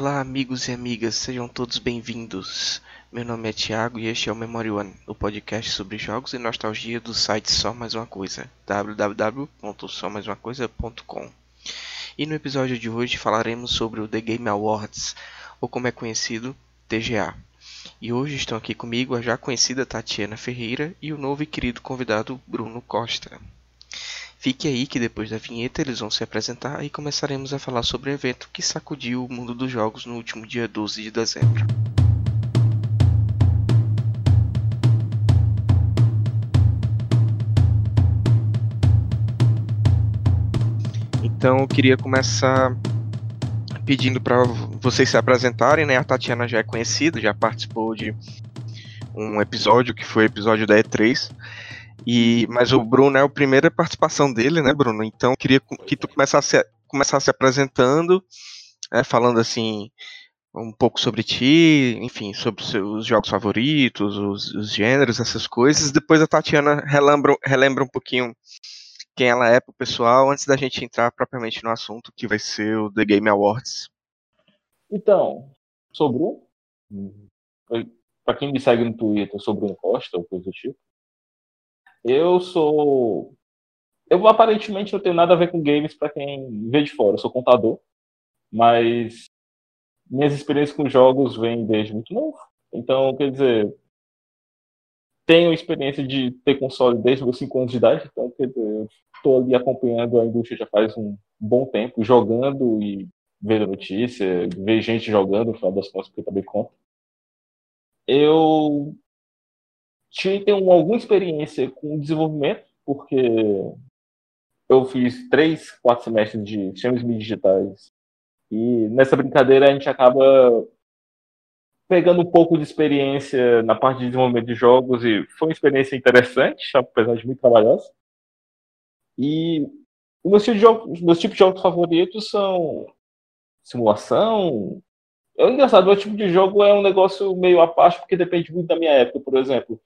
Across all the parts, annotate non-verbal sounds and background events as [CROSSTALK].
Olá, amigos e amigas, sejam todos bem-vindos. Meu nome é Thiago e este é o Memory One, o podcast sobre jogos e nostalgia do site Só Mais Uma Coisa, www.somaisumacoisa.com. E no episódio de hoje falaremos sobre o The Game Awards, ou como é conhecido, TGA. E hoje estão aqui comigo a já conhecida Tatiana Ferreira e o novo e querido convidado Bruno Costa. Fique aí que depois da vinheta eles vão se apresentar e começaremos a falar sobre o evento que sacudiu o mundo dos jogos no último dia 12 de dezembro. Então eu queria começar pedindo para vocês se apresentarem, né? A Tatiana já é conhecida, já participou de um episódio que foi o episódio da E3. E, mas o Bruno é a primeira participação dele, né, Bruno? Então queria que tu começasse, começasse apresentando, né, falando assim um pouco sobre ti, enfim, sobre seus jogos favoritos, os, os gêneros, essas coisas. Depois a Tatiana relembra, relembra um pouquinho quem ela é pro pessoal, antes da gente entrar propriamente no assunto que vai ser o The Game Awards. Então, sou Bruno. Para quem me segue no Twitter, sou Bruno Costa, ou coisa do tipo. Eu sou. Eu aparentemente não tenho nada a ver com games para quem vê de fora. Eu sou contador, mas minhas experiências com jogos vêm desde muito novo. Então, quer dizer, tenho experiência de ter console desde meus 5 anos de idade, então quer dizer, estou ali acompanhando a indústria já faz um bom tempo, jogando e vendo notícia, ver gente jogando, no final das contas, porque eu também conto. Eu tive alguma experiência com desenvolvimento, porque eu fiz três, quatro semestres de sistemas digitais. E nessa brincadeira a gente acaba pegando um pouco de experiência na parte de desenvolvimento de jogos e foi uma experiência interessante, apesar de muito trabalhosa. E meus tipos de jogos, meus tipos de jogos favoritos são simulação. É engraçado, meu tipo de jogo é um negócio meio à parte porque depende muito da minha época, por exemplo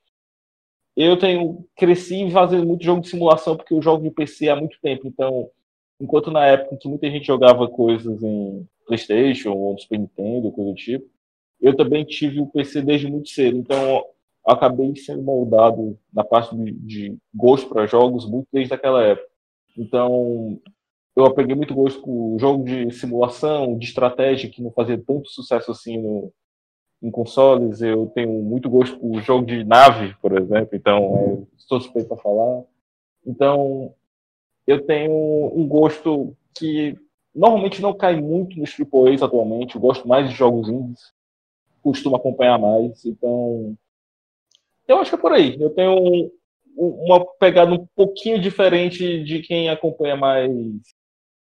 eu tenho cresci fazendo muito jogo de simulação porque eu jogo de PC há muito tempo. Então, enquanto na época que muita gente jogava coisas em PlayStation ou Super Nintendo, coisa do tipo, eu também tive o PC desde muito cedo. Então, acabei sendo moldado na parte de, de gosto para jogos muito desde aquela época. Então, eu peguei muito gosto com o jogo de simulação, de estratégia, que não fazia tanto sucesso assim no, em consoles, eu tenho muito gosto por jogo de nave, por exemplo, então estou suspeito para falar. Então, eu tenho um gosto que normalmente não cai muito nos AAAs atualmente, eu gosto mais de jogos indies, costumo acompanhar mais, então eu acho que é por aí. Eu tenho um, uma pegada um pouquinho diferente de quem acompanha mais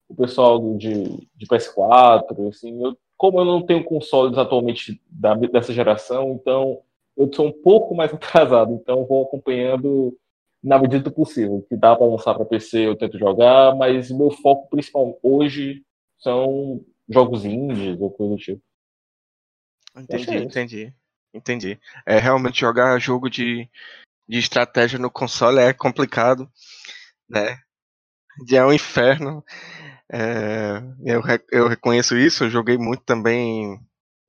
o pessoal de, de PS4, assim, eu como eu não tenho consoles atualmente da, dessa geração, então eu sou um pouco mais [LAUGHS] atrasado, então vou acompanhando na medida do possível. que dá para lançar para PC, eu tento jogar, mas meu foco principal hoje são jogos indies ou coisa do tipo. Entendi, é entendi. Entendi. É realmente jogar jogo de, de estratégia no console é complicado, né? É um inferno. É, eu, eu reconheço isso, eu joguei muito também.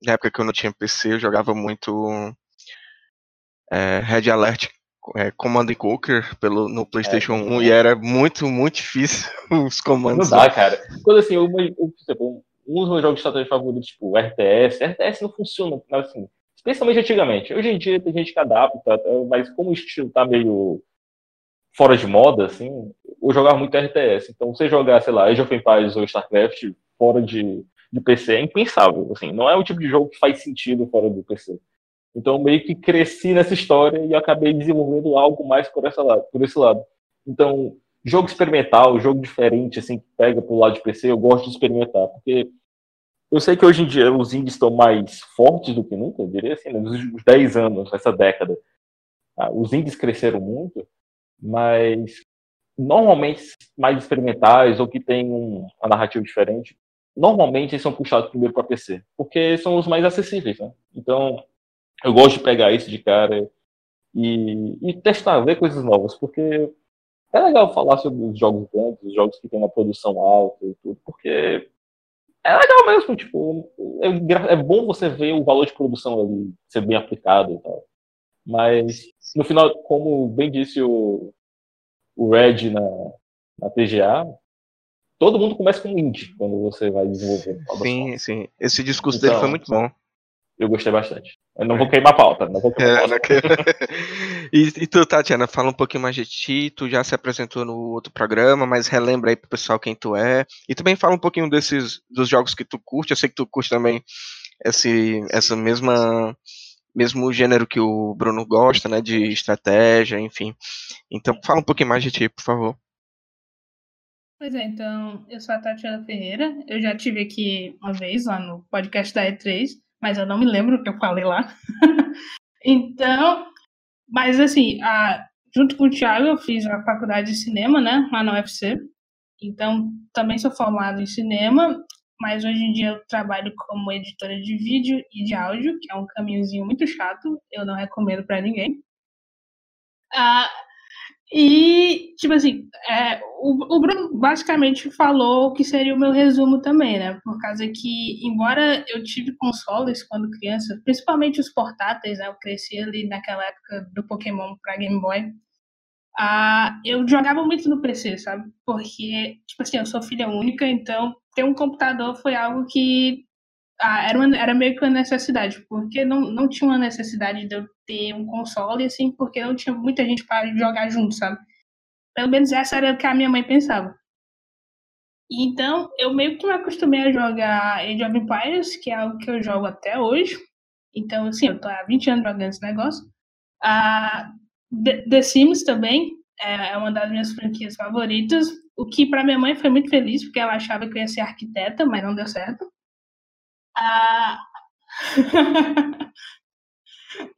Na época que eu não tinha PC, eu jogava muito é, Red Alert é, Command Conquer pelo, no PlayStation é, 1 e era muito, muito difícil [LAUGHS] os comandos. Não dá, cara. Quando assim, uma, um, um dos meus jogos de estratégia favoritos, tipo RTS, RTS não funciona, assim, especialmente antigamente. Hoje em dia tem gente que adapta, mas como o estilo tá meio fora de moda, assim, eu jogava muito RTS. Então, você jogar, sei lá, Age of Empires ou StarCraft fora de, de PC é impensável. Assim, não é o tipo de jogo que faz sentido fora do PC. Então, meio que cresci nessa história e acabei desenvolvendo algo mais por, essa lado, por esse lado. Então, jogo experimental, jogo diferente, assim, que pega pro lado de PC, eu gosto de experimentar, porque eu sei que hoje em dia os indies estão mais fortes do que nunca, eu diria assim, né? nos últimos 10 anos, nessa década, ah, os indies cresceram muito, mas normalmente mais experimentais ou que tem um, uma narrativa diferente, normalmente eles são puxados primeiro para PC, porque são os mais acessíveis, né? Então, eu gosto de pegar isso de cara e, e testar, ver coisas novas, porque é legal falar sobre os jogos grandes, os jogos que têm uma produção alta e tudo, porque é legal mesmo, tipo, é, é, bom você ver o valor de produção ali ser bem aplicado e tal. Mas, no final, como bem disse o, o Red na, na TGA, todo mundo começa com indie quando você vai desenvolver. Sim, sim. Esse discurso então, dele foi muito bom. Eu gostei bastante. Eu não vou queimar a pauta. Não vou queimar é, pauta. [LAUGHS] e, e, tu, Tatiana, fala um pouquinho mais de ti. Tu já se apresentou no outro programa, mas relembra aí pro pessoal quem tu é. E também fala um pouquinho desses dos jogos que tu curte. Eu sei que tu curte também esse, essa mesma mesmo gênero que o Bruno gosta, né, de estratégia, enfim. Então, fala um pouquinho mais de ti, por favor. Pois é, então, eu sou a Tatiana Ferreira. Eu já tive aqui uma vez lá no podcast da E3 mas eu não me lembro o que eu falei lá. [LAUGHS] então, mas assim, a, junto com o Thiago, eu fiz a faculdade de cinema, né, lá na UFC. Então, também sou formado em cinema, mas hoje em dia eu trabalho como editora de vídeo e de áudio, que é um caminhozinho muito chato, eu não recomendo para ninguém. Ah, e, tipo assim, é, o, o Bruno basicamente falou que seria o meu resumo também, né? Por causa que, embora eu tive consoles quando criança, principalmente os portáteis, né? Eu cresci ali naquela época do Pokémon pra Game Boy. Ah, eu jogava muito no PC, sabe? Porque, tipo assim, eu sou filha única, então ter um computador foi algo que ah, era, uma, era meio que uma necessidade, porque não, não tinha uma necessidade de eu ter um console, assim, porque não tinha muita gente para jogar junto, sabe? Pelo menos essa era o que a minha mãe pensava. Então, eu meio que me acostumei a jogar Age of Empires, que é algo que eu jogo até hoje. Então, assim, eu tô há 20 anos jogando esse negócio. Ah, The Sims também é, é uma das minhas franquias favoritas, o que para minha mãe foi muito feliz, porque ela achava que eu ia ser arquiteta, mas não deu certo. Ah... [LAUGHS]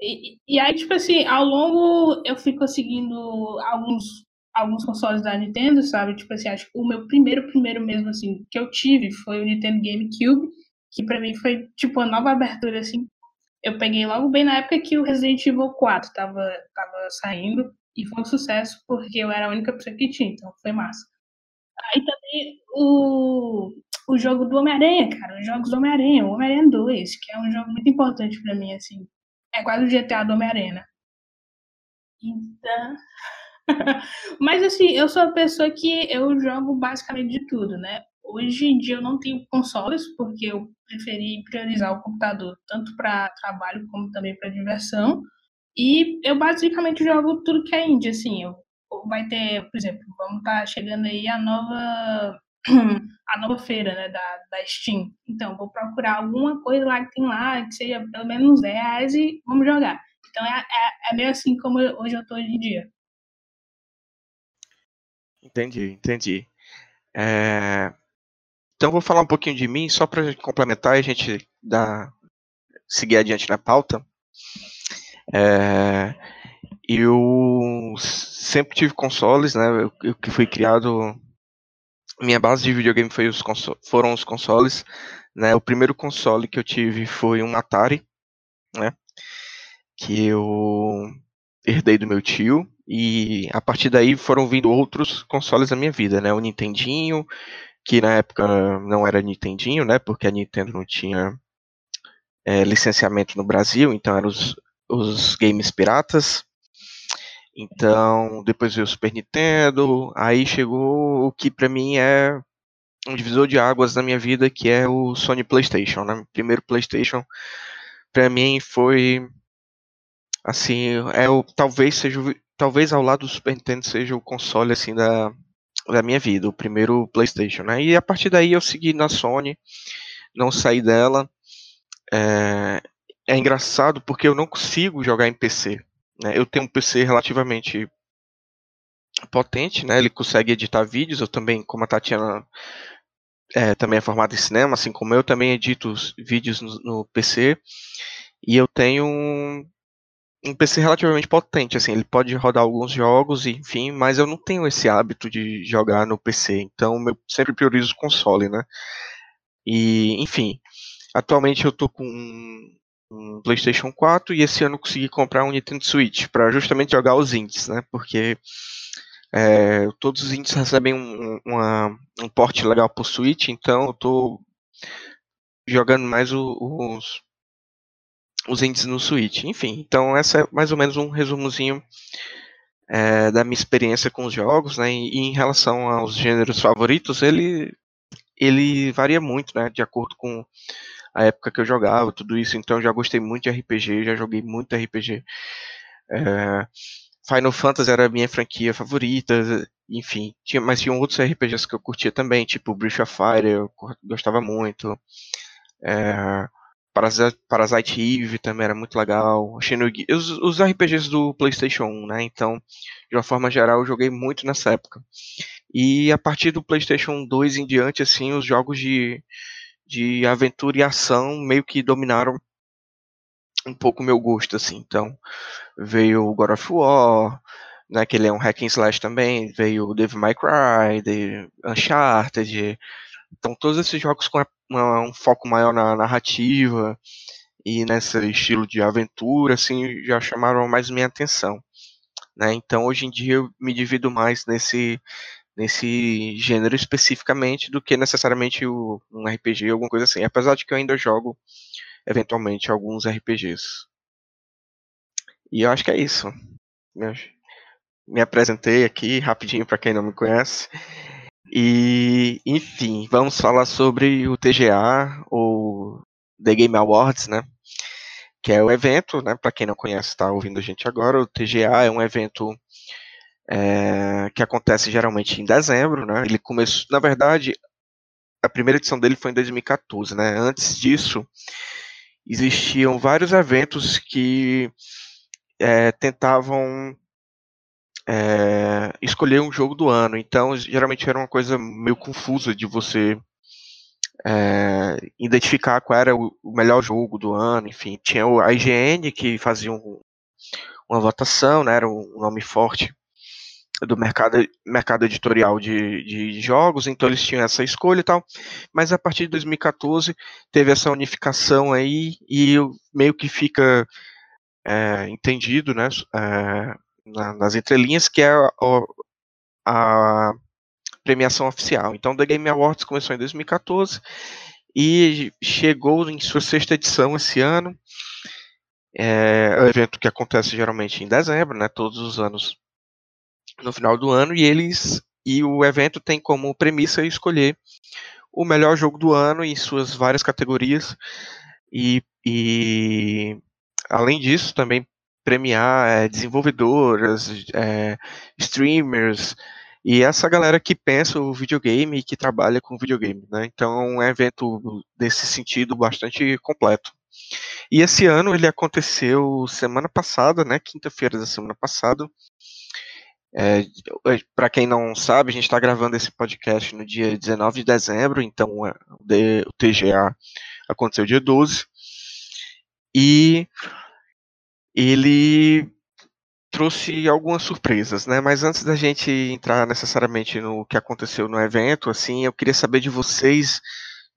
e, e, aí, tipo assim, ao longo eu fui conseguindo alguns, alguns consoles da Nintendo, sabe? Tipo assim, acho que o meu primeiro, primeiro mesmo, assim, que eu tive foi o Nintendo GameCube, que pra mim foi, tipo, uma nova abertura, assim. Eu peguei logo bem na época que o Resident Evil 4 tava, tava saindo, e foi um sucesso, porque eu era a única pessoa que tinha, então foi massa. Aí também o, o jogo do Homem-Aranha, cara, os jogos do Homem-Aranha, o Homem-Aranha 2, que é um jogo muito importante para mim, assim. É quase o GTA do Homem-Aranha. Né? Então. [LAUGHS] Mas assim, eu sou a pessoa que eu jogo basicamente de tudo, né? Hoje em dia eu não tenho consoles, porque eu preferi priorizar o computador, tanto para trabalho como também para diversão. E eu basicamente jogo tudo que é indie, assim. Eu, vai ter, por exemplo, vamos estar tá chegando aí a nova [CLEARS THROAT] a nova feira né, da, da Steam. Então, vou procurar alguma coisa lá que tem lá, que seja pelo menos uns 10 reais e vamos jogar. Então, é, é, é meio assim como hoje eu tô hoje em dia. Entendi, entendi. É... Então, vou falar um pouquinho de mim, só para complementar e a gente dar, seguir adiante na pauta. É... Eu sempre tive consoles, né? Eu, que fui criado minha base de videogame foi os foram os consoles. Né? O primeiro console que eu tive foi um Atari, né? que eu herdei do meu tio. E a partir daí foram vindo outros consoles na minha vida, né? O Nintendinho, que na época não era Nintendinho, né? Porque a Nintendo não tinha é, licenciamento no Brasil, então eram os, os games piratas. Então, depois veio o Super Nintendo, aí chegou o que para mim é um divisor de águas na minha vida, que é o Sony PlayStation, né? Primeiro PlayStation para mim foi assim, é o talvez seja talvez ao lado do Super Nintendo seja o console assim da da minha vida, o primeiro PlayStation, né? E a partir daí eu segui na Sony, não saí dela. É, é engraçado porque eu não consigo jogar em PC. Né? Eu tenho um PC relativamente potente, né? Ele consegue editar vídeos. Eu também, como a Tatiana é, também é formada em cinema, assim como eu, também edito vídeos no, no PC. E eu tenho um, um, PC relativamente potente, assim, ele pode rodar alguns jogos, enfim, mas eu não tenho esse hábito de jogar no PC, então eu sempre priorizo o console, né? E, enfim, atualmente eu tô com um PlayStation 4 e esse ano consegui comprar um Nintendo Switch para justamente jogar os indies, né? Porque é, todos os indies recebem um, uma, um porte legal por Switch, então eu tô jogando mais os, os indies no Switch. Enfim, então essa é mais ou menos um resumozinho é, da minha experiência com os jogos, né? E, e, em relação aos gêneros favoritos, ele ele varia muito, né? De acordo com a época que eu jogava, tudo isso. Então eu já gostei muito de RPG, já joguei muito RPG. É, Final Fantasy era a minha franquia favorita, enfim, tinha, mas tinha outros RPGs que eu curtia também, tipo Breath of Fire, eu gostava muito. É, Parasite, Eve também era muito legal. Os, os RPGs do PlayStation 1, né? Então, de uma forma geral, eu joguei muito nessa época. E a partir do PlayStation 2 em diante, assim, os jogos de, de aventura e ação meio que dominaram um pouco o meu gosto, assim. Então, veio God of War, né, que ele é um hack and slash também, veio Devil May Cry, The Uncharted, então todos esses jogos com uma, um foco maior na narrativa e nesse estilo de aventura, assim, já chamaram mais minha atenção, né, então hoje em dia eu me divido mais nesse nesse gênero especificamente do que necessariamente o, um RPG ou alguma coisa assim, apesar de que eu ainda jogo eventualmente alguns RPGs. E eu acho que é isso. Me apresentei aqui rapidinho para quem não me conhece. E, enfim, vamos falar sobre o TGA, ou The Game Awards, né? Que é o evento, né? Para quem não conhece, está ouvindo a gente agora. O TGA é um evento é, que acontece geralmente em dezembro, né? Ele começou, na verdade, a primeira edição dele foi em 2014, né? Antes disso, existiam vários eventos que é, tentavam é, escolher um jogo do ano. Então, geralmente era uma coisa meio confusa de você é, identificar qual era o, melhor jogo do ano. Enfim, tinha a IGN que fazia um, uma votação, né, era um nome forte do mercado, mercado editorial de, de jogos, então eles tinham essa escolha e tal, mas a partir de 2014 teve essa unificação aí e meio que fica é, entendido, né, é, na, nas entrelinhas, que é a, a, premiação oficial. Então, The Game Awards começou em 2014 e chegou em sua sexta edição esse ano. É, é um evento que acontece geralmente em dezembro, né, todos os anos no final do ano, e eles e o evento tem como premissa escolher o melhor jogo do ano em suas várias categorias e, e além disso também premiar é, desenvolvedoras, é, streamers e essa galera que pensa o videogame e que trabalha com videogame, né? Então é um evento desse sentido bastante completo. E esse ano ele aconteceu semana passada, né? Quinta-feira da semana passada. É, Para quem não sabe, a gente está gravando esse podcast no dia 19 de dezembro, então é, o TGA aconteceu dia 12. E ele trouxe algumas surpresas, né? Mas antes da gente entrar necessariamente no que aconteceu no evento, assim, eu queria saber de vocês,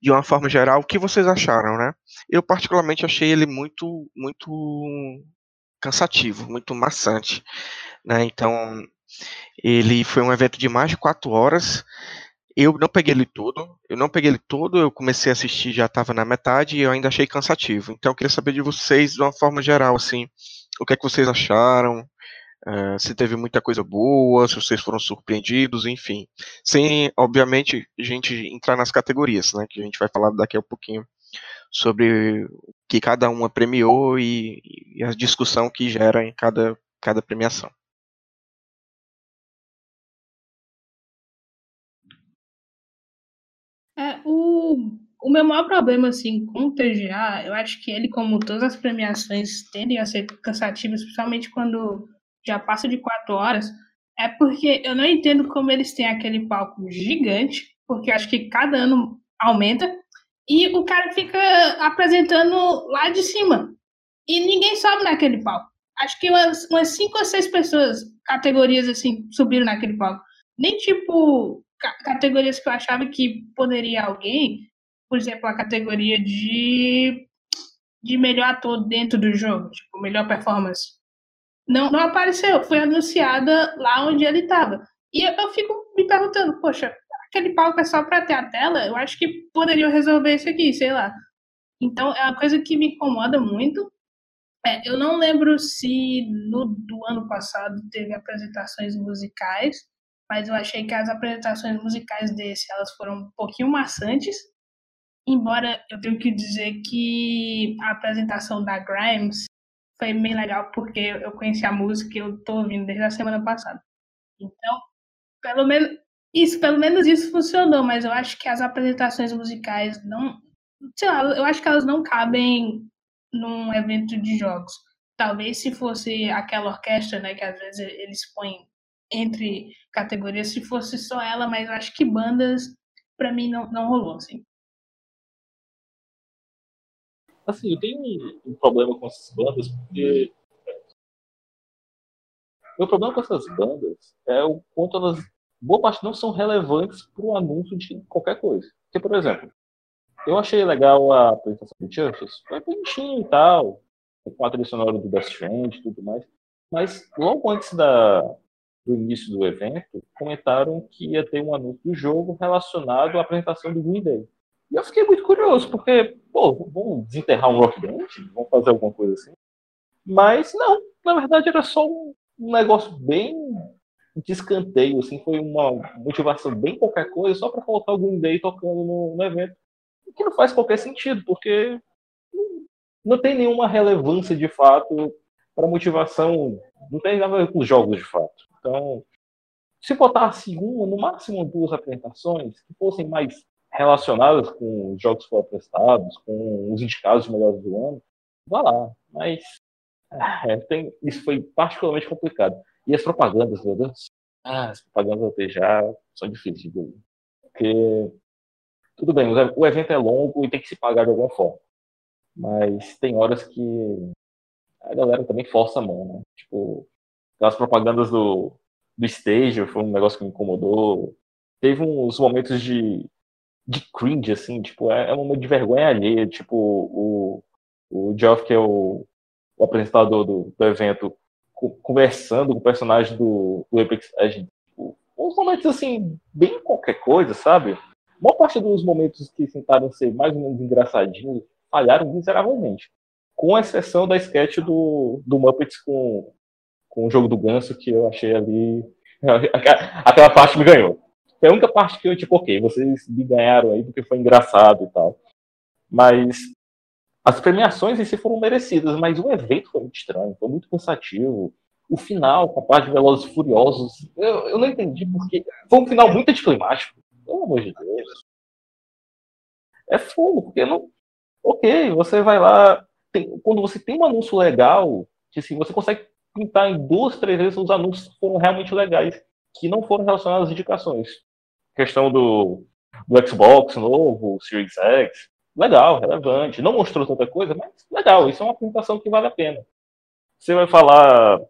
de uma forma geral, o que vocês acharam, né? Eu particularmente achei ele muito, muito cansativo, muito maçante, né? Então, ele foi um evento de mais de quatro horas. Eu não peguei ele todo, eu não peguei ele todo, eu comecei a assistir, já estava na metade e eu ainda achei cansativo. Então eu queria saber de vocês, de uma forma geral, assim, o que é que vocês acharam, uh, se teve muita coisa boa, se vocês foram surpreendidos, enfim. Sem, obviamente, a gente entrar nas categorias, né, que a gente vai falar daqui a pouquinho sobre o que cada uma premiou e, e a discussão que gera em cada, cada premiação. O, meu maior problema, assim, com o TGA, eu acho que ele, como todas as premiações, tendem a ser cansativas, especialmente quando já passa de quatro horas, é porque eu não entendo como eles têm aquele palco gigante, porque acho que cada ano aumenta, e o cara fica apresentando lá de cima. E ninguém sobe naquele palco. Acho que umas, umas cinco ou seis pessoas, categorias assim, subiram naquele palco. Nem tipo categorias que eu achava que poderia alguém, por exemplo, a categoria de, de melhor ator dentro do jogo, tipo, melhor performance. Não, não apareceu, foi anunciada lá onde ele estava. E eu, eu, fico me perguntando, poxa, aquele palco é só para ter a tela? Eu acho que poderiam resolver isso aqui, sei lá. Então, é uma coisa que me incomoda muito. É, eu não lembro se no do ano passado teve apresentações musicais, mas eu achei que as apresentações musicais desse elas foram um pouquinho maçantes. Embora eu tenho que dizer que a apresentação da Grimes foi bem legal porque eu conheci a música e eu tô ouvindo desde a semana passada. Então, pelo menos isso, pelo menos isso funcionou, mas eu acho que as apresentações musicais não, sei lá, eu acho que elas não cabem num evento de jogos. Talvez se fosse aquela orquestra, né, que às vezes eles põem entre categorias, se fosse só ela, mas eu acho que bandas para mim não, não rolou, assim. Assim, eu tenho um, problema com essas bandas, porque. Meu problema com essas bandas é o quanto elas. Boa parte não são relevantes para o anúncio de qualquer coisa. Porque, por exemplo, eu achei legal a apresentação de Justice, foi bonitinho e tal, com a trilha sonora do Best Friend e tudo mais. Mas logo antes da, do início do evento, comentaram que ia ter um anúncio do jogo relacionado à apresentação do Green Day. E eu fiquei muito curioso, porque, pô, vamos desenterrar um rock band? Vamos fazer alguma coisa assim? Mas não, na verdade era só um, negócio bem de escanteio, assim, foi uma motivação bem qualquer coisa, só para colocar o Green Day tocando no, no evento. O que não faz qualquer sentido, porque não, não tem nenhuma relevância de fato para motivação, não tem nada a ver com os jogos de fato. Então, se botasse uma, no máximo duas apresentações, que fossem mais relacionadas com os jogos que foram prestados, com os indicados de melhores do ano, vá lá. Mas é, tem, isso foi particularmente complicado. E as propagandas, meu Deus, ah, as propagandas até já são difíceis de Porque, tudo bem, o evento é longo e tem que se pagar de alguma forma. Mas tem horas que a galera também força a mão, né? Tipo, aquelas propagandas do, do stage foi um negócio que me incomodou. Teve uns momentos de de cringe, assim, tipo, é, é um momento de vergonha alheia, tipo, o, o Geoff, que é o, o apresentador do, do evento, conversando com o personagem do, do Apex Legends, tipo, uns momentos, assim, bem qualquer coisa, sabe? A maior parte dos momentos que tentaram ser mais ou menos engraçadinhos falharam miseravelmente. Com exceção da sketch do, do Muppets com, com o jogo do ganso, que eu achei ali. [LAUGHS] Aquela parte me ganhou. Foi a única parte que eu, tipo, ok, vocês me ganharam aí porque foi engraçado e tal. Mas as premiações em si foram merecidas, mas o evento foi muito estranho, foi muito cansativo. O final, com a parte de Velozes e Furiosos, eu, eu não entendi porque. Foi um final muito anticlimático. Pelo amor de Deus. É fogo, porque não. Ok, você vai lá. Tem, quando você tem um anúncio legal, que assim, você consegue pintar em duas, três vezes os anúncios que foram realmente legais, que não foram relacionados às indicações questão do, do Xbox novo, Series X, legal, relevante. Não mostrou tanta coisa, mas legal, isso é uma apresentação que vale a pena. Você vai falar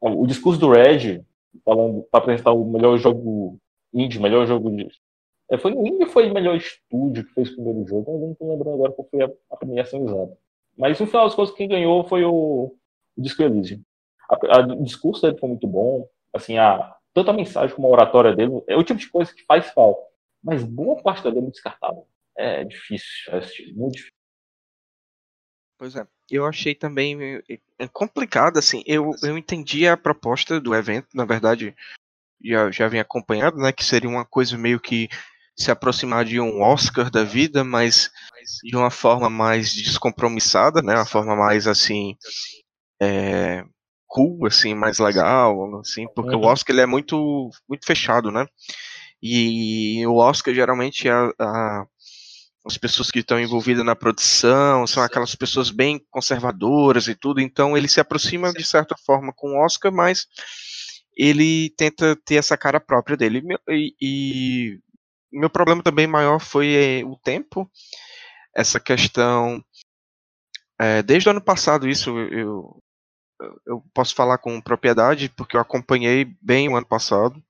o discurso do Red, falando para apresentar o melhor jogo indie, melhor jogo de. É, foi no indie foi o melhor estúdio que fez o primeiro jogo, eu não estou lembrando agora qual foi a, a, premiação exata. Mas no final das contas, quem ganhou foi o, o Disco Elysium. A, a, o discurso dele foi muito bom, assim, a, tanto a mensagem como a oratória dele, é o tipo de coisa que faz falta. Mas boa parte dele é descartável. É difícil assistir, muito difícil. Pois é, eu achei também é complicado, assim, eu, eu entendi a proposta do evento, na verdade, já, já vim acompanhado, né, que seria uma coisa meio que se aproximar de um Oscar da vida, mas de uma forma mais descompromissada, né, uma forma mais, assim, é, cool, assim, mais legal, assim, porque uhum. o Oscar ele é muito, muito fechado, né? E o Oscar geralmente a, a, as pessoas que estão envolvidas na produção são aquelas pessoas bem conservadoras e tudo, então ele se aproxima de certa forma com o Oscar, mas ele tenta ter essa cara própria dele. E, e meu problema também maior foi eh, o tempo, essa questão. É, desde o ano passado, isso eu, eu posso falar com propriedade porque eu acompanhei bem o ano passado,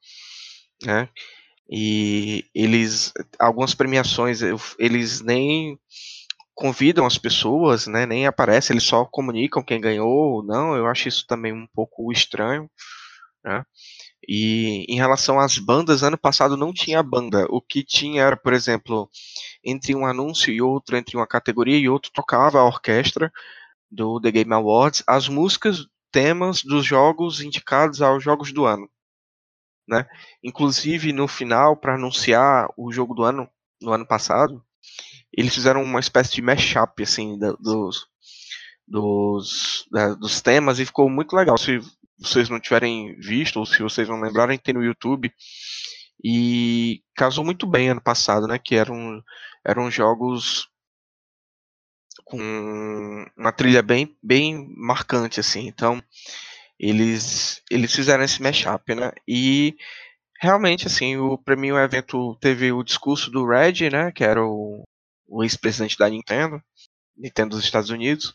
né? E eles, algumas premiações, eles nem convidam as pessoas, né? Nem aparece, eles só comunicam quem ganhou ou não. Eu acho isso também um pouco estranho, né? E em relação às bandas, ano passado não tinha banda. O que tinha era, por exemplo, entre um anúncio e outro, entre uma categoria e outra, tocava a orquestra do The Game Awards as músicas, temas dos jogos indicados aos jogos do ano. Né? Inclusive, no final, para anunciar o jogo do ano, no ano passado, eles fizeram uma espécie de mashup assim, dos, dos, da, dos temas e ficou muito legal. Se vocês não tiverem visto, ou se vocês não lembrarem, tem no YouTube. E casou muito bem ano passado, né? Que eram, eram jogos com uma trilha bem, bem marcante, assim. Então, eles, eles fizeram esse mashup, né? E realmente, assim, o para mim o evento teve o discurso do Red, né? Que era o, o ex-presidente da Nintendo, Nintendo dos Estados Unidos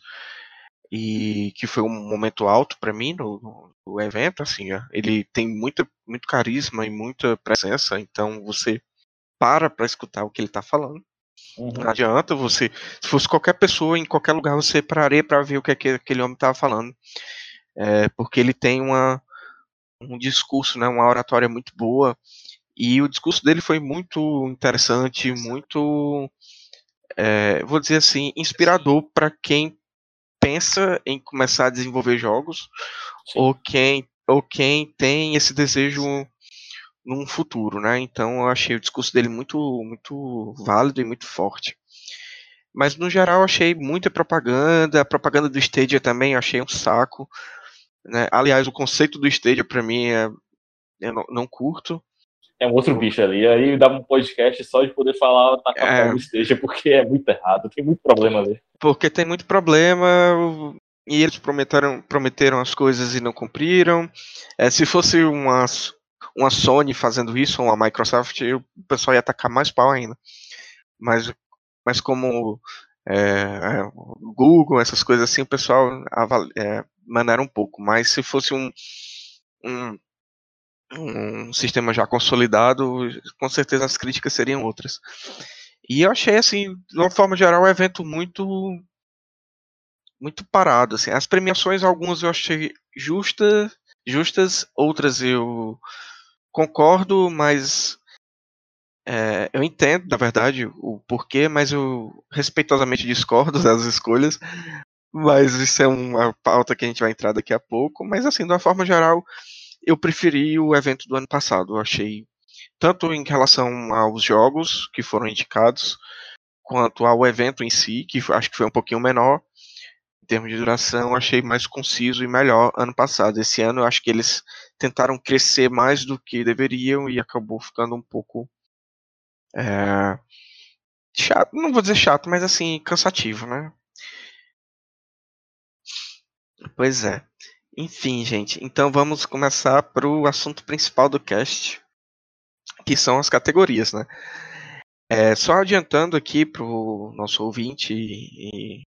e que foi um momento alto para mim no, no, evento, assim, ele tem muita, muito carisma e muita presença, então você para para escutar o que ele está falando. Uhum. Não adianta você, se fosse qualquer pessoa em qualquer lugar, você pararia para ver o que aquele homem estava falando, é, porque ele tem uma, um discurso, né, uma oratória muito boa, e o discurso dele foi muito interessante, muito, é, vou dizer assim, inspirador para quem pensa em começar a desenvolver jogos ou quem ou quem tem esse desejo num futuro, né? Então eu achei o discurso dele muito muito válido e muito forte. Mas no geral eu achei muita propaganda, a propaganda do Stadia também eu achei um saco, né? Aliás, o conceito do Stadia para mim é eu não, não curto é um outro bicho ali. Aí dá um podcast só de poder falar capa é... esteja, porque é muito errado, tem muito problema ali. Porque tem muito problema e eles prometeram, prometeram as coisas e não cumpriram. É, se fosse uma, uma Sony fazendo isso, ou uma Microsoft, o pessoal ia atacar mais pau ainda. Mas, mas como é, é, Google, essas coisas assim, o pessoal é, mandaram um pouco. Mas se fosse um, um um sistema já consolidado, com certeza as críticas seriam outras. E eu achei assim, de uma forma geral, o evento muito muito parado, assim. As premiações algumas eu achei justa, justas, outras eu concordo, mas é, eu entendo, na verdade, o porquê, mas eu respeitosamente discordo [LAUGHS] das escolhas. Mas isso é uma pauta que a gente vai entrar daqui a pouco. Mas assim, de uma forma geral, eu preferi o evento do ano passado. Eu achei, tanto em relação aos jogos que foram indicados, quanto ao evento em si, que acho que foi um pouquinho menor, em termos de duração, achei mais conciso e melhor ano passado. Esse ano eu acho que eles tentaram crescer mais do que deveriam e acabou ficando um pouco. É, chato, não vou dizer chato, mas assim, cansativo, né? Pois é. Enfim, gente, então vamos começar para o assunto principal do cast, que são as categorias, né? É, só adiantando aqui para o nosso ouvinte e,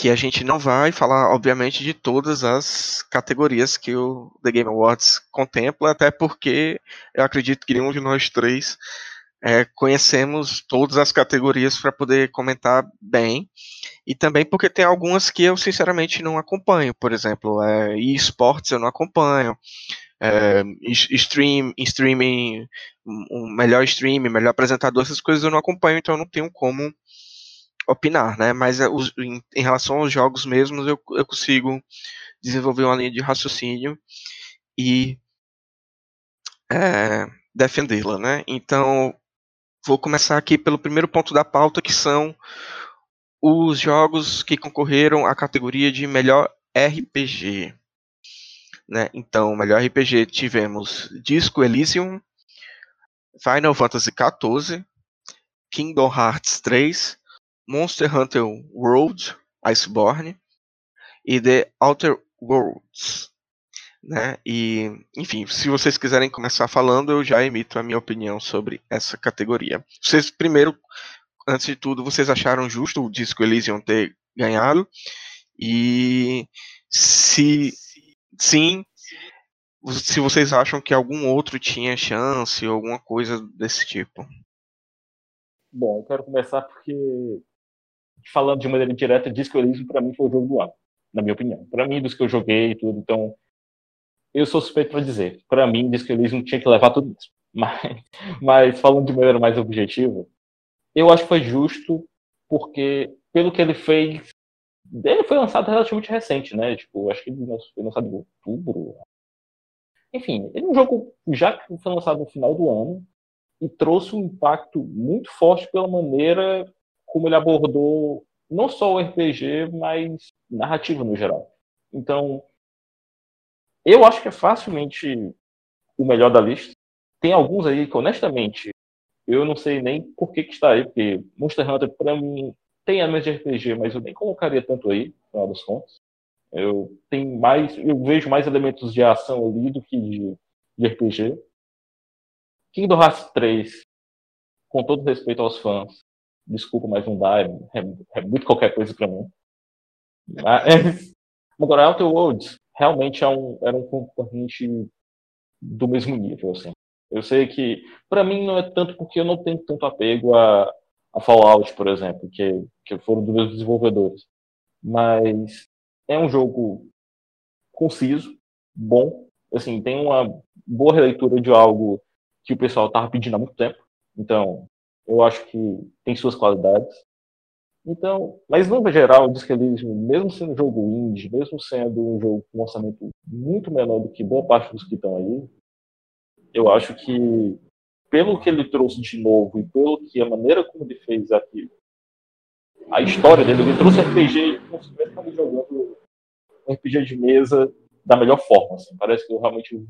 que a gente não vai falar, obviamente, de todas as categorias que o The Game Awards contempla, até porque eu acredito que nenhum de nós três é, conhecemos todas as categorias para poder comentar bem. E também porque tem algumas que eu sinceramente não acompanho, por exemplo, é, esportes eu não acompanho, é, stream, streaming, um melhor streaming, melhor apresentador, essas coisas eu não acompanho, então eu não tenho como opinar, né? Mas é, os, em, em, relação aos jogos mesmos, eu, eu consigo desenvolver uma linha de raciocínio e é, defendê-la, né? Então, vou começar aqui pelo primeiro ponto da pauta, que são os jogos que concorreram à categoria de melhor RPG. Né? Então, melhor RPG tivemos Disco Elysium, Final Fantasy XIV, Kingdom Hearts 3, Monster Hunter World, Iceborne e The Outer Worlds. Né? E, enfim, se vocês quiserem começar falando, eu já emito a minha opinião sobre essa categoria. Vocês primeiro antes de tudo, vocês acharam justo o Disco Elysium ter ganhado? E se sim, se vocês acham que algum outro tinha chance ou alguma coisa desse tipo? Bom, eu quero começar porque falando de maneira indireta, Disco Elysium para mim foi o jogo do ano, na minha opinião. Para mim, dos que eu joguei e tudo, então eu sou suspeito para dizer. Para mim, Disco Elysium tinha que levar tudo isso. [LAUGHS] Mas, mas falando de maneira mais objetiva, eu acho que foi justo, porque pelo que ele fez, ele foi lançado relativamente recente, né? Tipo, acho que ele foi lançado em outubro. Enfim, ele é um jogo já que foi lançado no final do ano e trouxe um impacto muito forte pela maneira como ele abordou não só o RPG, mas narrativa no geral. Então, eu acho que é facilmente o melhor da lista. Tem alguns aí que, honestamente, eu não sei nem por que, que está aí, porque Monster Hunter, para mim, tem elementos de RPG, mas eu nem colocaria tanto aí, no final das contas. Eu tenho mais, eu vejo mais elementos de ação ali do que de, de RPG. Kingdom Hearts 3, com todo respeito aos fãs, desculpa, mas não dá, é, é, é muito qualquer coisa para mim. Mas, [LAUGHS] agora, Outer Worlds realmente é um, era um concorrente do mesmo nível, assim. Eu sei que, para mim, não é tanto porque eu não tenho tanto apego a, a Fallout, por exemplo, que, que foram dos meus desenvolvedores. Mas é um jogo conciso, bom, assim, tem uma boa releitura de algo que o pessoal estava pedindo há muito tempo. Então, eu acho que tem suas qualidades. Então, mas no geral, o Disc Elysium, mesmo sendo um jogo indie, mesmo sendo um jogo com um orçamento muito menor do que boa parte dos que estão aí, eu acho que pelo que ele trouxe de novo e pelo que a maneira como ele fez aqui, a história dele, ele trouxe RPG jogando RPG de mesa da melhor forma. Assim. Parece que eu realmente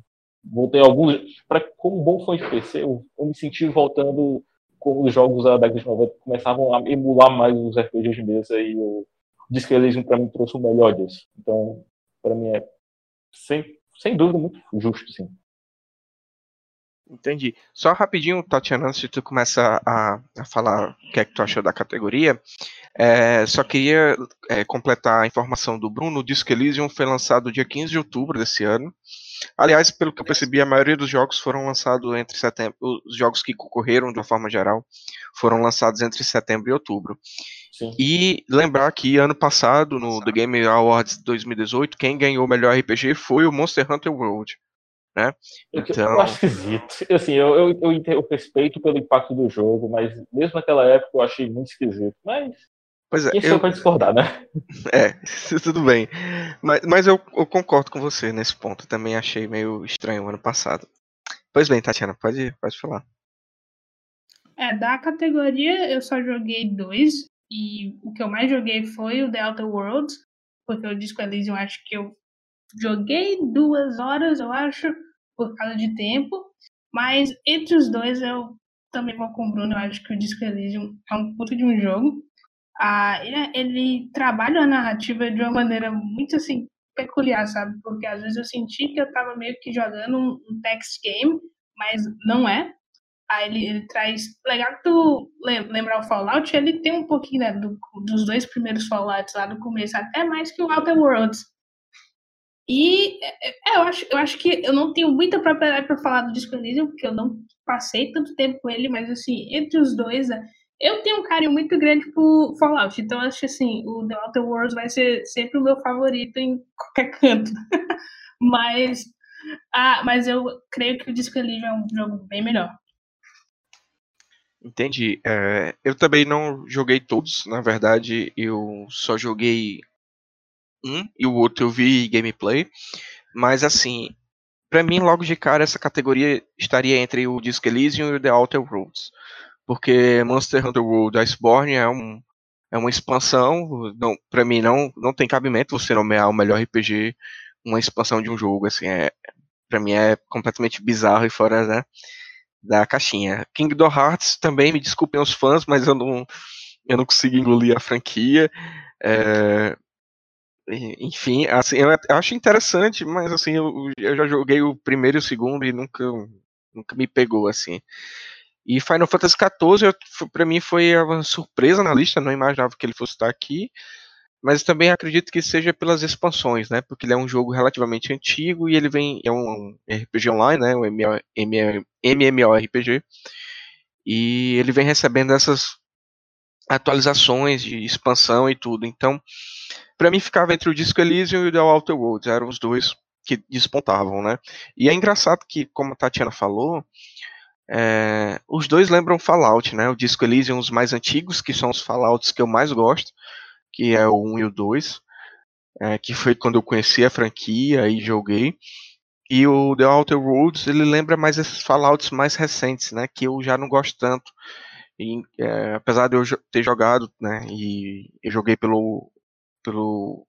voltei alguns. Para como bom fã de PC, eu, eu me senti voltando os jogos da década de 90 começavam a emular mais os RPGs de mesa e o Disc Elysium para mim trouxe o melhor disso. Então, para mim é sem, sem dúvida muito justo, sim. Entendi. Só rapidinho, Tatiana, antes de tu começar a, a falar o que é que tu achou da categoria, é, só queria é, completar a informação do Bruno. O Disco Elysium foi lançado dia 15 de outubro desse ano. Aliás, pelo que eu percebi, a maioria dos jogos foram lançados entre setembro. Os jogos que concorreram, de uma forma geral, foram lançados entre setembro e outubro. Sim. E lembrar que ano passado, no The Game Awards 2018, quem ganhou o melhor RPG foi o Monster Hunter World. Né? Então... Eu acho esquisito. Assim, eu, eu, eu, eu respeito pelo impacto do jogo, mas mesmo naquela época eu achei muito esquisito. Mas Pois é, Isso eu... pode discordar, né? [LAUGHS] É, [LAUGHS] tudo bem. Mas, mas eu, eu, concordo com você nesse ponto. Também achei meio estranho o ano passado. Pois bem, Tatiana, pode, pode falar. É, da categoria eu só joguei dois. E o que eu mais joguei foi o The Outer Worlds. Porque o Disco Elysium acho que eu joguei duas horas, eu acho, por causa de tempo. Mas entre os dois eu também vou com o Bruno. Eu acho que o Disco Elysium é um puto de um jogo ele, ele, trabalha a narrativa de uma maneira muito assim peculiar, sabe? Porque às vezes eu senti que eu estava meio que jogando um, um, text game, mas não é. Aí ele, ele traz. Legal que tu lembrar o Fallout, ele tem um pouquinho né, do, dos dois primeiros Fallouts lá no começo, até mais que o Outer Worlds. E é, eu, acho, eu acho que eu não tenho muita propriedade para falar do Disco porque eu não passei tanto tempo com ele, mas assim, entre os dois, né, eu tenho um carinho muito grande por Fallout, então acho que assim, o The Outer Worlds vai ser sempre o meu favorito em qualquer [LAUGHS] canto. mas, ah, mas eu creio que o Disco Elysium é um jogo bem melhor. Entendi. É, eu também não joguei todos, na verdade, eu só joguei um e o outro eu vi gameplay. Mas assim, para mim, logo de cara, essa categoria estaria entre o Disco Elysium e o The Outer Worlds porque Monster Hunter World Iceborne é, um, é uma expansão, não, para mim não, não tem cabimento você nomear o melhor RPG uma expansão de um jogo, assim, é, para mim é completamente bizarro e fora né, da caixinha. Kingdom Hearts também, me desculpem os fãs, mas eu não, eu não consigo engolir a franquia. É, enfim, assim, eu acho interessante, mas assim, eu, eu já joguei o primeiro e o segundo e nunca, nunca me pegou, assim. E Final Fantasy XIV, para mim, foi uma surpresa na lista, não imaginava que ele fosse estar aqui. Mas também acredito que seja pelas expansões, né? Porque ele é um jogo relativamente antigo e ele vem. É um RPG online, né? Um MMORPG. E ele vem recebendo essas atualizações de expansão e tudo. Então, para mim ficava entre o Disco Elysium e o The Outer Worlds. Eram os dois que despontavam, né? E é engraçado que, como a Tatiana falou, É, os dois lembram Fallout, né? O Disco Elysium, os mais antigos, que são os Fallouts que eu mais gosto, que é o 1 e o 2, é, que foi quando eu conheci a franquia e joguei. E o The Outer Worlds, ele lembra mais esses Fallouts mais recentes, né? Que eu já não gosto tanto. E, é, apesar de eu ter jogado, né? E eu joguei pelo, pelo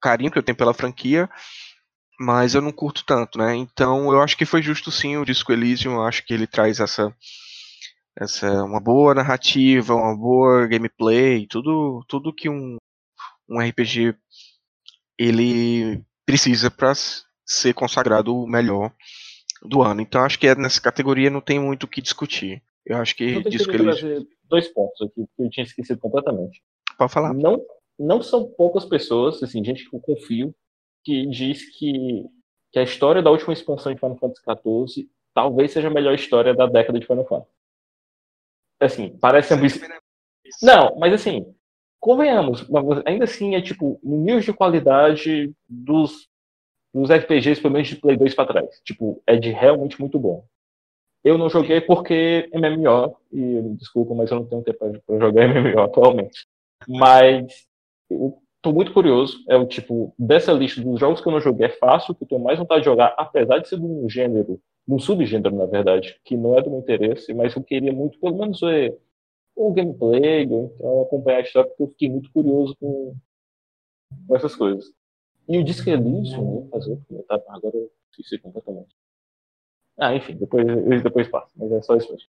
carinho que eu tenho pela franquia, mas eu não curto tanto, né? Então eu acho que foi justo sim o Disco Elysium, eu acho que ele traz essa essa uma boa narrativa, uma boa gameplay, tudo tudo que um um RPG ele precisa para ser consagrado o melhor do ano. Então acho que é nessa categoria não tem muito o que discutir. Eu acho que eu Disco Elysium dois pontos aqui que eu tinha esquecido completamente. Pode falar. Não não são poucas pessoas, assim, gente que eu confio que diz que, que a história da última expansão de Final Fantasy XIV talvez seja a melhor história da década de Final Fantasy. Assim, parece ambicioso. Não, mas assim, convenhamos, ainda assim é tipo, nível de qualidade dos, dos RPGs, pelo menos de Play 2 pra trás. Tipo, é de realmente muito bom. Eu não joguei porque MMO, e desculpa, mas eu não tenho tempo para jogar [LAUGHS] MMO atualmente. Mas tô muito curioso. É o tipo, dessa lista dos jogos que eu não joguei, é fácil, que eu tenho mais vontade de jogar, apesar de ser de um gênero, de um subgênero, na verdade, que não é do meu interesse, mas eu queria muito, pelo menos, ver o gameplay, ou então acompanhar a história, porque eu fiquei muito curioso com, com essas coisas. E o Disco Elysium, fazer comentário, agora eu esqueci completamente. Ah, enfim, depois, depois passa, mas é só isso mesmo.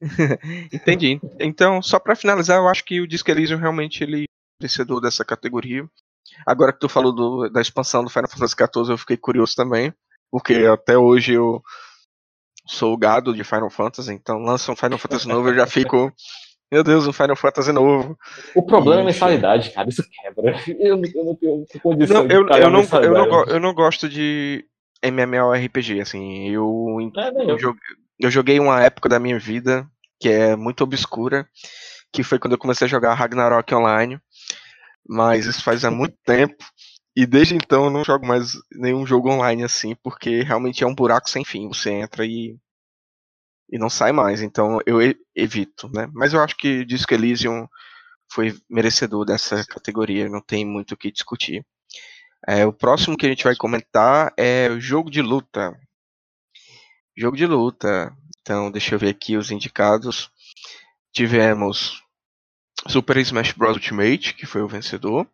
[LAUGHS] Entendi. Então, só para finalizar, eu acho que o Disco Elysium realmente ele vencedor dessa categoria. Agora que tu falou do, da expansão do Final Fantasy XIV, eu fiquei curioso também, porque até hoje eu sou o gado de Final Fantasy, então lança um Final Fantasy novo, eu já fico, meu Deus, um Final Fantasy novo. O problema e, é a mensalidade, cara, isso quebra. [LAUGHS] Eu, eu não tenho condição não, eu, eu, não, eu, não, eu não gosto de MMORPG, assim, eu, é, eu, joguei, eu joguei uma época da minha vida que é muito obscura, que foi quando eu comecei a jogar Ragnarok Online, mas isso faz há muito tempo. E desde então eu não jogo mais nenhum jogo online assim, porque realmente é um buraco sem fim. Você entra e, e não sai mais. Então eu evito, né? Mas eu acho que Disco Elysium foi merecedor dessa categoria, não tem muito o que discutir. É, o próximo que a gente vai comentar é o jogo de luta. Jogo de luta. Então, deixa eu ver aqui os indicados. Tivemos Super Smash Bros. Ultimate, que foi o vencedor.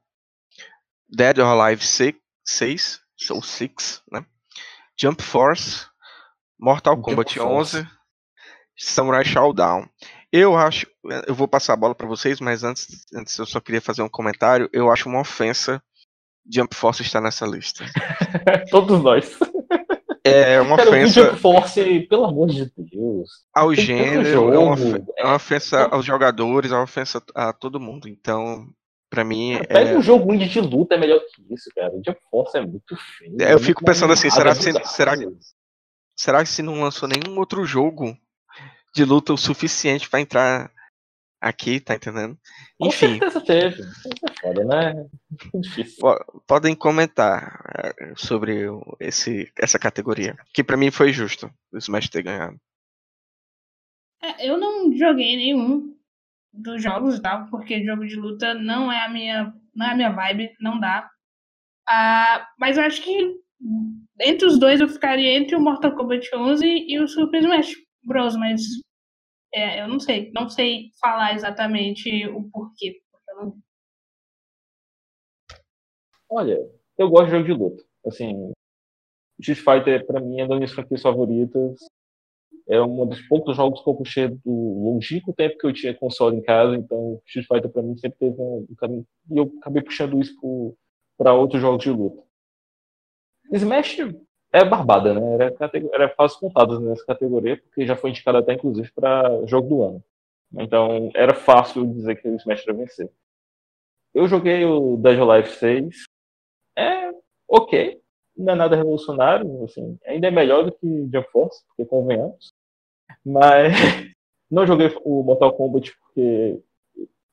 Dead or Alive 6, ou 6, né? Jump Force, Mortal Jump Kombat Force. 11, Samurai Showdown. Eu acho, eu vou passar a bola para vocês, mas antes, antes eu só queria fazer um comentário. Eu acho uma ofensa Jump Force estar nessa lista. [LAUGHS] Todos nós. É uma Cara, ofensa. Jump Force, pelo amor de Deus. Ao gênero, é uma, é uma ofensa aos jogadores, é uma ofensa a todo mundo. Então, pra mim. Cara, pega é... um jogo indie de luta é melhor que isso, cara. O Jump Force é muito feio. É, eu fico pensando assim, será, se, será, será que se não lançou nenhum outro jogo de luta o suficiente para entrar aqui, tá entendendo? Enfim. Com certeza teve. É foda, né? Difícil. Podem comentar eh, sobre esse, essa categoria. Que para mim foi justo o Smash ter ganhado. É, eu não joguei nenhum dos jogos, tá? Porque jogo de luta não é a minha, não é a minha vibe, não dá. Ah, mas eu acho que entre os dois eu ficaria entre o Mortal Kombat 11 e o Super Smash Bros, mas é, eu não sei, não sei falar exatamente o porquê. Olha, eu gosto de jogo de luta. Assim, Street Fighter para mim é uma das minhas franquias favoritas. É um dos poucos jogos que eu puxei do longínquo tempo que eu tinha console em casa, então Street Fighter para mim sempre teve um, caminho e eu acabei puxando isso para outros jogos de luta. Smash é barbada, né? Era, era fácil contadas nessa categoria, porque já foi indicado até, inclusive, para jogo do ano. Então, era fácil dizer que o Smash ia vencer. Eu joguei o Dead Life 6. É ok. Não é nada revolucionário, assim. Ainda é melhor do que Jump Force, porque convenhamos. Mas [LAUGHS] não joguei o Mortal Kombat porque,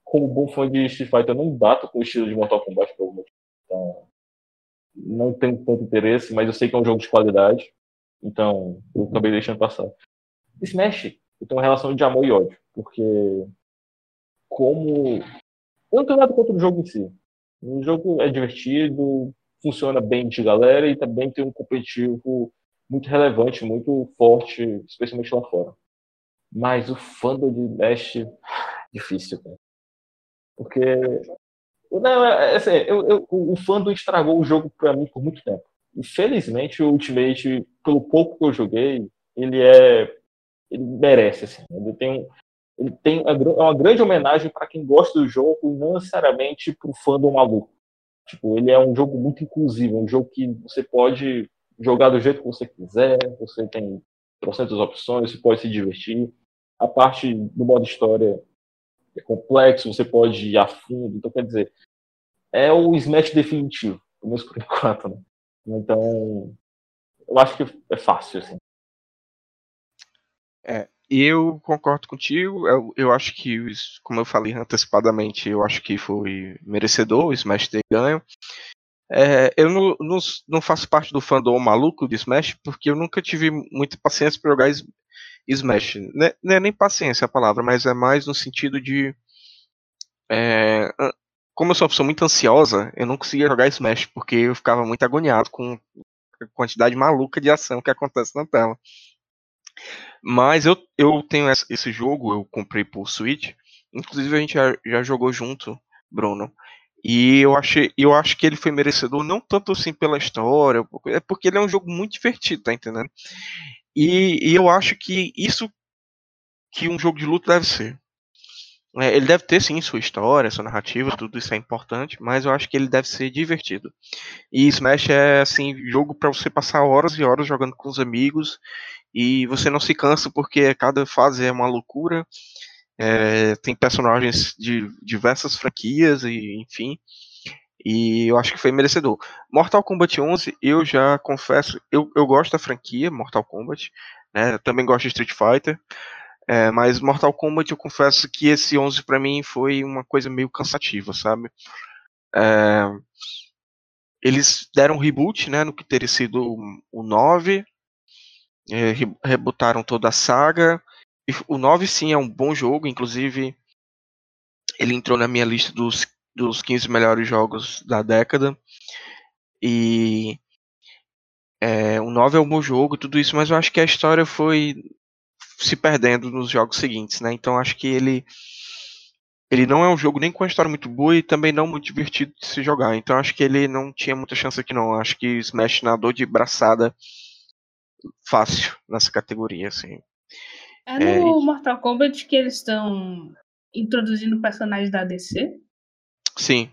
como bom fã de Street Fighter, eu não bato com o estilo de Mortal Kombat, provavelmente. Então, não tenho tanto interesse, mas eu sei que é um jogo de qualidade, então eu acabei deixando passar. Smash, eu tenho uma relação de amor e ódio, porque como. Eu não tenho nada contra o jogo em si. O jogo é divertido, funciona bem de galera e também tem um competitivo muito relevante, muito forte, especialmente lá fora. Mas o fandom de Smash, [SIGHS] difícil, cara. Porque. Não, é, é, assim, eu, eu, o fandom estragou o jogo pra mim por muito tempo. Infelizmente, o Ultimate, pelo pouco que eu joguei, ele é. Ele merece, assim. Ele tem, ele tem é uma grande homenagem para quem gosta do jogo e não necessariamente pro fandom maluco. Tipo, ele é um jogo muito inclusivo, um jogo que você pode jogar do jeito que você quiser, você tem trocentas opções, você pode se divertir. A parte do modo história é complexo, você pode ir a fundo, então quer dizer, é o Smash definitivo, pelo menos por [LAUGHS] enquanto, né? Então, eu acho que é fácil, assim. É, eu concordo contigo. Eu, eu acho que, como eu falei antecipadamente, eu acho que foi merecedor o Smash ter ganho. É, eu não, não, não, faço parte do fandom maluco de Smash, porque eu nunca tive muita paciência para jogar Smash. Não é, não é, nem paciência a palavra, mas é mais no sentido de. É, como eu sou uma pessoa muito ansiosa, eu não conseguia jogar Smash, porque eu ficava muito agoniado com a quantidade maluca de ação que acontece na tela. Mas eu, eu tenho esse jogo, eu comprei por Switch. Inclusive a gente já, já jogou junto, Bruno. E eu achei, eu acho que ele foi merecedor não tanto assim pela história, é porque ele é um jogo muito divertido, tá entendendo? E, e eu acho que isso que um jogo de luta deve ser. É, ele deve ter sim sua história, sua narrativa, tudo isso é importante, mas eu acho que ele deve ser divertido. E Smash é assim jogo para você passar horas e horas jogando com os amigos e você não se cansa porque cada fase é uma loucura. É, tem personagens de diversas franquias e enfim. E eu acho que foi merecedor. Mortal Kombat 11, eu já confesso, eu, eu gosto da franquia Mortal Kombat, né? Também gosto de Street Fighter. É, mas Mortal Kombat, eu confesso que esse 11 para mim foi uma coisa meio cansativa, sabe? É, eles deram um reboot, né, no que teria sido o 9, é, rebootaram toda a saga. E o 9 sim é um bom jogo, inclusive ele entrou na minha lista dos, dos 15 melhores jogos da década. E é, o 9 é um bom jogo, tudo isso, mas eu acho que a história foi se perdendo nos jogos seguintes, né? Então acho que ele ele não é um jogo nem com uma história muito boa e também não muito divertido de se jogar. Então acho que ele não tinha muita chance aqui não. Acho que Smash nadou de braçada fácil nessa categoria, assim. É no é, Mortal Kombat que eles estão introduzindo personagens da DC? Sim,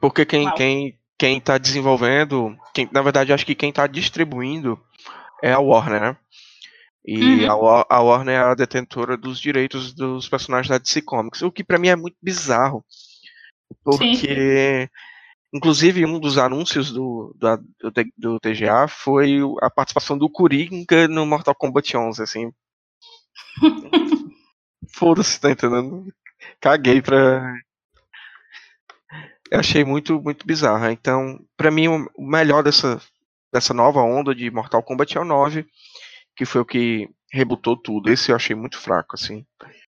porque quem, quem, quem tá desenvolvendo, quem, na verdade acho que quem tá distribuindo é a Warner, né? E uhum. a, a, Warner é a detentora dos direitos dos personagens da DC Comics, o que para mim é muito bizarro. Porque, Sim. inclusive, um dos anúncios do, do, do, do, TGA foi a participação do Coringa no Mortal Kombat 11, assim. [LAUGHS] Foda-se, tá entendendo? Caguei pra. Eu achei muito, muito bizarro. Então, para mim, o melhor dessa, dessa nova onda de Mortal Kombat é o 9 que foi o que rebutou tudo. Esse eu achei muito fraco, assim.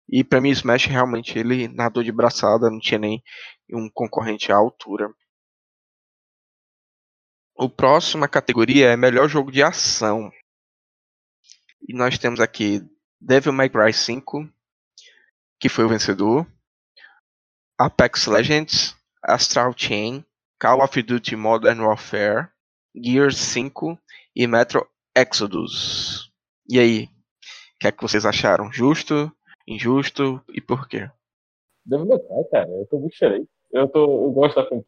E para mim, Smash realmente ele nadou de braçada, não tinha nem um concorrente à altura. O próxima categoria é melhor jogo de ação. E nós temos aqui Devil May Cry 5, que foi o vencedor. Apex Legends, Astral Chain, Call of Duty Modern Warfare, Gears 5 e Metro Exodus. E aí, o que é que vocês acharam? Justo, injusto e por quê? May Cry, cara, eu tô muito feliz. Eu, tô, eu gosto da franquia.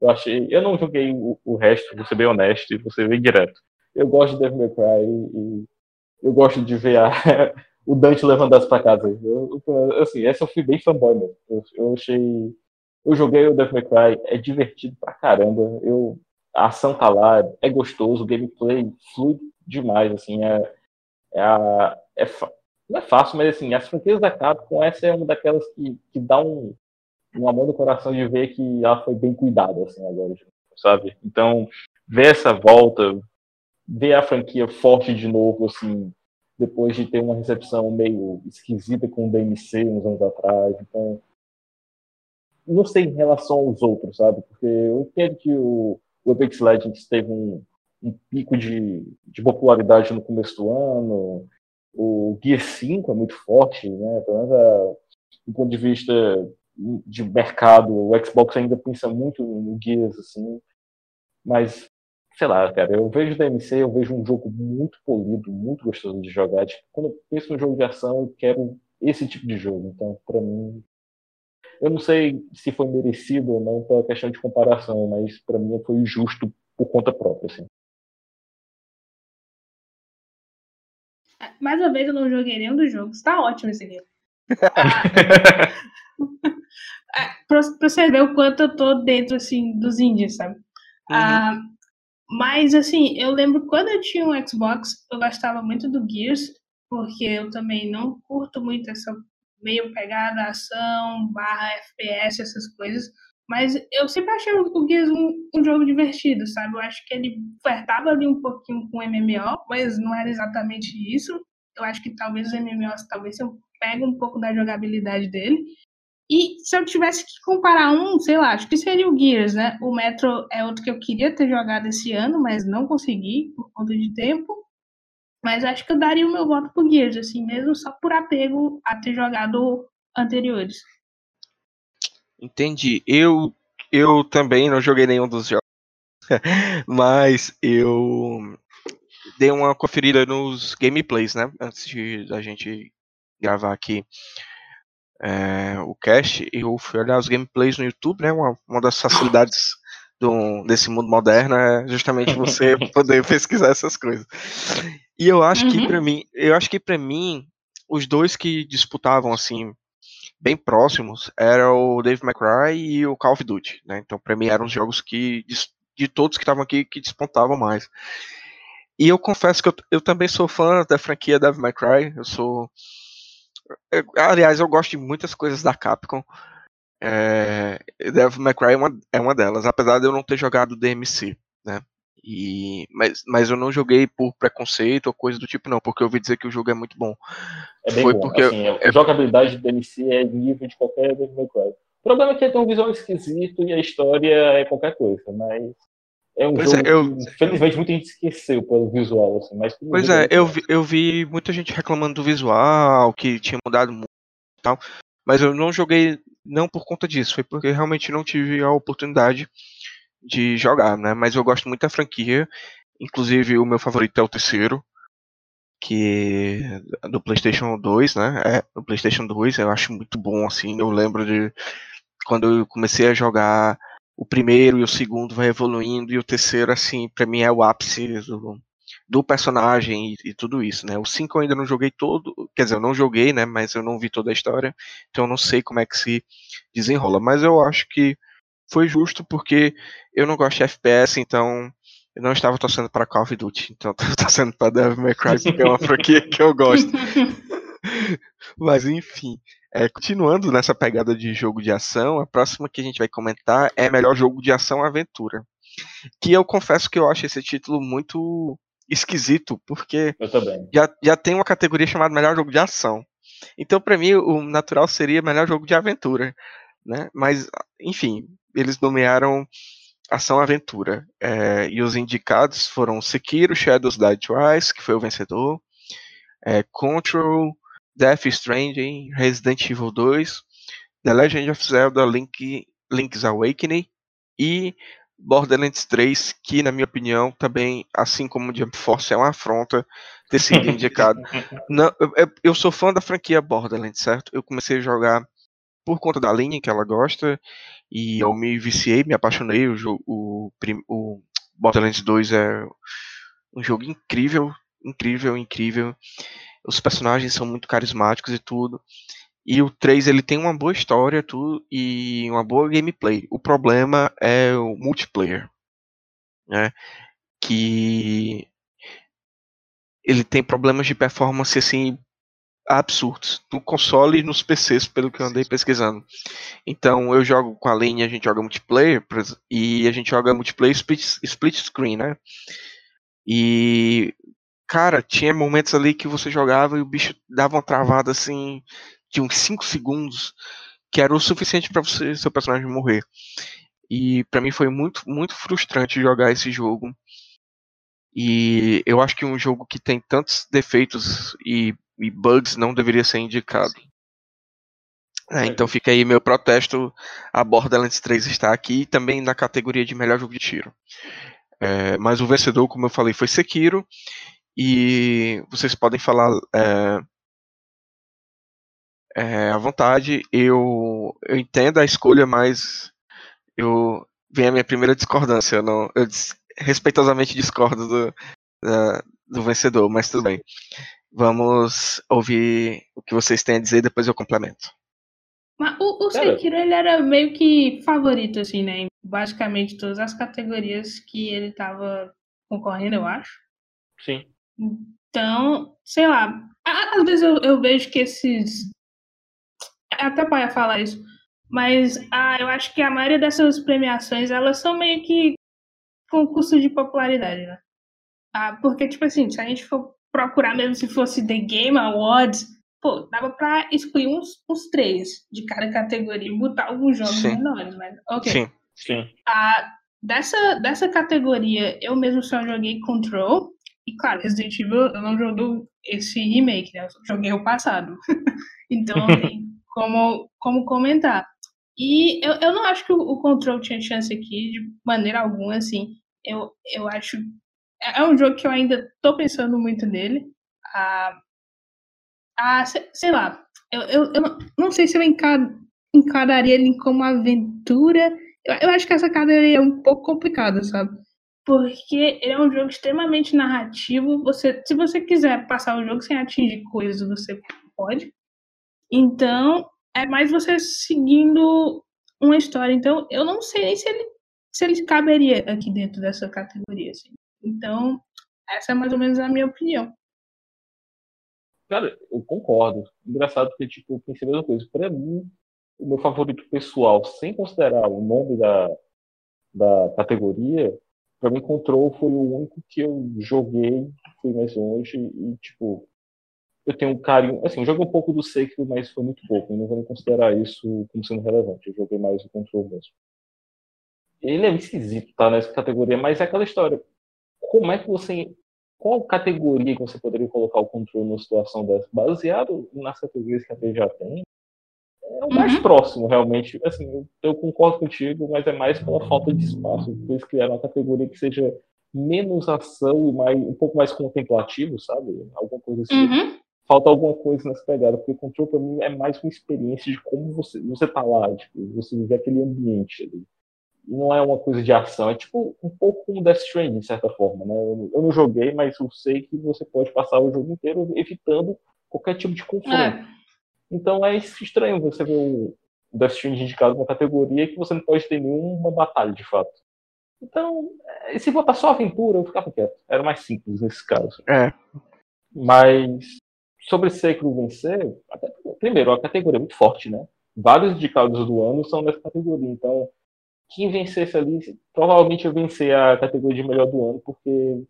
Eu achei. Eu não joguei o, o resto, vou ser bem honesto e vou ser bem direto. Eu gosto de Devil May Cry e eu gosto de ver a, [LAUGHS] o Dante levando as pra casa. Eu, eu, assim, essa eu fui bem fanboy mesmo. Eu, eu achei. Eu joguei o Devil May Cry, é divertido pra caramba. Eu, a ação tá lá, é gostoso, o gameplay flui demais, assim, é, é, a, é não é fácil, mas assim, as franquias da Capcom, essa é uma daquelas que, que dá um, um amor no coração de ver que ela foi bem cuidada, assim, agora, sabe? Então, ver essa volta, ver a franquia forte de novo, assim, depois de ter uma recepção meio esquisita com o DMC uns anos atrás. Então, não sei em relação aos outros, sabe? Porque eu entendo que o, o Apex Legends teve um, um pico de, de popularidade no começo do ano. O Gear 5 é muito forte, né? Pelo menos a, do ponto de vista de mercado, o Xbox ainda pensa muito no Gears, assim. Mas, sei lá, cara, eu vejo o DMC, eu vejo um jogo muito polido, muito gostoso de jogar. Tipo, quando eu penso no jogo de ação, eu quero esse tipo de jogo. Então, para mim, eu não sei se foi merecido ou não pela questão de comparação, mas para mim foi justo por conta própria, assim. Mais uma vez eu não joguei nenhum dos jogos. Tá ótimo esse aqui. [LAUGHS] pra, pra você ver o quanto eu tô dentro, assim, dos indies, sabe? Uhum. Ah, mas, assim, eu lembro quando eu tinha um Xbox, eu gostava muito do Gears, porque eu também não curto muito essa meio pegada ação, barra FPS, essas coisas. Mas eu sempre achei o Gears um, um, jogo divertido, sabe? Eu acho que ele flertava ali um pouquinho com MMO, mas não era exatamente isso. Eu acho que talvez os MMOs, talvez eu pegue um pouco da jogabilidade dele. E se eu tivesse que comparar um, sei lá, acho que seria o Gears, né? O Metro é outro que eu queria ter jogado esse ano, mas não consegui por conta de tempo. Mas acho que eu daria o meu voto pro Gears, assim, mesmo só por apego a ter jogado anteriores. Entendi. Eu, eu também não joguei nenhum dos jogos, [LAUGHS] mas eu dei uma conferida nos gameplays, né? Antes de da gente gravar aqui é, o cast, eu fui olhar os gameplays no YouTube, né? Uma, uma das facilidades do, desse mundo moderno é justamente [LAUGHS] você poder pesquisar essas coisas. E eu acho uhum. que para mim, eu acho que para mim os dois que disputavam assim bem próximos era o Dave McCry e o Call of Duty, né? Então para mim eram os jogos que de todos que estavam aqui que despontavam mais. E eu confesso que eu, eu também sou fã da franquia Devil May Cry. Eu sou. Eu, aliás, eu gosto de muitas coisas da Capcom. É, Devil May Cry é uma, é uma delas, apesar de eu não ter jogado DMC, né? E, mas, mas eu não joguei por preconceito ou coisa do tipo, não, porque eu ouvi dizer que o jogo é muito bom. É bem Foi bom. Porque assim, a jogabilidade do DMC é nível de qualquer Devil May Cry. O problema é que ele tem um visual esquisito e a história é qualquer coisa, mas é um pois jogo é, eu... que, infelizmente, muita gente esqueceu pelo visual, assim, mas... Pois é, eu vi, eu vi muita gente reclamando do visual, que tinha mudado muito e tal, mas eu não joguei não por conta disso, foi porque realmente não tive a oportunidade de jogar, né? Mas eu gosto muito da franquia, inclusive o meu favorito é o terceiro, que é do PlayStation 2, né? É, do PlayStation 2, eu acho muito bom assim. Eu lembro de quando eu comecei a jogar o primeiro e o segundo vai evoluindo e o terceiro assim, para mim é o ápice do, do personagem e, e, tudo isso, né? O 5 eu ainda não joguei todo, quer dizer, eu não joguei, né? Mas eu não vi toda a história, então eu não sei como é que se desenrola. Mas eu acho que foi justo porque eu não gosto de FPS, então eu não estava torcendo para Call of Duty, então [LAUGHS] eu estava torcendo para Devil May Cry, porque é uma franquia que eu gosto. [LAUGHS] Mas enfim, é, continuando nessa pegada de jogo de ação, a próxima que a gente vai comentar é melhor jogo de ação aventura. Que eu confesso que eu acho esse título muito esquisito, porque Já, já tem uma categoria chamada melhor jogo de ação. Então, para mim, o natural seria melhor jogo de aventura. Né? Mas, enfim, eles nomearam ação aventura. É, e os indicados foram Sekiro, Shadows Die Twice, que foi o vencedor, é, Control, Death Stranding, Resident Evil 2, The Legend of Zelda Link, Link's Awakening e Borderlands 3, que na minha opinião também, assim como Jump Force, é uma afronta ter sido indicado. [LAUGHS] Não, eu, eu, sou fã da franquia Borderlands, certo? Eu comecei a jogar por conta da linha que ela gosta e eu me viciei, me apaixonei. O, o, o Borderlands 2 é um jogo incrível, incrível, incrível. Os personagens são muito carismáticos e tudo. E o 3 ele tem uma boa história tudo, e uma boa gameplay. O problema é o multiplayer. Né? Que ele tem problemas de performance assim absurdos no console e nos PCs, pelo que eu andei pesquisando. Então eu jogo com a Lane, a gente joga multiplayer e a gente joga multiplayer split, split screen, né? E cara, tinha momentos ali que você jogava e o bicho dava uma travada assim de uns 5 segundos, que era o suficiente para você seu personagem morrer. E para mim foi muito muito frustrante jogar esse jogo. E eu acho que um jogo que tem tantos defeitos e, e bugs não deveria ser indicado. É, então fica aí meu protesto a Borderlands 3 está aqui também na categoria de melhor jogo de tiro. É, mas o vencedor, como eu falei, foi Sekiro. E vocês podem falar é, é, à vontade. Eu, eu entendo a escolha, mas eu vem a minha primeira discordância. Eu, não, eu respeitosamente discordo do, da, do vencedor, mas tudo bem. Vamos ouvir o que vocês têm a dizer, depois eu complemento. Mas o, o Sekiro, ele era meio que favorito, assim, né? Em basicamente todas as categorias que ele tava concorrendo, eu acho. Sim. Então, sei lá. Às vezes eu, eu vejo que esses. É até para falar isso. Mas ah, eu acho que a maioria dessas premiações, elas são meio que concurso de popularidade, né? Ah, porque, tipo assim, se a gente for procurar mesmo se fosse The Game Awards, pô, dava pra excluir uns, uns três de cada categoria e botar alguns jogos Sim. menores, mas ok. Sim, sim. Ah, dessa, dessa categoria, eu mesmo só joguei Control. E claro, Resident Evil eu não joguei esse remake, né? Eu joguei o passado. [LAUGHS] então não [LAUGHS] tem como, como comentar. E eu, eu não acho que o, o Control tinha chance aqui de maneira alguma, assim. Eu, eu acho. É, é um jogo que eu ainda tô pensando muito nele. Ah, ah, sei lá, eu, eu, eu não sei se eu encararia ele como aventura. Eu, eu acho que essa cadeira é um pouco complicada, sabe? Porque ele é um jogo extremamente narrativo. Você, se você quiser passar o jogo sem atingir coisas, você pode. Então, é mais você seguindo uma história. Então, eu não sei nem se ele, se ele caberia aqui dentro dessa categoria. Assim. Então, essa é mais ou menos a minha opinião. Cara, eu concordo. Engraçado porque, tipo, eu pensei a mesma coisa. Pra mim, o meu favorito pessoal, sem considerar o nome da, da categoria, pra mim, Control foi o único que eu joguei, fui mais longe e, tipo, eu tenho um carinho. Assim, eu joguei um pouco do Sekiro, mas foi muito pouco. Eu não vou nem considerar isso como sendo relevante. Eu joguei mais o Control mesmo. Ele é esquisito, tá, nessa categoria, mas é aquela história. Como é que você qual categoria que você poderia colocar o controle numa situação dessa? Baseado nas categorias que a T já tem, é o mais uhum. próximo, realmente. Assim, eu, eu, concordo contigo, mas é mais pela falta de espaço. Eles criaram uma categoria que seja menos ação e mais, um pouco mais contemplativo, sabe? Alguma coisa assim. Uhum. Falta alguma coisa nessa pegada, porque o controle para mim é mais uma experiência de como você você tá lá, tipo, você vive aquele ambiente ali não é uma coisa de ação, é tipo um pouco como Death Stranding, de certa forma, né? Eu, não joguei, mas eu sei que você pode passar o jogo inteiro evitando qualquer tipo de confronto. É. Então é estranho você ver o Death Stranding indicado numa categoria que você não pode ter nenhuma batalha, de fato. Então, é, se botar só aventura, eu ficava quieto. Era mais simples nesse caso. É. Mas sobre Sekiro vencer, até, primeiro, a categoria é muito forte, né? Vários indicados do ano são nessa categoria, então quem vencesse ali, provavelmente eu vencer a categoria de melhor do ano, porque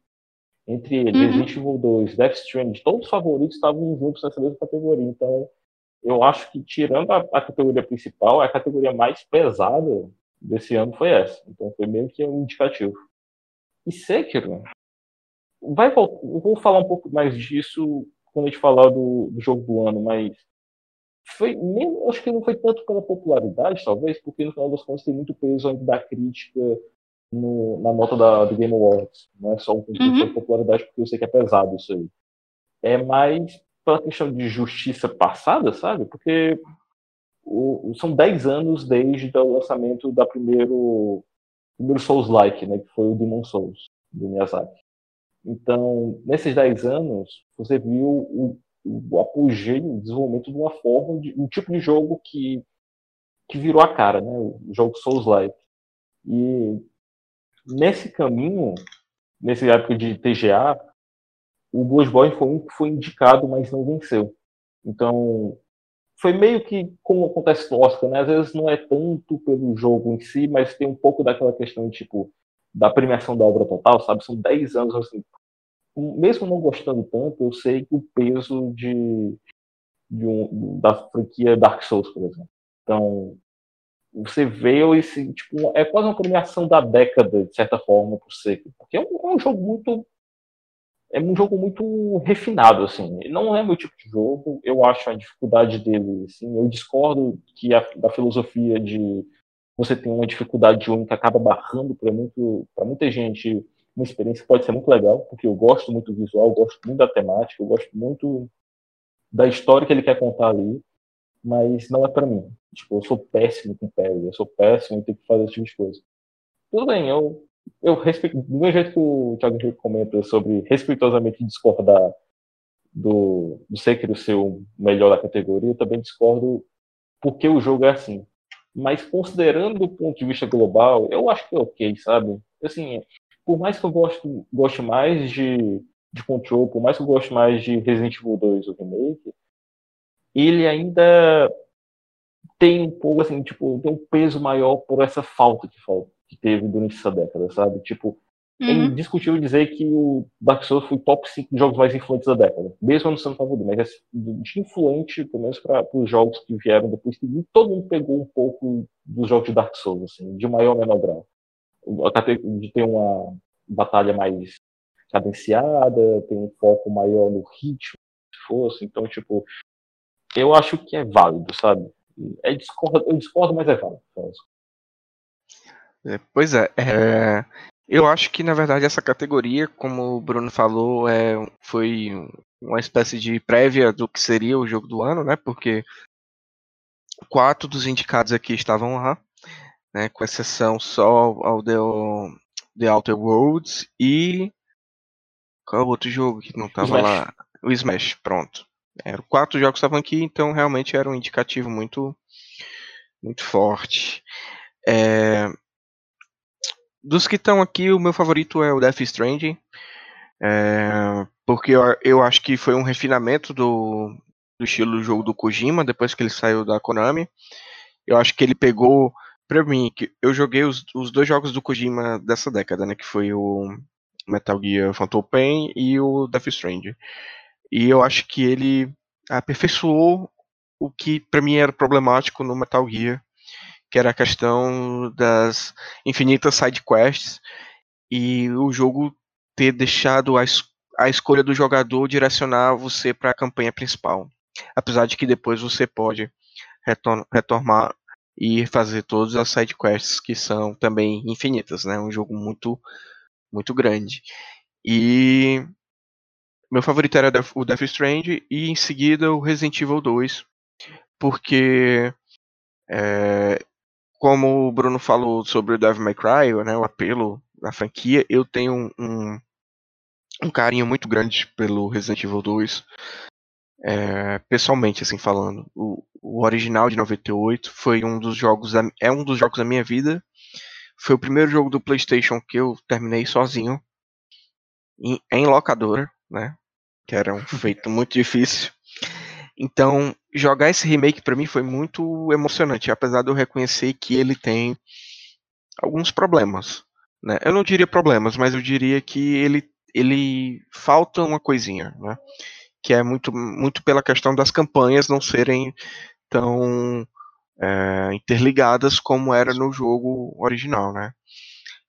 entre eles, uhum. Resident Evil 2, Death Stranding, todos os favoritos estavam juntos nessa mesma categoria. Então, eu acho que tirando a, a, categoria principal, a categoria mais pesada desse ano foi essa. Então, foi meio que um indicativo. E Sekiro, vai eu vou falar um pouco mais disso quando a gente falar do, do jogo do ano, mas foi mesmo, acho que não foi tanto pela popularidade, talvez, porque no final das contas tem muito peso ainda da crítica no, na nota da, do Game Awards. Não é só um concurso uhum. de popularidade, porque eu sei que é pesado isso aí. É mais pela questão de justiça passada, sabe? Porque o, são 10 anos desde o lançamento da primeiro, primeiro Souls-like, né? Que foi o Demon Souls, do Miyazaki. Então, nesses 10 anos, você viu o o apogeu, o desenvolvimento de uma forma, de um tipo de jogo que, que virou a cara, né? O jogo Souls-like. E nesse caminho, nessa época de TGA, o Bloodborne foi um que foi indicado, mas não venceu. Então, foi meio que como acontece no Oscar, né? Às vezes não é tanto pelo jogo em si, mas tem um pouco daquela questão, tipo, da premiação da obra total, sabe? São 10 anos, assim, mesmo não gostando tanto, eu sei que o peso de, de um, da franquia Dark Souls, por exemplo. Então, você vê esse, tipo, é quase uma premiação da década, de certa forma, por Sekiro. Porque é um, é um jogo muito é um jogo muito refinado, assim. Não é meu tipo de jogo. Eu acho a dificuldade dele, assim. Eu discordo que a, da filosofia de você ter uma dificuldade única acaba barrando para para muita gente uma experiência que pode ser muito legal, porque eu gosto muito do visual, eu gosto muito da temática, eu gosto muito da história que ele quer contar ali, mas não é para mim. Tipo, eu sou péssimo com pele, eu sou péssimo em ter que fazer esse tipo de coisa. Tudo bem, eu eu respeito, do mesmo jeito que o Thiago Henrique comenta sobre respeitosamente discordar do, do Sekiro ser o melhor da categoria, eu também discordo porque o jogo é assim. Mas considerando do ponto de vista global, eu acho que é ok, sabe? Assim, por mais que eu goste, goste mais de, de Control, por mais que eu goste mais de Resident Evil 2, o remake, ele ainda tem um pouco, assim, tipo, tem um peso maior por essa falta que falta que teve durante essa década, sabe? Tipo, é uhum. é indiscutível dizer que o Dark Souls foi top 5 de jogos mais influentes da década. Mesmo não sendo favorito, mas é de influente, pelo menos para os jogos que vieram depois. Todo mundo pegou um pouco dos jogos de Dark Souls, assim, de maior ou menor grau. De ter uma batalha mais cadenciada, ter um foco maior no ritmo, se fosse. Então, tipo, eu acho que é válido, sabe? É discordo, eu discordo, mas é válido. É, pois é, é, eu acho que na verdade essa categoria, como o Bruno falou, é, foi uma espécie de prévia do que seria o jogo do ano, né? Porque quatro dos indicados aqui estavam lá, né? Com exceção só ao The, The Outer Worlds e qual é o outro jogo que não estava lá? O Smash, pronto. Eram quatro jogos que estavam aqui, então realmente era um indicativo muito muito forte. É, dos que estão aqui, o meu favorito é o Death Stranding. É, porque eu, eu, acho que foi um refinamento do, do estilo do jogo do Kojima, depois que ele saiu da Konami. Eu acho que ele pegou, pra mim, que eu joguei os, os dois jogos do Kojima dessa década, né? Que foi o Metal Gear Phantom Pain e o Death Stranding. E eu acho que ele aperfeiçoou o que para mim era problemático no Metal Gear, que era a questão das infinitas side quests e o jogo ter deixado a, es a escolha do jogador direcionar você para a campanha principal. Apesar de que depois você pode retor retornar e fazer todas as side quests que são também infinitas, né? Um jogo muito muito grande. E meu favorito era o Death Stranding e em seguida o Resident Evil 2, porque é, como o Bruno falou sobre o Devil May Cry, né, o apelo da franquia, eu tenho um, um carinho muito grande pelo Resident Evil 2. É, pessoalmente, assim falando, o, o, original de 98 foi um dos jogos da, é um dos jogos da minha vida. Foi o primeiro jogo do PlayStation que eu terminei sozinho em, em locadora, né? Que era um [LAUGHS] feito muito difícil. Então, jogar esse remake para mim foi muito emocionante, apesar de eu reconhecer que ele tem alguns problemas. Né? Eu não diria problemas, mas eu diria que ele, ele falta uma coisinha, né? Que é muito, muito pela questão das campanhas não serem tão é, interligadas como era no jogo original. Né?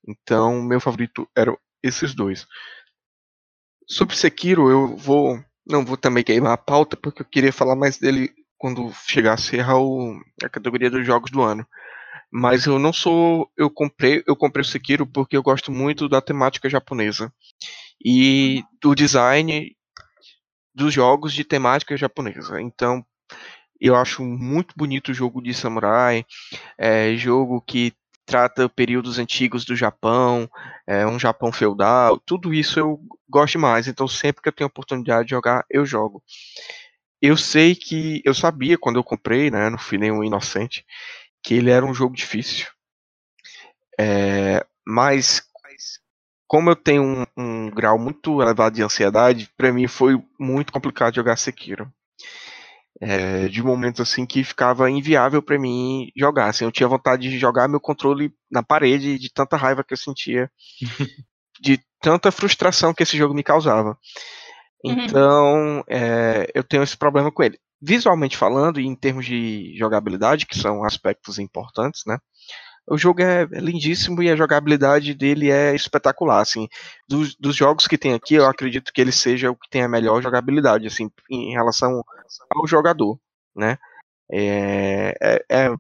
Então, meu favorito eram esses dois. Sobre Sekiro, eu vou não vou também queimar a pauta, porque eu queria falar mais dele quando chegasse a, a categoria dos jogos do ano. Mas eu não sou. Eu comprei, eu comprei o Sekiro porque eu gosto muito da temática japonesa. E do design dos jogos de temática japonesa. Então, eu acho muito bonito o jogo de samurai, é, jogo que trata períodos antigos do Japão, é, um Japão feudal, tudo isso eu gosto mais. Então sempre que eu tenho oportunidade de jogar, eu jogo. Eu sei que eu sabia quando eu comprei, né, não fui nenhum inocente, que ele era um jogo difícil. É, mas como eu tenho um, um grau muito elevado de ansiedade, para mim foi muito complicado jogar Sekiro é, de momentos assim que ficava inviável para mim jogar. Assim, eu tinha vontade de jogar meu controle na parede de tanta raiva que eu sentia [LAUGHS] de tanta frustração que esse jogo me causava. Uhum. Então, é, eu tenho esse problema com ele. Visualmente falando, e em termos de jogabilidade, que são aspectos importantes, né? O jogo é, é lindíssimo e a jogabilidade dele é espetacular, assim. Dos, dos, jogos que tem aqui, eu acredito que ele seja o que tem a melhor jogabilidade, assim, em relação ao jogador, né? É, é, é,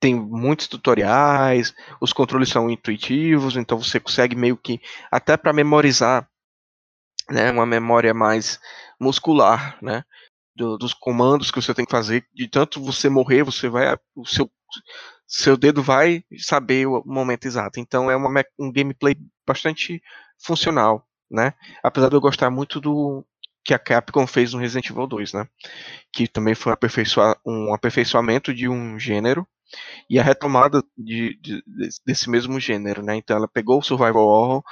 tem muitos tutoriais, os controles são intuitivos, então você consegue meio que até para memorizar, né, uma memória mais muscular, né, do, dos comandos que você tem que fazer. De tanto você morrer, você vai, o seu seu dedo vai saber o momento exato. Então é uma, um gameplay bastante funcional, né? Apesar de eu gostar muito do que a Capcom fez no Resident Evil 2, né? Que também foi um aperfeiçoamento de um gênero e a retomada de, de, desse mesmo gênero, né? Então ela pegou o survival horror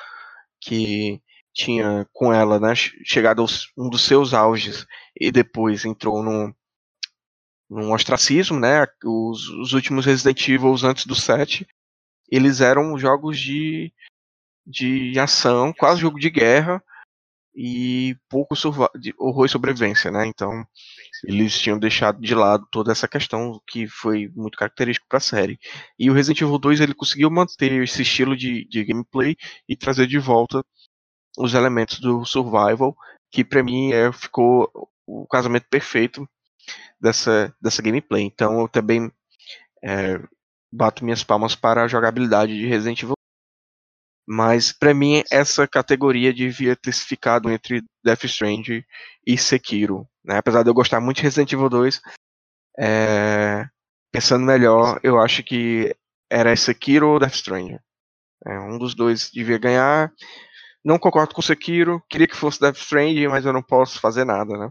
que tinha com ela, né, chegado aos um dos seus auges e depois entrou num, num ostracismo, né? Os, os últimos Resident Evil antes do 7, eles eram jogos de de ação, quase jogo de guerra e pouco de horror e sobrevivência, né? Então eles tinham deixado de lado toda essa questão que foi muito característico para a série. E o Resident Evil 2 ele conseguiu manter esse estilo de, de gameplay e trazer de volta os elementos do survival, que para mim é, ficou o casamento perfeito dessa, dessa gameplay. Então eu também é, bato minhas palmas para a jogabilidade de Resident Evil. Mas para mim essa categoria devia ter ficado entre Death Stranding e Sekiro. Né? Apesar de eu gostar muito de Resident Evil 2, é... pensando melhor, eu acho que era Sekiro ou Death Stranding. É, um dos dois devia ganhar. Não concordo com Sekiro, queria que fosse Death Stranding, mas eu não posso fazer nada, né?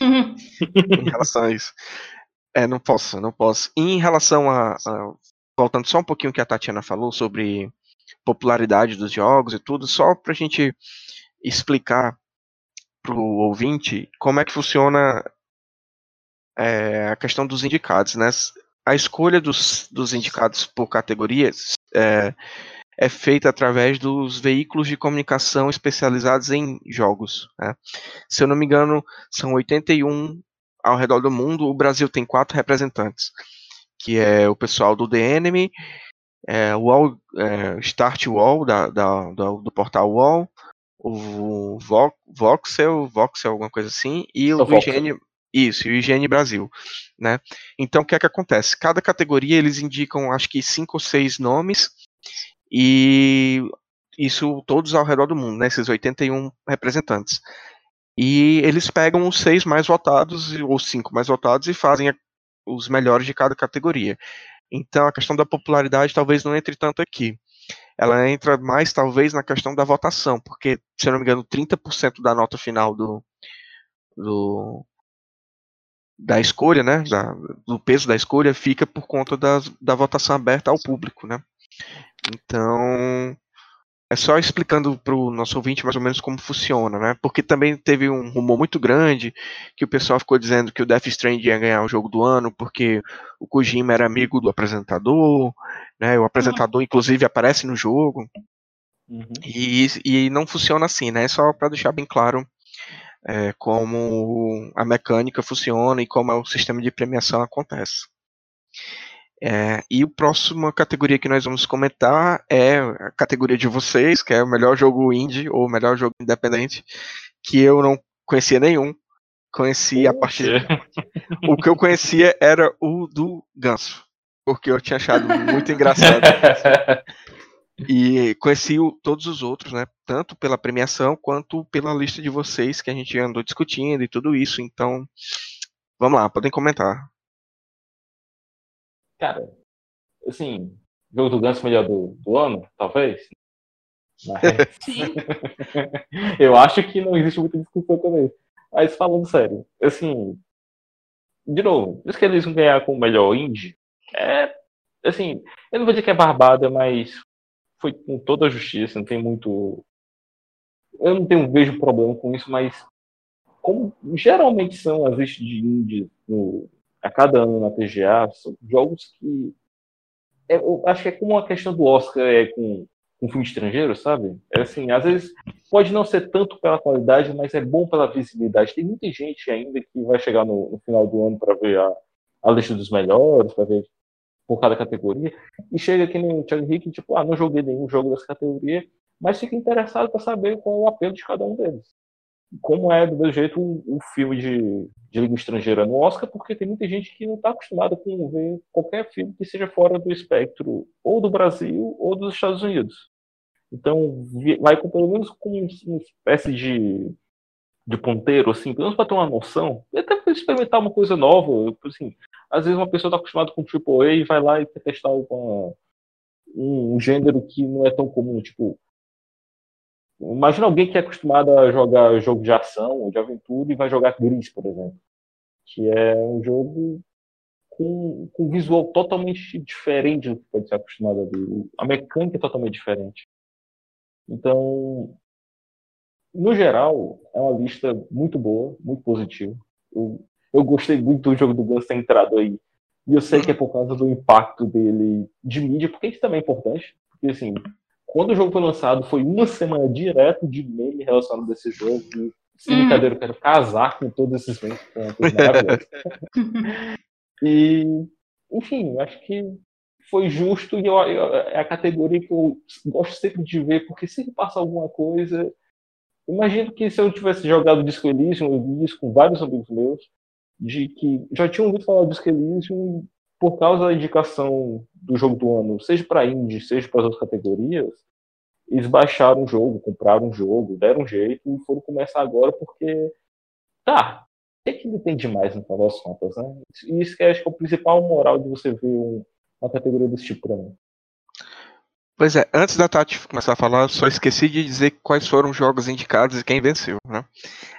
Em relação a isso. É, não posso, não posso. E em relação a, a, Voltando só um pouquinho que a Tatiana falou sobre popularidade dos jogos e tudo, só pra gente explicar para o ouvinte como é que funciona é, a questão dos indicados, né? A escolha dos, dos indicados por categorias é, é feita através dos veículos de comunicação especializados em jogos. Né? Se eu não me engano, são 81 ao redor do mundo. O Brasil tem quatro representantes, que é o pessoal do The Enemy, é, Wall, é, Start Wall, da, da, do, do portal Wall, o Voxel, Voxel, alguma coisa assim, e o, o IGN, isso, o IGN Brasil, né? Então, o que é que acontece? Cada categoria eles indicam, acho que cinco ou seis nomes, e isso todos ao redor do mundo, né? Esses 81 representantes. E eles pegam os seis mais votados, ou cinco mais votados, e fazem os melhores de cada categoria. Então, a questão da popularidade talvez não entre tanto aqui ela entra mais talvez na questão da votação, porque, se eu não me engano, 30% da nota final do, do da escolha, né, da, do peso da escolha fica por conta da, da votação aberta ao público, né. Então, é só explicando para o nosso ouvinte mais ou menos como funciona, né? Porque também teve um rumor muito grande que o pessoal ficou dizendo que o Death Stranding ia ganhar o jogo do ano porque o Kojima era amigo do apresentador, né? O apresentador, inclusive, aparece no jogo. Uhum. E, e não funciona assim, né? É só para deixar bem claro é, como a mecânica funciona e como é o sistema de premiação acontece. É, e a próxima categoria que nós vamos comentar é a categoria de vocês, que é o melhor jogo indie ou o melhor jogo independente, que eu não conhecia nenhum. Conheci a partir. o que eu conhecia era o do Ganso, porque eu tinha achado muito engraçado. [LAUGHS] E conheci o, todos os outros, né? Tanto pela premiação quanto pela lista de vocês que a gente andou discutindo e tudo isso. Então, vamos lá, podem comentar. Cara, assim, jogo do Ganso melhor do, do ano, talvez. [LAUGHS] Mas... [LAUGHS] eu acho que não existe muita discussão também. Mas falando sério, assim, de novo, isso que eles vão ganhar com o melhor indie, é, assim, eu não vou dizer que é barbada, mas foi com toda a justiça, não tem muito. Eu não tenho, vejo problema com isso, mas como geralmente são as listas de indie no, a cada ano na TGA, são jogos que. É, eu acho que é como a questão do Oscar é com um filme estrangeiro, sabe? É assim, às vezes pode não ser tanto pela qualidade, mas é bom pela visibilidade. Tem muita gente ainda que vai chegar no, no final do ano para ver a, a lista dos melhores, para ver por cada categoria, e chega aqui no Thiago Henrique, tipo, ah, não joguei nenhum jogo dessa categoria, mas fica interessado para saber qual é o apelo de cada um deles. Como é, do meu jeito, um, um filme de, de língua estrangeira no Oscar, porque tem muita gente que não está acostumada com ver qualquer filme que seja fora do espectro ou do Brasil ou dos Estados Unidos. Então, vai com, pelo menos com uma espécie de, de ponteiro, assim, pelo menos para ter uma noção, e até para experimentar uma coisa nova. Assim, às vezes uma pessoa está acostumada com AAA e vai lá e quer testar uma, um gênero que não é tão comum, tipo. Imagina alguém que é acostumado a jogar jogo de ação ou de aventura e vai jogar Gris, por exemplo. Que é um jogo com, com visual totalmente diferente do que pode ser acostumado a ver. A mecânica é totalmente diferente. Então, no geral, é uma lista muito boa, muito positiva. Eu, eu gostei muito do jogo do Guns ter entrado aí. E eu sei que é por causa do impacto dele de mídia, porque isso também é importante. Porque, assim, quando o jogo foi lançado, foi uma semana direto de meme relacionado a esse jogo. E, sem hum. brincadeira, eu quero casar com todos esses memes. [LAUGHS] e, enfim, acho que foi justo e eu, eu, é a categoria que eu gosto sempre de ver, porque sempre passa alguma coisa. Imagino que se eu tivesse jogado Disco Elysium, eu vi isso com vários amigos meus, de que já tinham ouvido falar do Disco Elysium por causa da indicação do jogo do ano, seja para indie, seja para as outras categorias, eles baixaram o jogo, compraram o jogo, deram um jeito e foram começar agora porque tá, o que, é que ele tem demais no final das contas, né? Isso que acho que é o principal moral de você ver um, uma categoria desse tipo pra mim. Pois é, antes da Tati começar a falar, só esqueci de dizer quais foram os jogos indicados e quem venceu, né?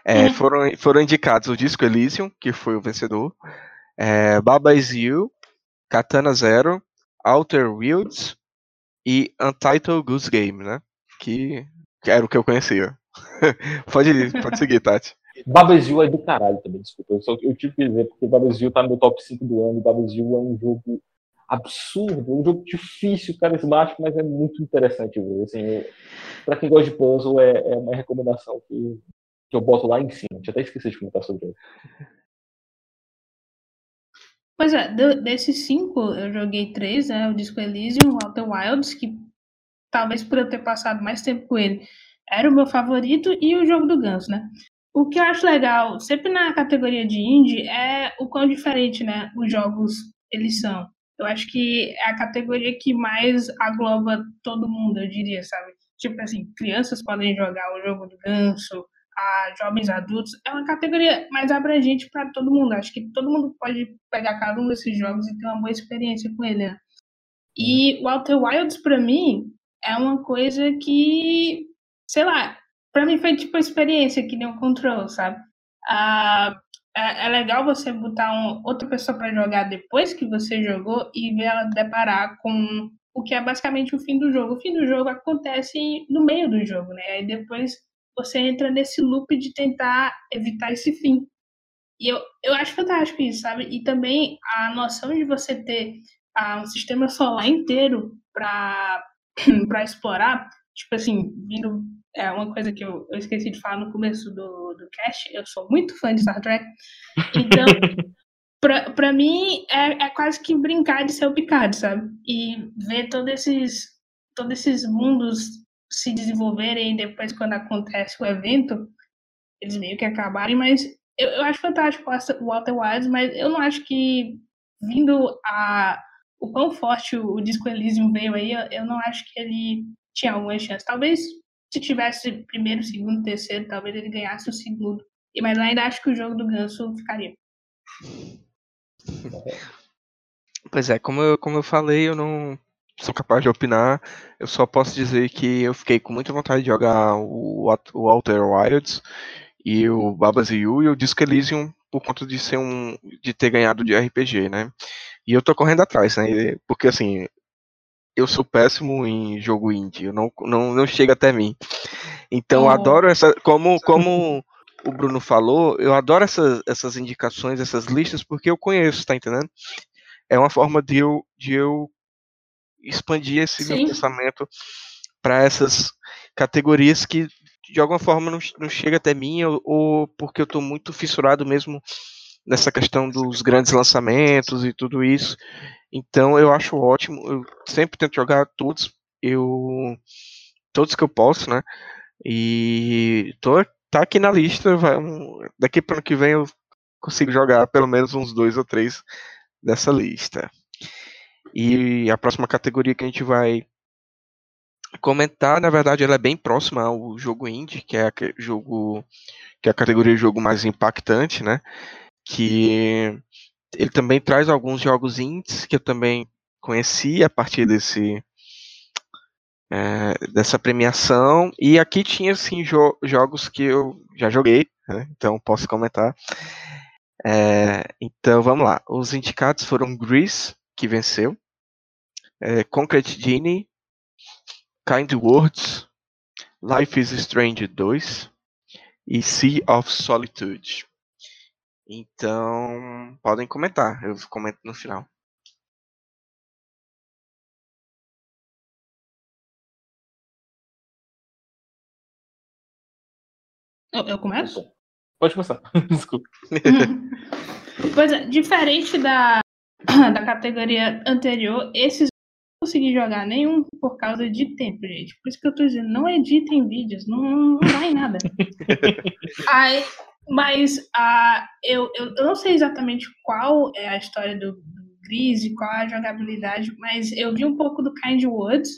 É, uhum. foram, foram indicados o Disco Elysium, que foi o vencedor, é, Baba Is You, Katana Zero, Outer Wilds e Untitled Goose Game, né? Que, era o que eu conhecia. [LAUGHS] pode, pode seguir, Tati. Babazil é do caralho também, desculpa. Eu, só, eu tive que dizer, porque Babazil tá no meu top 5 do ano Babazil é um jogo absurdo, um jogo difícil, carismático, mas é muito interessante ver. Assim, para quem gosta de puzzle, é, é, uma recomendação que, que eu boto lá em cima. Tinha até esqueci de comentar sobre ele. Pois é, desses cinco, eu joguei três, né? O Disco Elysium, o Outer Wilds, que talvez por eu ter passado mais tempo com ele, era o meu favorito, e o jogo do Ganso, né? O que eu acho legal, sempre na categoria de indie, é o quão diferente, né, os jogos eles são. Eu acho que é a categoria que mais agloba todo mundo, eu diria, sabe? Tipo assim, crianças podem jogar o jogo do ganso, a jovens adultos. É uma categoria mais abrangente para todo mundo. Acho que todo mundo pode pegar cada um desses jogos e ter uma boa experiência com ele. Né? E o Outer Wilds, para mim, é uma coisa que, sei lá, para mim foi tipo uma experiência que nem um control, sabe? Ah, é, é legal você botar um, outra pessoa para jogar depois que você jogou e ver ela deparar com o que é basicamente o fim do jogo. O fim do jogo acontece no meio do jogo, né? Aí depois você entra nesse loop de tentar evitar esse fim. E eu, eu acho fantástico isso, sabe? E também a noção de você ter ah, um sistema solar inteiro para [CLEARS THROAT] explorar, tipo assim, vindo é uma coisa que eu, eu esqueci de falar no começo do, do cast, eu sou muito fã de Star Trek, então, [LAUGHS] pra, pra mim, é, é quase que brincar de ser o Picard, sabe? E ver todos esses, todos esses mundos se desenvolverem depois quando acontece o evento, eles meio que acabarem, mas eu, eu acho fantástico o Walter Wilds, mas eu não acho que vindo a o quão forte o, o disco Elysium veio aí, eu, eu não acho que ele tinha alguma chance. Talvez se tivesse primeiro, segundo, terceiro, talvez ele ganhasse o segundo. E mas ainda acho que o jogo do Ganso ficaria. Pois é, como eu, como eu falei, eu não sou capaz de opinar. Eu só posso dizer que eu fiquei com muita vontade de jogar o, o Outer Wilds e o Babas e o Disco Elysium por conta de ser um de ter ganhado de RPG, né? E eu tô correndo atrás, né? Porque assim, eu sou péssimo em jogo indie, eu não, não, não chega até mim. Então, oh. adoro essa. Como, como o Bruno falou, eu adoro essas, essas indicações, essas listas, porque eu conheço, tá entendendo? É uma forma de eu, de eu expandir esse Sim. meu pensamento para essas categorias que de alguma forma não, não chega até mim ou, ou porque eu estou muito fissurado mesmo nessa questão dos grandes lançamentos e tudo isso. Então eu acho ótimo. Eu sempre tento jogar todos, eu todos que eu posso, né? E tô tá aqui na lista. Vai, um, daqui para ano que vem eu consigo jogar pelo menos uns dois ou três dessa lista. E a próxima categoria que a gente vai comentar, na verdade, ela é bem próxima ao jogo indie, que é a jogo que é a categoria de jogo mais impactante, né? Que ele também traz alguns jogos indies que eu também conheci a partir desse é, dessa premiação e aqui tinha assim jo jogos que eu já joguei, né? então posso comentar. É, então vamos lá. Os indicados foram Grease, que venceu, é, Concrete Genie, Kind Words, Life is Strange 2 e Sea of Solitude. Então, podem comentar, eu comento no final. Eu, eu começo? Pode começar. [LAUGHS] Desculpa. pois é, diferente da, [COUGHS] da categoria anterior, esses não consegui jogar nenhum por causa de tempo, gente. Por isso que eu tô dizendo, não editem vídeos, não, não dá em nada. [LAUGHS] Aí, mas uh, eu, eu, eu, não sei exatamente qual é a história do, do Gris e qual é a jogabilidade, mas eu vi um pouco do Kind Woods.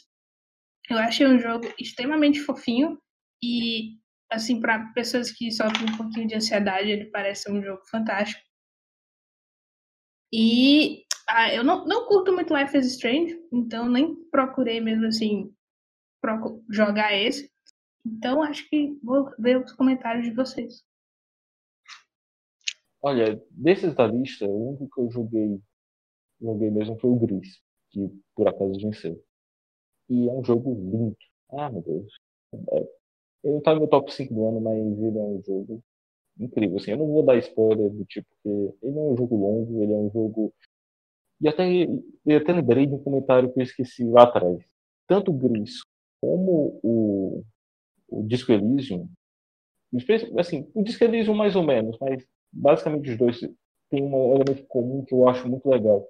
Eu achei um jogo extremamente fofinho e assim, para pessoas que sofrem um pouquinho de ansiedade, ele parece um jogo fantástico. E ah, eu não, não curto muito Life is Strange, então nem procurei mesmo assim jogar esse. Então acho que vou ver os comentários de vocês. Olha, desses da lista, o único que eu joguei, joguei mesmo foi o Gris, que por acaso venceu. E é um jogo lindo. Ah, meu Deus. É, ele não tá no meu top 5 do ano, mas ele é um jogo incrível. Assim, eu não vou dar spoiler do tipo que ele é um jogo longo, ele é um jogo. E até, eu até lembrei de um comentário que eu esqueci lá atrás. Tanto o Gris como o, o Disco Elysium, assim, o Disco Elysium mais ou menos, mas basicamente os dois têm um elemento comum que eu acho muito legal.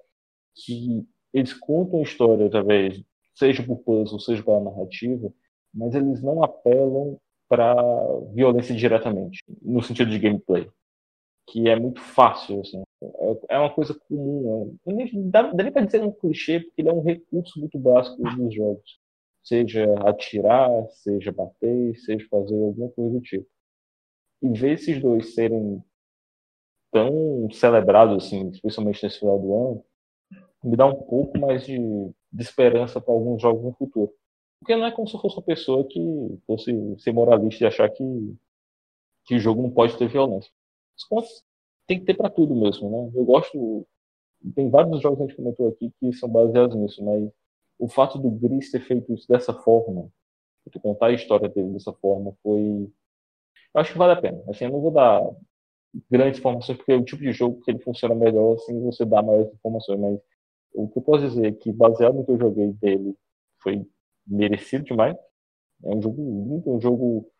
Que eles contam a história através, seja por puzzle, seja pela narrativa, mas eles não apelam para violência diretamente, no sentido de gameplay, que é muito fácil, assim. É uma coisa comum. É, dá, dá nem para dizer um clichê, porque ele é um recurso muito básico dos jogos. Seja atirar, seja bater, seja fazer alguma coisa do tipo. E ver esses dois serem tão celebrados, assim, especialmente nesse final do ano, me dá um pouco mais de, de esperança para alguns jogos no futuro. Porque não é como se fosse uma pessoa que fosse ser moralista e achar que, que o jogo não pode ter violência. As contas tem que ter para tudo mesmo, né? Eu gosto. Tem vários jogos que a gente comentou aqui que são baseados nisso, mas o fato do Gris ter feito isso dessa forma, de contar a história dele dessa forma, foi. Eu acho que vale a pena. Assim, eu não vou dar grandes informações, porque é o tipo de jogo que ele funciona melhor assim você dá maiores informações, mas o que eu posso dizer é que, baseado no que eu joguei dele, foi merecido demais. É um jogo lindo, um jogo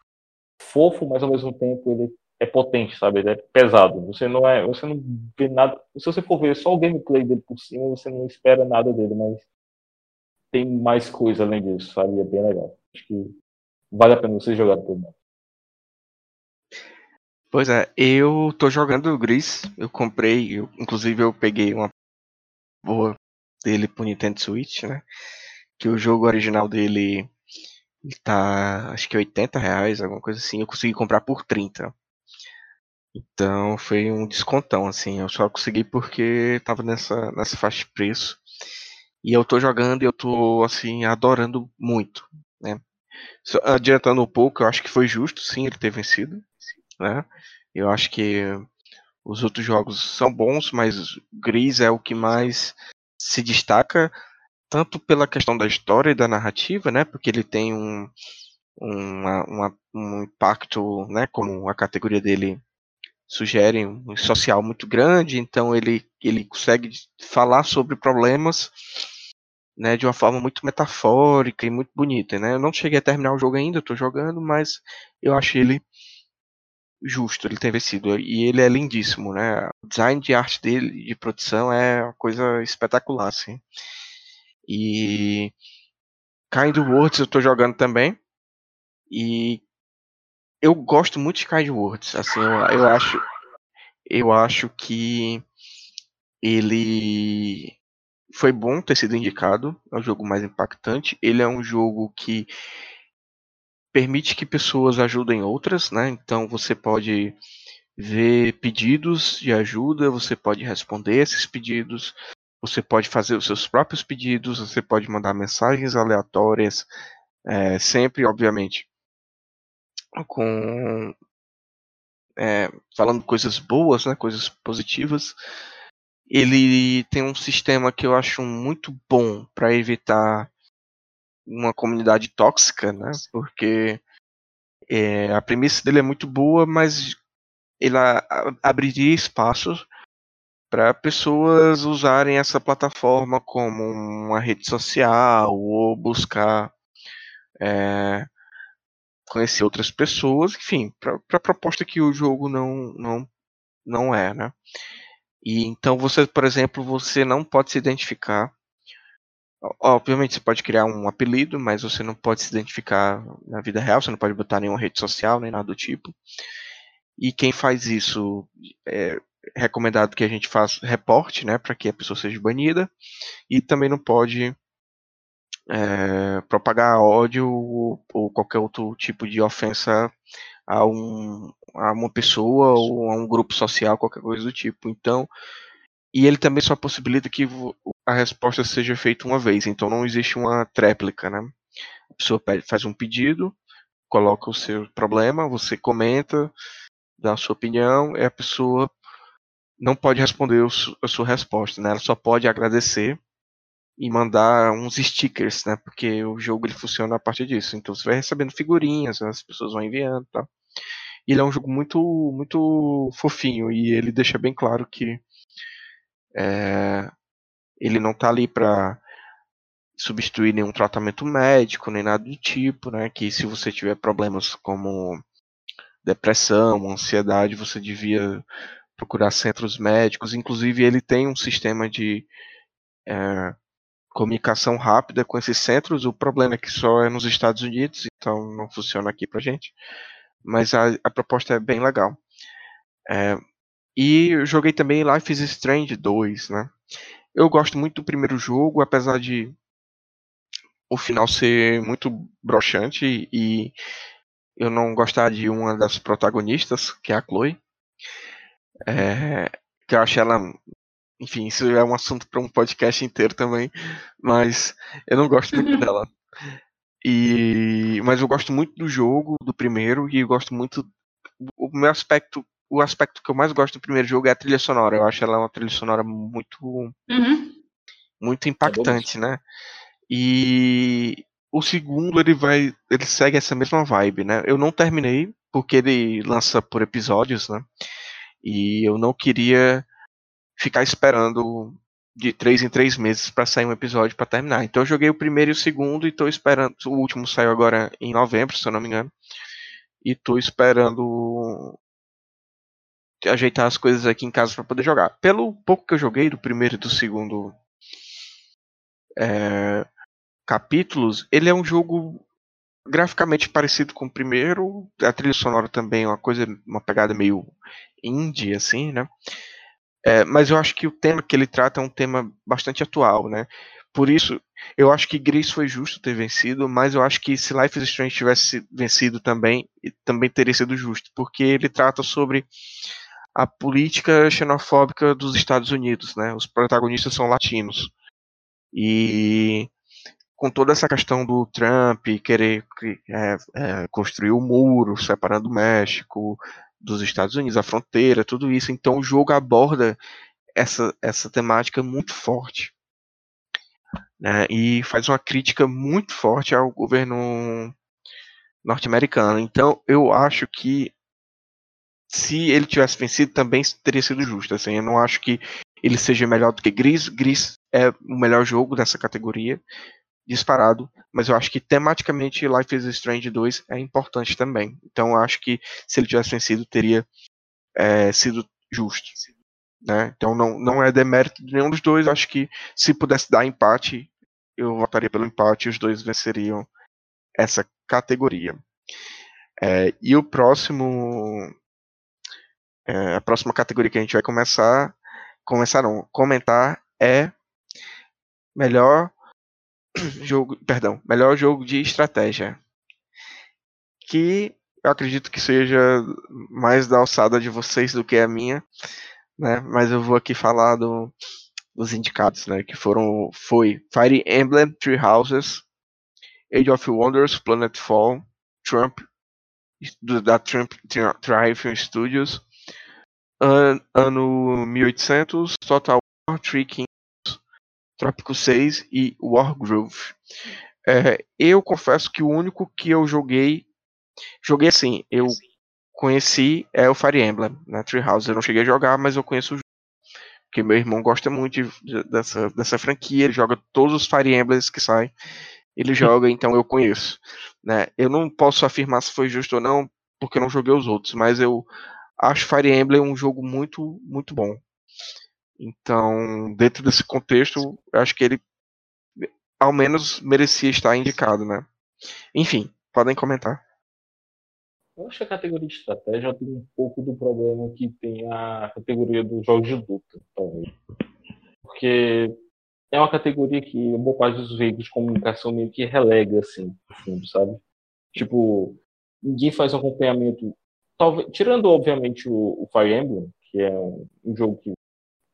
fofo, mas ao mesmo tempo ele é potente, sabe? Ele é pesado. Você não é, você não vê nada. Se você for ver só o gameplay dele por cima, você não espera nada dele, mas tem mais coisa além disso, sabe? É bem legal. Acho que vale a pena você jogar todo mundo. Pois é, eu tô jogando o Gris, eu comprei, eu, inclusive eu peguei uma boa dele pro Nintendo Switch, né? Que o jogo original dele tá, acho que 80 reais, alguma coisa assim. Eu consegui comprar por 30. Então foi um descontão, assim. Eu só consegui porque tava nessa, nessa faixa de preço. E eu tô jogando e eu tô, assim, adorando muito, né? Adiantando um pouco, eu acho que foi justo, sim, ele ter vencido, né? Eu acho que os outros jogos são bons, mas Gris é o que mais se destaca tanto pela questão da história e da narrativa, né, porque ele tem um, uma, uma, um impacto, né, como a categoria dele sugere, um social muito grande, então ele, ele consegue falar sobre problemas né, de uma forma muito metafórica e muito bonita, né? Eu não cheguei a terminar o jogo ainda, estou jogando, mas eu acho ele justo ele ter vencido. E ele é lindíssimo, né? O design de arte dele, de produção, é uma coisa espetacular, assim. E Kind Words eu estou jogando também. E eu gosto muito de Kind Words. Assim, eu, eu acho eu acho que ele foi bom ter sido indicado, é o jogo mais impactante. Ele é um jogo que permite que pessoas ajudem outras, né? Então você pode ver pedidos de ajuda, você pode responder esses pedidos, você pode fazer os seus próprios pedidos, você pode mandar mensagens aleatórias, é, sempre, obviamente, com é, falando coisas boas, né, coisas positivas. Ele tem um sistema que eu acho muito bom para evitar uma comunidade tóxica, né? Porque é, a premissa dele é muito boa, mas ele abriria espaços para pessoas usarem essa plataforma como uma rede social ou buscar é, conhecer outras pessoas, enfim, para a proposta que o jogo não, não, não é, né? E então você, por exemplo, você não pode se identificar Obviamente você pode criar um apelido, mas você não pode se identificar na vida real, você não pode botar nenhuma rede social, nem nada do tipo. E quem faz isso é recomendado que a gente faça reporte, né, para que a pessoa seja banida. E também não pode é, propagar ódio ou, ou, qualquer outro tipo de ofensa a, um, a uma pessoa ou a um grupo social, qualquer coisa do tipo. Então, e ele também só possibilita que a resposta seja feita uma vez, então não existe uma tréplica, né? A pessoa pede, faz um pedido, coloca o seu problema, você comenta, dá a sua opinião, e a pessoa não pode responder a sua resposta, né? Ela só pode agradecer e mandar uns stickers, né? Porque o jogo ele funciona a partir disso. Então você vai recebendo figurinhas, as pessoas vão enviando, tá? Ele é um jogo muito muito fofinho e ele deixa bem claro que é, ele não está ali para substituir nenhum tratamento médico, nem nada do tipo, né? Que se você tiver problemas como depressão, ansiedade, você devia procurar centros médicos. Inclusive, ele tem um sistema de é, comunicação rápida com esses centros. O problema é que só é nos Estados Unidos, então não funciona aqui pra gente. Mas a, a proposta é bem legal. É, e eu joguei também Life is Strange 2, né? Eu gosto muito do primeiro jogo, apesar de o final ser muito broxante e eu não gostar de uma das protagonistas, que é a Chloe. É, que eu acho ela. Enfim, isso é um assunto para um podcast inteiro também, mas eu não gosto muito [LAUGHS] dela. E, mas eu gosto muito do jogo, do primeiro, e gosto muito. O meu aspecto o aspecto que eu mais gosto do primeiro jogo é a trilha sonora. Eu acho ela uma trilha sonora muito uhum. muito impactante, é né? E o segundo ele vai ele segue essa mesma vibe, né? Eu não terminei porque ele lança por episódios, né? E eu não queria ficar esperando de três em três meses para sair um episódio para terminar. Então eu joguei o primeiro e o segundo e estou esperando. O último saiu agora em novembro, se eu não me engano. E estou esperando ajeitar as coisas aqui em casa para poder jogar. Pelo pouco que eu joguei do primeiro e do segundo é, capítulos, ele é um jogo graficamente parecido com o primeiro. A trilha sonora também é uma coisa, uma pegada meio indie, assim, né? É, mas eu acho que o tema que ele trata é um tema bastante atual, né? Por isso, eu acho que Gris foi justo ter vencido, mas eu acho que se Life is Strange tivesse vencido também, também teria sido justo, porque ele trata sobre a política xenofóbica dos Estados Unidos, né? Os protagonistas são latinos. E com toda essa questão do Trump querer é, é, construir o um muro separando o México dos Estados Unidos, a fronteira, tudo isso. Então o jogo aborda essa, essa temática muito forte. Né, e faz uma crítica muito forte ao governo norte-americano. Então eu acho que se ele tivesse vencido, também teria sido justo. Assim, eu não acho que ele seja melhor do que Gris. Gris é o melhor jogo dessa categoria, disparado, mas eu acho que tematicamente Life is Strange 2 é importante também. Então eu acho que se ele tivesse vencido, teria é, sido justo. Né? Então não, não é demérito de nenhum dos dois. Acho que se pudesse dar empate, eu votaria pelo empate e os dois venceriam essa categoria. É, e o próximo. É, a próxima categoria que a gente vai começar. Começar não, comentar é melhor [CLEARS THROAT] jogo, perdão, melhor jogo de estratégia. Que eu acredito que seja mais da alçada de vocês do que a minha, né? Mas eu vou aqui falar do, dos indicados, né? Que foram foi Fire Emblem Three Houses, Age of Wonders, Planetfall, Trump da Trump Triumph Studios, an, ano 1800, Total War, Three Trópico 6 e Wargroove. É, eu confesso que o único que eu joguei, joguei assim, eu conheci é o Fire Emblem, né, Treehouse. Eu não cheguei a jogar, mas eu conheço o jogo. Porque meu irmão gosta muito de, de, dessa, dessa franquia, ele joga todos os Fire Emblems que saem. Ele [LAUGHS] joga, então eu conheço. Né? Eu não posso afirmar se foi justo ou não, porque eu não joguei os outros, mas eu acho Fire Emblem um jogo muito, muito bom. Então, dentro desse contexto, acho que ele ao menos merecia estar indicado, né? Enfim, podem comentar. Eu acho que a categoria de estratégia tem um pouco do problema que tem a categoria dos jogos de luta, talvez. Porque é uma categoria que boa parte dos veículos de comunicação meio que relega, assim, no fundo, sabe? Tipo, ninguém faz um acompanhamento. Talvez, tirando, obviamente, o, o Fire Emblem, que é um, um jogo que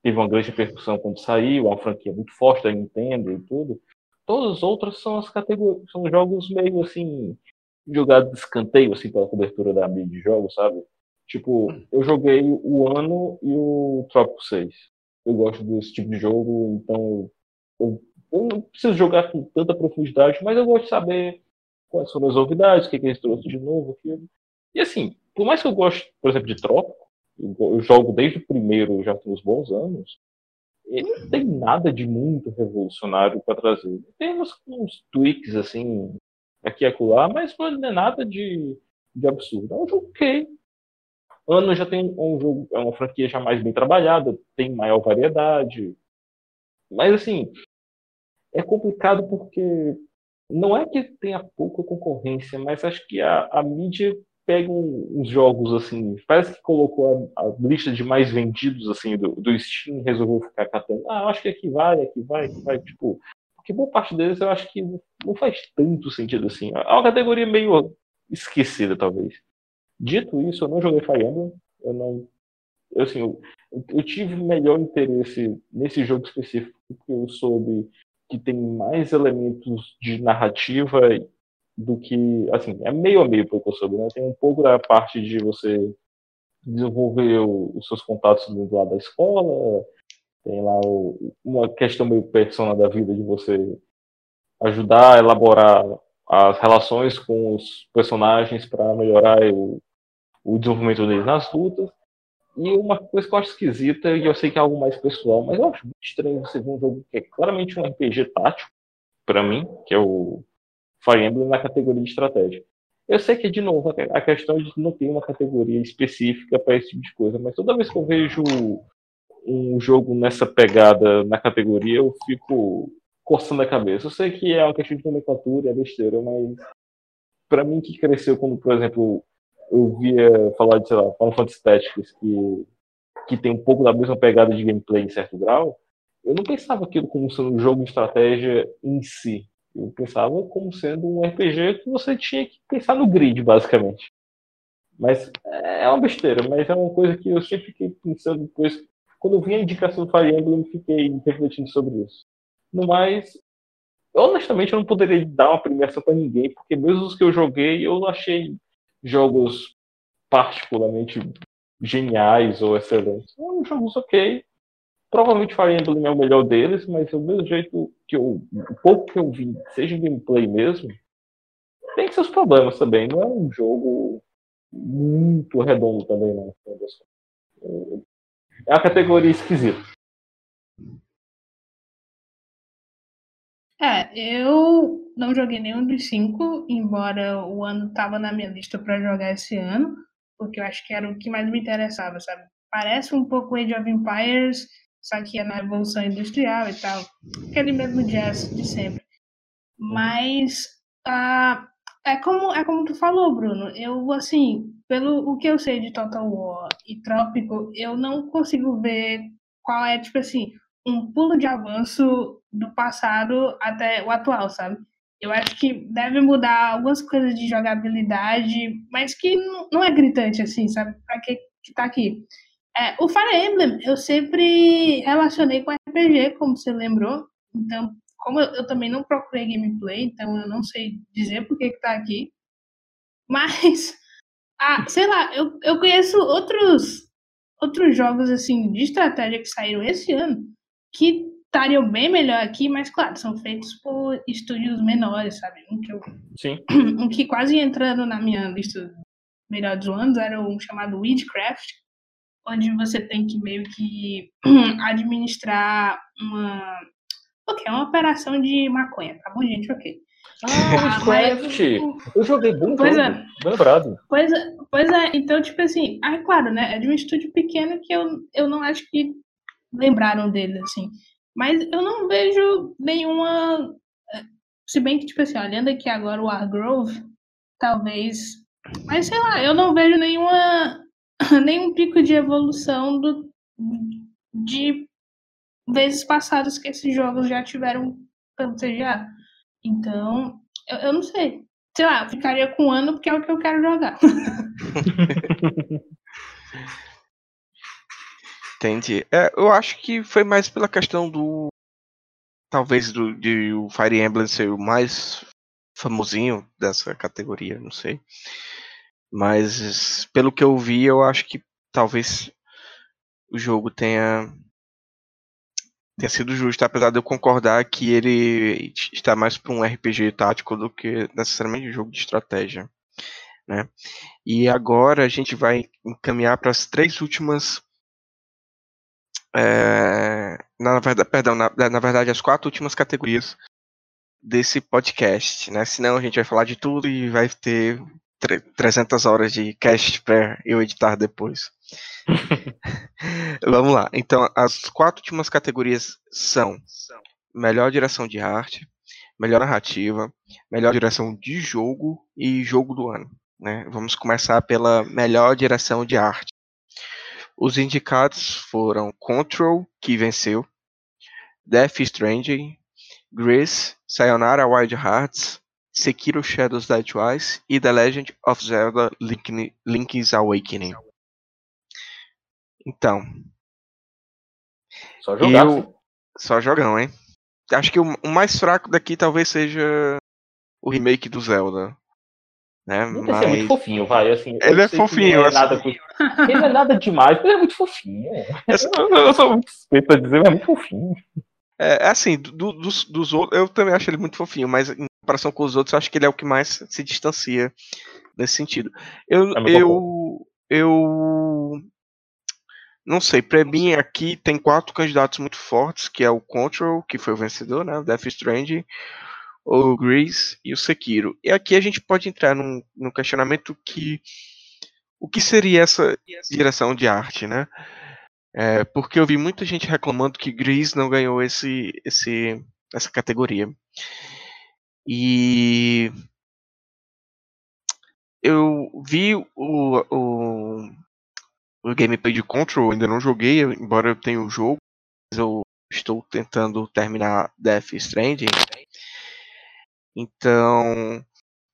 teve uma grande repercussão quando saiu, uma franquia muito forte da Nintendo e tudo. Todas as outras são as categorias, são jogos meio assim, jogados de escanteio, assim, pela cobertura da mídia de jogos, sabe? Tipo, eu joguei o Ano e o Trópico 6. Eu gosto desse tipo de jogo, então eu, eu, não preciso jogar com tanta profundidade, mas eu gosto de saber quais foram as novidades, o que, que eles trouxeram de novo, aquilo. E assim, por mais que eu goste, por exemplo, de Trópico, eu jogo desde o primeiro já tem uns bons anos, ele não tem nada de muito revolucionário para trazer. Tem uns, uns tweaks assim, aqui e acolá, mas não é nada de, de absurdo. É um jogo ok. Ano já tem um jogo, é uma franquia já mais bem trabalhada, tem maior variedade. Mas assim, é complicado porque não é que tenha pouca concorrência, mas acho que a, a mídia pega uns jogos assim, parece que colocou a, a, lista de mais vendidos assim do, do Steam resolveu ficar catando. Ah, acho que aqui vai, aqui vai, aqui vai, tipo, porque boa parte deles eu acho que não faz tanto sentido assim. É uma categoria meio esquecida, talvez. Dito isso, eu não joguei Fire Emblem, eu não eu, assim, eu, eu tive melhor interesse nesse jogo específico porque eu soube que tem mais elementos de narrativa do que, assim, é meio a meio eu soube, né? Tem um pouco da parte de você desenvolver o, os seus contatos do lado da escola, tem lá o, uma questão meio persona da vida de você ajudar a elaborar as relações com os personagens para melhorar o, o desenvolvimento deles nas lutas. E uma coisa que eu acho esquisita, e eu sei que é algo mais pessoal, mas eu acho muito estranho você ver um jogo que é claramente um RPG tático, para mim, que é o Fire Emblem na categoria de estratégia. Eu sei que, de novo, a questão de não ter uma categoria específica para esse tipo de coisa, mas toda vez que eu vejo um jogo nessa pegada na categoria, eu fico coçando a cabeça. Eu sei que é uma questão de nomenclatura, é besteira, mas para mim que cresceu quando, por exemplo, eu via falar de, sei lá, Final Fantasy Tactics, que, que tem um pouco da mesma pegada de gameplay em certo grau, eu não pensava aquilo como sendo um jogo de estratégia em si. Eu pensava como sendo um RPG que você tinha que pensar no grid, basicamente. Mas é uma besteira, mas é uma coisa que eu sempre fiquei pensando depois. Quando eu vi a indicação do Fire Emblem, eu fiquei refletindo sobre isso. No mais, honestamente, eu não poderia dar uma premiação para ninguém, porque mesmo os que eu joguei, eu achei jogos particularmente geniais ou excelentes. São jogos ok, Provavelmente faria Emblem é o melhor deles, mas do mesmo jeito que eu, o pouco que eu vi, seja gameplay mesmo, tem seus problemas também. Não é um jogo muito redondo também, não. É uma categoria esquisita. É, eu não joguei nenhum dos cinco, embora o ano tava na minha lista para jogar esse ano, porque eu acho que era o que mais me interessava, sabe? Parece um pouco Age of Empires só que é na evolução industrial e tal. Aquele mesmo jazz de sempre. Mas ah, é como é como tu falou, Bruno. Eu assim, pelo o que eu sei de Total War e Trópico, eu não consigo ver qual é tipo assim um pulo de avanço do passado até o atual, sabe? Eu acho que deve mudar algumas coisas de jogabilidade, mas que não é gritante assim, sabe? Pra que tá aqui? É, o Fire Emblem eu sempre relacionei com RPG, como você lembrou. Então, como eu, eu também não procurei gameplay, então eu não sei dizer por que, que tá aqui. Mas, [LAUGHS] ah, sei lá, eu, eu conheço outros, outros jogos assim de estratégia que saíram esse ano que estariam bem melhor aqui, mas claro, são feitos por estúdios menores, sabe? Um que, eu, Sim. [CLEARS THROAT] um que quase entrando na minha lista melhores do ano era um chamado Weedcraft, onde você tem que meio que [CLEARS THROAT] administrar uma. Ok, é uma operação de maconha, tá bom, gente? Ok. Ah, Weedcraft! Eu joguei bom Pois jogo, é. lembrado. Pois é, pois é, então, tipo assim, ah, claro, né? É de um estúdio pequeno que eu, eu não acho que lembraram dele, assim. Mas eu não vejo nenhuma. eh, Se bem que, tipo assim, olhando aqui agora o Wargrove, talvez. Mas sei lá, eu não vejo nenhuma. [LAUGHS] nenhum pico de evolução do, de vezes passadas que esses jogos já tiveram TGA. Então, eu, eu não sei. Sei lá, eu ficaria com um ano porque é o que eu quero jogar. [LAUGHS] Entendi. É, eu acho que foi mais pela questão do. Talvez do, de o Fire Emblem ser o mais famosinho dessa categoria, não sei. Mas pelo que eu vi, eu acho que talvez o jogo tenha, tenha sido justo, apesar de eu concordar que ele está mais para um RPG tático do que necessariamente um jogo de estratégia. Né? E agora a gente vai encaminhar para as três últimas é, na verdade, perdão, na, na, verdade, as quatro últimas categorias desse podcast, né? Senão a gente vai falar de tudo e vai ter 300 horas de cast para eu editar depois. [LAUGHS] Vamos lá. Então, as quatro últimas categorias são melhor direção de arte, melhor narrativa, melhor direção de jogo e jogo do ano. Né? Vamos começar pela melhor direção de arte. Os indicados foram Control, que venceu, Death Stranding, Grace, Sayonara Wild Hearts, Sekiro Shadows Die Twice e The Legend of Zelda Link, Link's Awakening. Então. Só jogar. Eu, só jogão, hein? Acho que o, o mais fraco daqui talvez seja o remake do Zelda. Né? Não Mas... é muito fofinho, vai. Assim, ele é fofinho. Não é assim. nada, ele não é nada demais, mas ele é muito fofinho. [LAUGHS] Eu, eu sou muito suspeito a dizer, mas é muito fofinho. É, assim, do, dos, dos outros, eu também acho ele muito fofinho, mas em comparação com os outros, acho que ele é o que mais se distancia nesse sentido. Eu, É eu, eu não sei, pra mim aqui tem quatro candidatos muito fortes, que é o Control, que foi o vencedor, né? O Death Stranding, o Grease e o Sekiro. E aqui a gente pode entrar num, num questionamento que o que seria essa direção de arte, né? É, porque eu vi muita gente reclamando que Grease não ganhou esse, esse, essa categoria. E eu vi o, o, o gameplay de Control, ainda não joguei, embora eu tenha o jogo, mas eu estou tentando terminar Death Stranding. Então,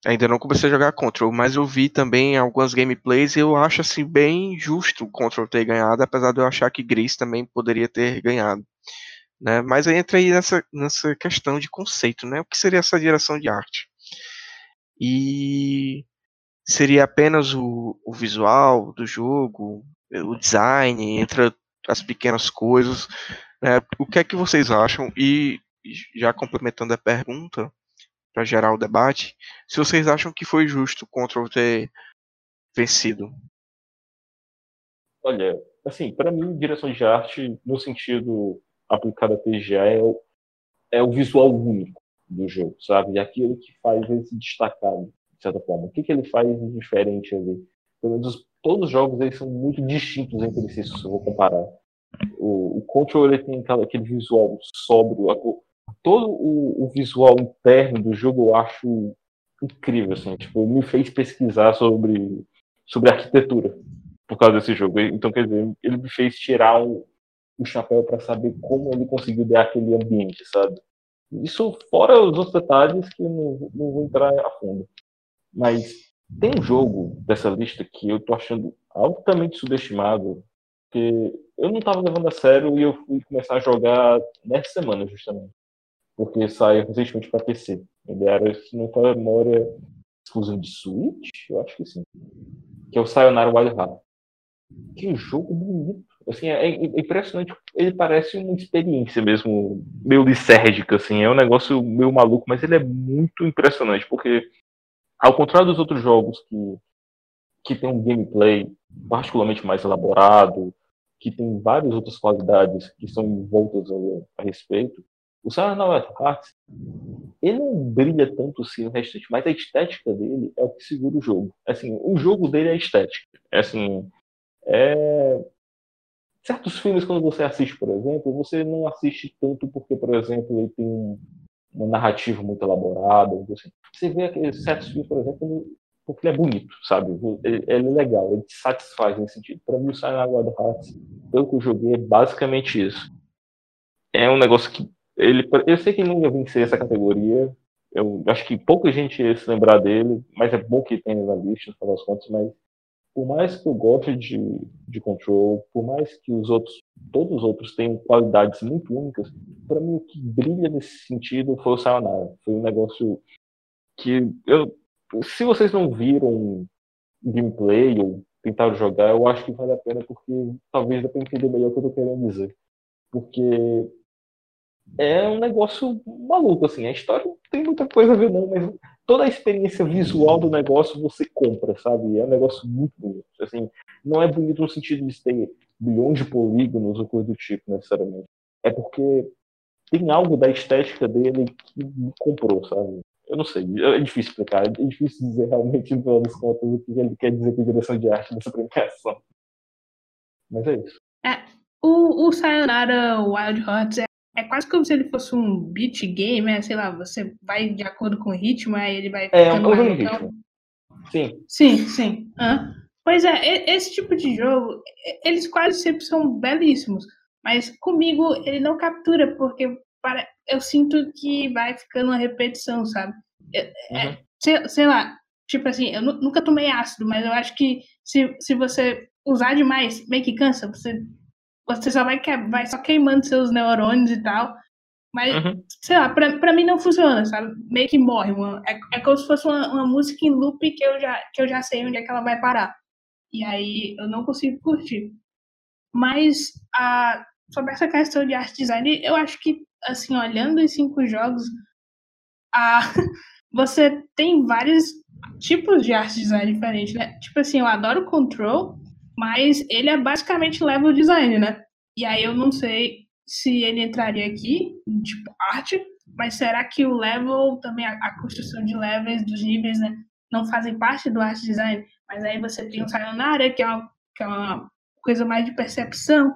ainda não comecei a jogar Control, mas eu vi também algumas gameplays e eu acho assim bem justo o Control ter ganhado, apesar de eu achar que Gris também poderia ter ganhado. Né? Mas aí entra aí nessa, nessa questão de conceito, né? O que seria essa direção de arte? E seria apenas o, o visual do jogo, o design, entre as pequenas coisas. Né? O que é que vocês acham? E já complementando a pergunta, para gerar o debate, se vocês acham que foi justo o Control ter vencido. Olha, assim, para mim, direção de arte, no sentido aplicado a TGA, é o, é o visual único. do jogo, sabe? E aquilo que faz ele se destacar, de certa forma. O que, que ele faz de diferente ali? Pelo menos todos os jogos eles são muito distintos entre si, se eu vou comparar. O, o Control ele tem aquele visual sóbrio, todo o, o, visual interno do jogo eu acho incrível, assim, tipo, me fez pesquisar sobre, sobre arquitetura por causa desse jogo. Então, quer dizer, ele me fez tirar um, um chapéu para saber como ele conseguiu dar aquele ambiente, sabe? Isso fora os outros detalhes que não, não vou entrar a fundo. Mas tem um jogo dessa lista que eu tô achando altamente subestimado, que eu não estava levando a sério e eu fui começar a jogar nessa semana, justamente. Porque saiu recentemente para PC. Ele era, se não for memória, exclusivo de Switch? Eu acho que sim. Que é o Sayonara Wild. Que jogo bonito. Assim, é, é impressionante. Ele parece uma experiência mesmo, meio lisérgica, assim. É um negócio meio maluco, mas ele é muito impressionante, porque ao contrário dos outros jogos que, que tem um gameplay particularmente mais elaborado, que tem várias outras qualidades que são envoltas a, a respeito, o Sayonara Hearts, ele não brilha tanto assim no restante, mas a estética dele é o que segura o jogo. Assim, o jogo dele é estética. É assim, é... certos filmes quando você assiste, por exemplo, você não assiste tanto porque, por exemplo, ele tem um, uma narrativa muito elaborada. Assim. Você vê aqueles certos filmes, por exemplo, porque ele é bonito, sabe? Ele, ele é legal, ele te satisfaz nesse sentido. Para mim, o Silent Wild Hearts, pelo que eu joguei, é basicamente isso. É um negócio que ele, eu sei que ele ia vencer essa categoria. Eu acho que pouca gente ia se lembrar dele, mas é bom que tenha na lista, no final das contas. Mas por mais que eu goste de, de Control, por mais que os outros, todos os outros tenham qualidades muito únicas, para mim o que brilha nesse sentido foi o Sayonara. Foi um negócio que eu, se vocês não viram gameplay ou tentaram jogar, eu acho que vale a pena porque talvez dê para entender melhor o que eu tô querendo dizer. Porque é um negócio maluco, assim. A história não tem muita coisa a ver, não, mas toda a experiência visual do negócio você compra, sabe? É um negócio muito bonito. Assim, não é bonito no sentido de ter bilhões de polígonos ou coisa do tipo, necessariamente. É porque tem algo da estética dele que me comprou, sabe? Eu não sei, é difícil explicar, é difícil dizer realmente, no final contas, o que ele quer dizer com direção de arte nessa premiação. Mas é isso. É, o, o Sayonara Wild Hearts é é quase como se ele fosse um beat game, é, sei lá, você vai de acordo com o ritmo, aí ele vai É, um ritmo. Sim. Sim, sim. Ah. Pois é, esse tipo de jogo, eles quase sempre são belíssimos, mas comigo ele não captura, porque para, eu sinto que vai ficando uma repetição, sabe? É uhum. sei, sei, lá, tipo assim, eu nunca tomei ácido, mas eu acho que se, se você usar demais, meio que cansa, você você só vai, que, vai só queimando seus neurônios e tal. Mas, uhum. sei lá, pra, pra mim não funciona, sabe? Meio que morre. Uma, é, é como se fosse uma, uma música em loop que eu, já, que eu já sei onde é que ela vai parar. E aí eu não consigo curtir. Mas a, sobre essa questão de arte design, eu acho que, assim, olhando os cinco jogos, a, [LAUGHS] você tem vários tipos de arte design diferentes, né? Tipo assim, eu adoro Control, mas ele é basicamente level design, né? E aí eu não sei se ele entraria aqui, tipo, arte, mas será que o level, também a, a construção de levels, dos níveis, né, não fazem parte do arte design? Mas aí você tem o Sayonara, que é uma, que é uma coisa mais de percepção.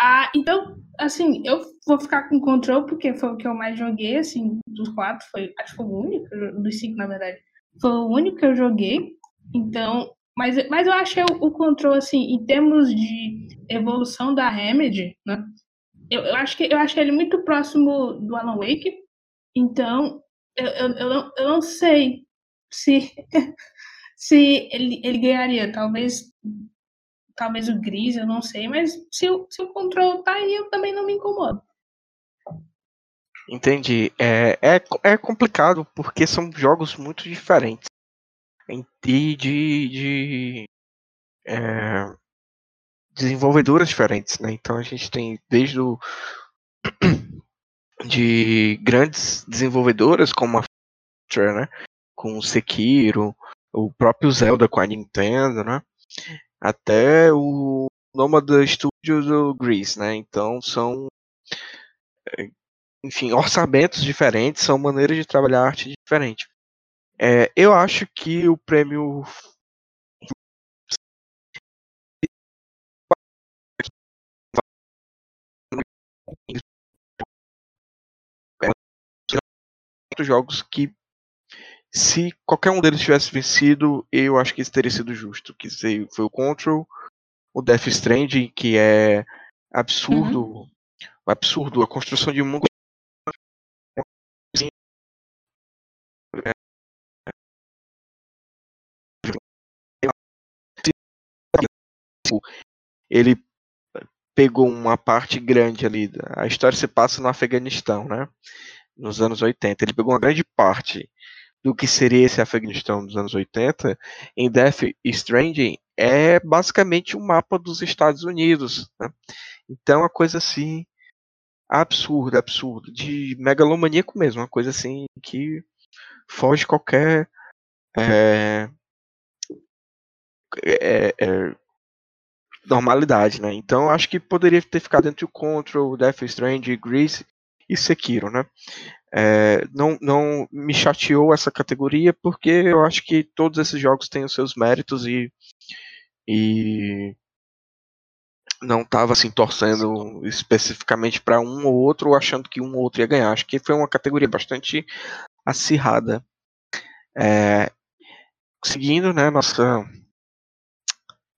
Ah, então, assim, eu vou ficar com Control, porque foi o que eu mais joguei, assim, dos quatro, foi, acho que foi o único, dos cinco, na verdade. Foi o único que eu joguei. Então, mas, mas eu achei o, o controle, assim, em termos de evolução da Remedy, né? Eu, eu, acho que, eu acho ele muito próximo do Alan Wake. Então, eu, eu, eu, não, eu não sei se, [LAUGHS] se ele, ele ganharia. Talvez talvez o Gris, eu não sei. Mas se, se o controle tá aí, eu também não me incomodo. Entendi. É, é, é complicado porque são jogos muito diferentes e de, de é, desenvolvedoras diferentes, né? Então a gente tem desde o [COUGHS] de grandes desenvolvedoras como a né? Com o Sekiro, o próprio Zelda com a Nintendo, né? Até o Nomad Studios do Grease, né? Então são é, enfim, orçamentos diferentes, são maneiras de trabalhar arte diferente. É, eu acho que o prêmio jogos que se qualquer um deles tivesse vencido, eu acho que isso teria sido justo. Que foi o Control, o Death Stranding, que é absurdo, uhum. absurdo a construção de um mundo ele pegou uma parte grande ali. A história se passa no Afeganistão, né? Nos anos 80. Ele pegou uma grande parte do que seria esse Afeganistão dos anos 80 em Death Stranding é basicamente um mapa dos Estados Unidos. Né? Então, uma coisa assim absurda, absurda, de megalomaníaco mesmo, uma coisa assim que foge qualquer é, é, é, normalidade, né? Então acho que poderia ter ficado entre o Control, Death Stranding, Grease e Sekiro, né? É, não, não me chateou essa categoria porque eu acho que todos esses jogos têm os seus méritos e, e não estava assim torcendo especificamente para um ou outro ou achando que um ou outro ia ganhar. Acho que foi uma categoria bastante acirrada. É, seguindo, né, nossa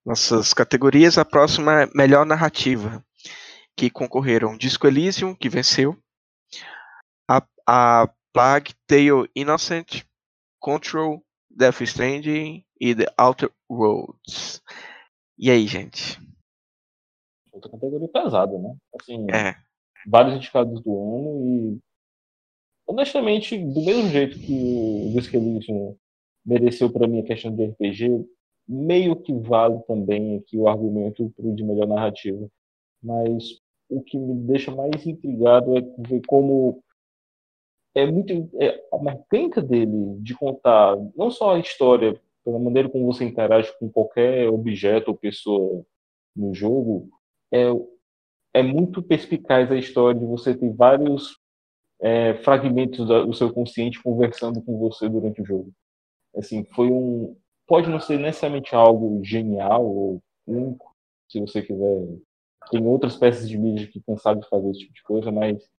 nossas categorias. A próxima é Melhor Narrativa, que concorreram Disco Elysium, que venceu, a, a Plague Tale Innocent, Control, Death Stranding e The Outer Worlds. E aí, gente? Outra categoria pesada, né? Assim, é. Vários indicados do ano e honestamente, do mesmo jeito que o Disco Elysium mereceu para mim a questão de RPG, meio que vale também aqui o argumento de melhor narrativa. Mas o que me deixa mais intrigado é ver como é muito é, a mecânica dele de contar não só a história pela maneira como você interage com qualquer objeto ou pessoa no jogo é é muito perspicaz a história de você ter vários é, fragmentos do seu consciente conversando com você durante o jogo assim foi um pode não ser necessariamente algo genial ou único, se você quiser. Tem outras peças de mídia que quem sabe fazer esse tipo de coisa, mas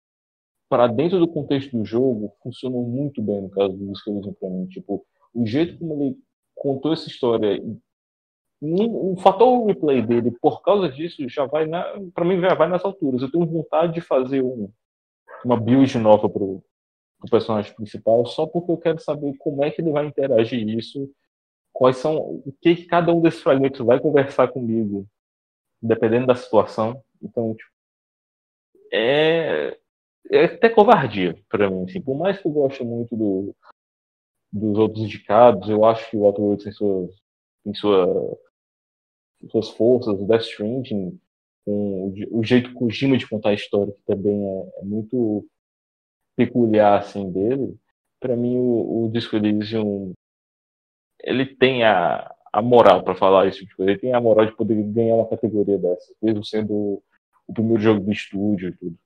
para dentro do contexto do jogo, funcionou muito bem no caso do Esqueleto para mim. Tipo, o jeito como ele contou essa história, um fator replay dele, por causa disso, já vai na, para mim já vai nas alturas. Eu tenho vontade de fazer um, uma build nova pro, pro personagem principal, só porque eu quero saber como é que ele vai interagir isso quais são o que, que cada um desses fragmentos vai conversar comigo, dependendo da situação. Então, tipo, é, é até covardia para mim. Assim. Por mais que eu goste muito do, dos outros indicados, eu acho que o Outer Worlds tem suas, tem sua, suas forças, o Death Stranding, com o, o jeito Kojima de contar a história, que também é, é muito peculiar assim dele. Para mim, o, o Disco Elysium ele tem a, a moral para falar isso tipo. Ele tem a moral de poder ganhar uma categoria dessa, mesmo sendo o primeiro jogo do estúdio e tudo.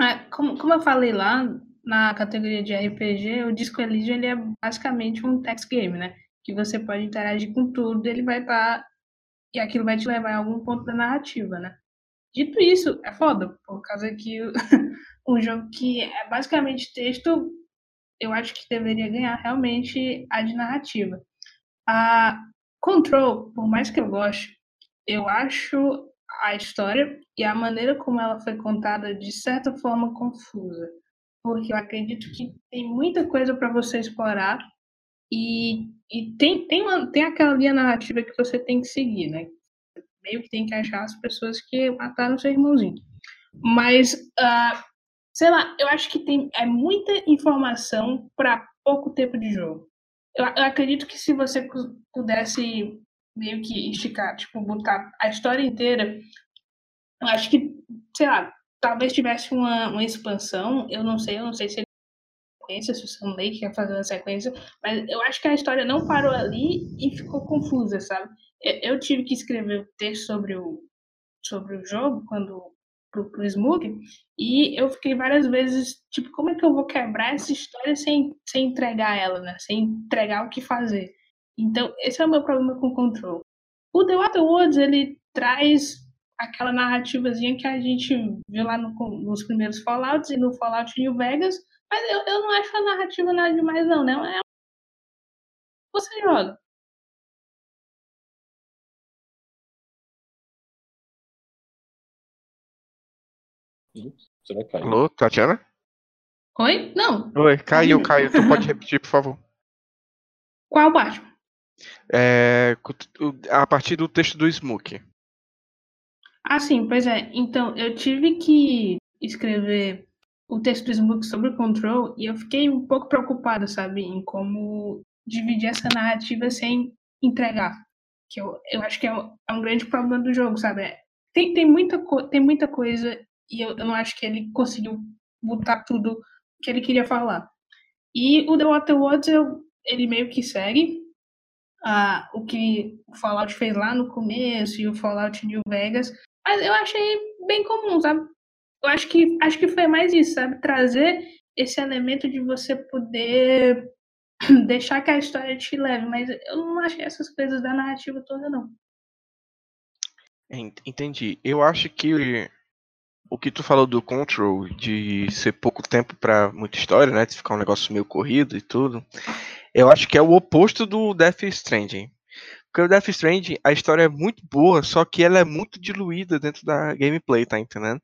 É, como, como eu falei lá, na categoria de RPG, o Disco Elysium ele é basicamente um text game, né? Que você pode interagir com tudo, ele vai estar. Tá, e aquilo vai te levar em algum ponto da narrativa, né? Dito isso, é foda, por causa que [LAUGHS] um jogo que é basicamente texto eu acho que deveria ganhar realmente a de narrativa. A Control, por mais que eu goste, eu acho a história e a maneira como ela foi contada de certa forma confusa, porque eu acredito que tem muita coisa para você explorar e, e tem, tem, uma, tem aquela linha narrativa que você tem que seguir, né? Meio que tem que achar as pessoas que mataram seu irmãozinho. Mas uh, sei lá, eu acho que tem é muita informação para pouco tempo de jogo. Eu, eu, acredito que se você pudesse meio que esticar, tipo, botar a história inteira, eu acho que, sei lá, talvez tivesse uma, uma expansão, eu não sei, eu não sei se sequência, se o Sam Lake quer fazer uma sequência, mas eu acho que a história não parou ali e ficou confusa, sabe? Eu, eu tive que escrever o texto sobre o, sobre o jogo quando pro, pro Smoke, e eu fiquei várias vezes, tipo, como é que eu vou quebrar essa história sem, sem entregar ela, né? Sem entregar o que fazer. Então, esse é o meu problema com o Control. O The Water Woods, ele traz aquela narrativazinha que a gente viu lá no, nos primeiros Fallouts e no Fallout New Vegas, mas eu, eu não acho a narrativa nada demais, não, né? É... Você joga. Você vai cair. Alô, Tatiana? Oi? Não. Oi, caiu, caiu. Tu pode [LAUGHS] repetir, por favor? Qual parte? É, a partir do texto do Smoke. Ah, sim, pois é. Então, eu tive que escrever o texto do Smoke sobre o Control e eu fiquei um pouco preocupada, sabe, em como dividir essa narrativa sem entregar. Que eu, eu acho que é um, é um grande problema do jogo, sabe? Tem, tem, muita, tem muita coisa e eu, eu não acho que ele conseguiu botar tudo que ele queria falar. E o The Water Worlds, eu, ele meio que segue ah, o que o Fallout fez lá no começo e o Fallout New Vegas, mas eu achei bem comum, sabe? Eu acho que, acho que foi mais isso, sabe? Trazer esse elemento de você poder [CLEARS THROAT] deixar que a história te leve, mas eu não achei essas coisas da narrativa toda, não. Entendi. Eu acho que o que tu falou do Control, de ser pouco tempo para muita história, né? De ficar um negócio meio corrido e tudo. Eu acho que é o oposto do Death Stranding. Porque o Death Stranding, a história é muito boa, só que ela é muito diluída dentro da gameplay, tá entendendo?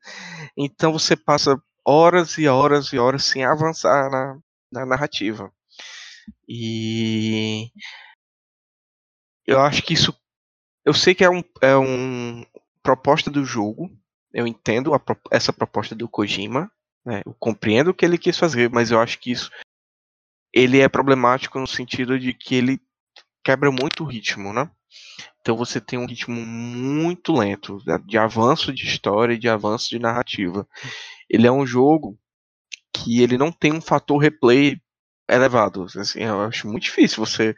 Então você passa horas e horas e horas sem avançar na, na narrativa. E eu acho que isso. Eu sei que é um, é um proposta do jogo, eu entendo a, essa proposta do Kojima, né? eu compreendo o que ele quis fazer, mas eu acho que isso ele é problemático no sentido de que ele quebra muito o ritmo, né? Então você tem um ritmo muito lento de avanço de história e de avanço de narrativa. Ele é um jogo que ele não tem um fator replay elevado. Assim, eu acho muito difícil você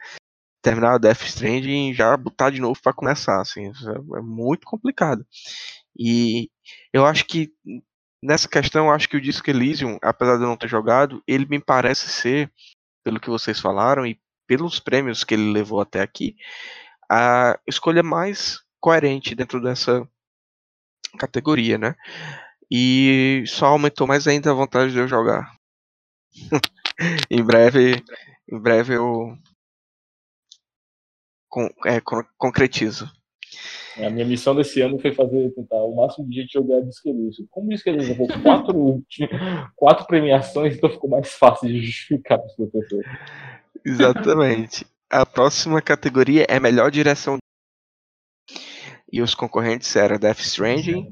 terminar o Death Stranding e já botar de novo para começar. Assim, é muito complicado. E eu acho que nessa questão, eu acho que o Disco Elysium, apesar de eu não ter jogado, ele me parece ser, pelo que vocês falaram e pelos prêmios que ele levou até aqui, a escolha mais coerente dentro dessa categoria, né? E só aumentou mais ainda a vontade de eu jogar. [LAUGHS] em breve, em breve eu con é, con concretizo. A minha missão desse ano foi fazer tentar o máximo de gente jogar Disco Como Disco Elysium levou quatro, quatro premiações, então ficou mais fácil de justificar para os professores. Exatamente. A próxima categoria é melhor direção. E os concorrentes eram Death Stranding,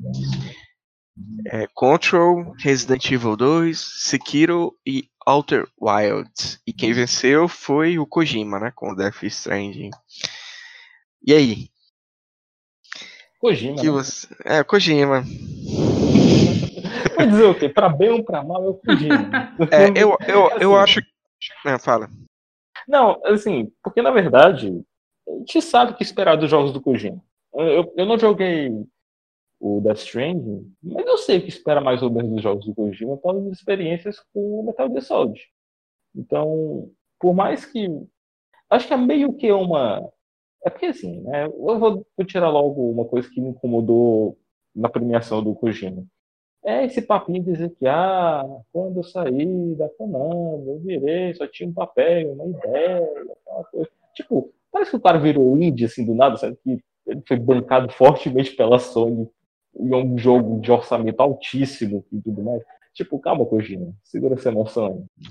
é, Control, Resident Evil 2, Sekiro e Outer Wilds. E quem venceu foi o Kojima, né? Com Death Stranding. E aí? Kojima. Que né? você... É, Kojima. [LAUGHS] Vai dizer o quê? Pra bem ou pra mal é o Kojima. [LAUGHS] É, eu, eu, eu assim. acho. É, fala. Não, assim, porque na verdade, a gente sabe o que esperar dos jogos do Kojima. Eu, eu não joguei o Death Stranding, mas eu sei o que espera mais ou menos dos jogos do Kojima pelas experiências com o Metal Gear Solid. Então, por mais que. Acho que é meio que uma. É porque assim, né? Eu vou, vou tirar logo uma coisa que me incomodou na premiação do Kojima. É esse papinho de dizer que, ah, quando eu saí da Konami, eu virei, só tinha um papel, uma ideia, aquela coisa. Tipo, parece que o cara virou indie, assim, do nada, sabe? Que ele foi bancado [LAUGHS] fortemente pela Sony em um jogo de orçamento altíssimo e tudo mais. Tipo, calma, Kojima, segura essa emoção aí.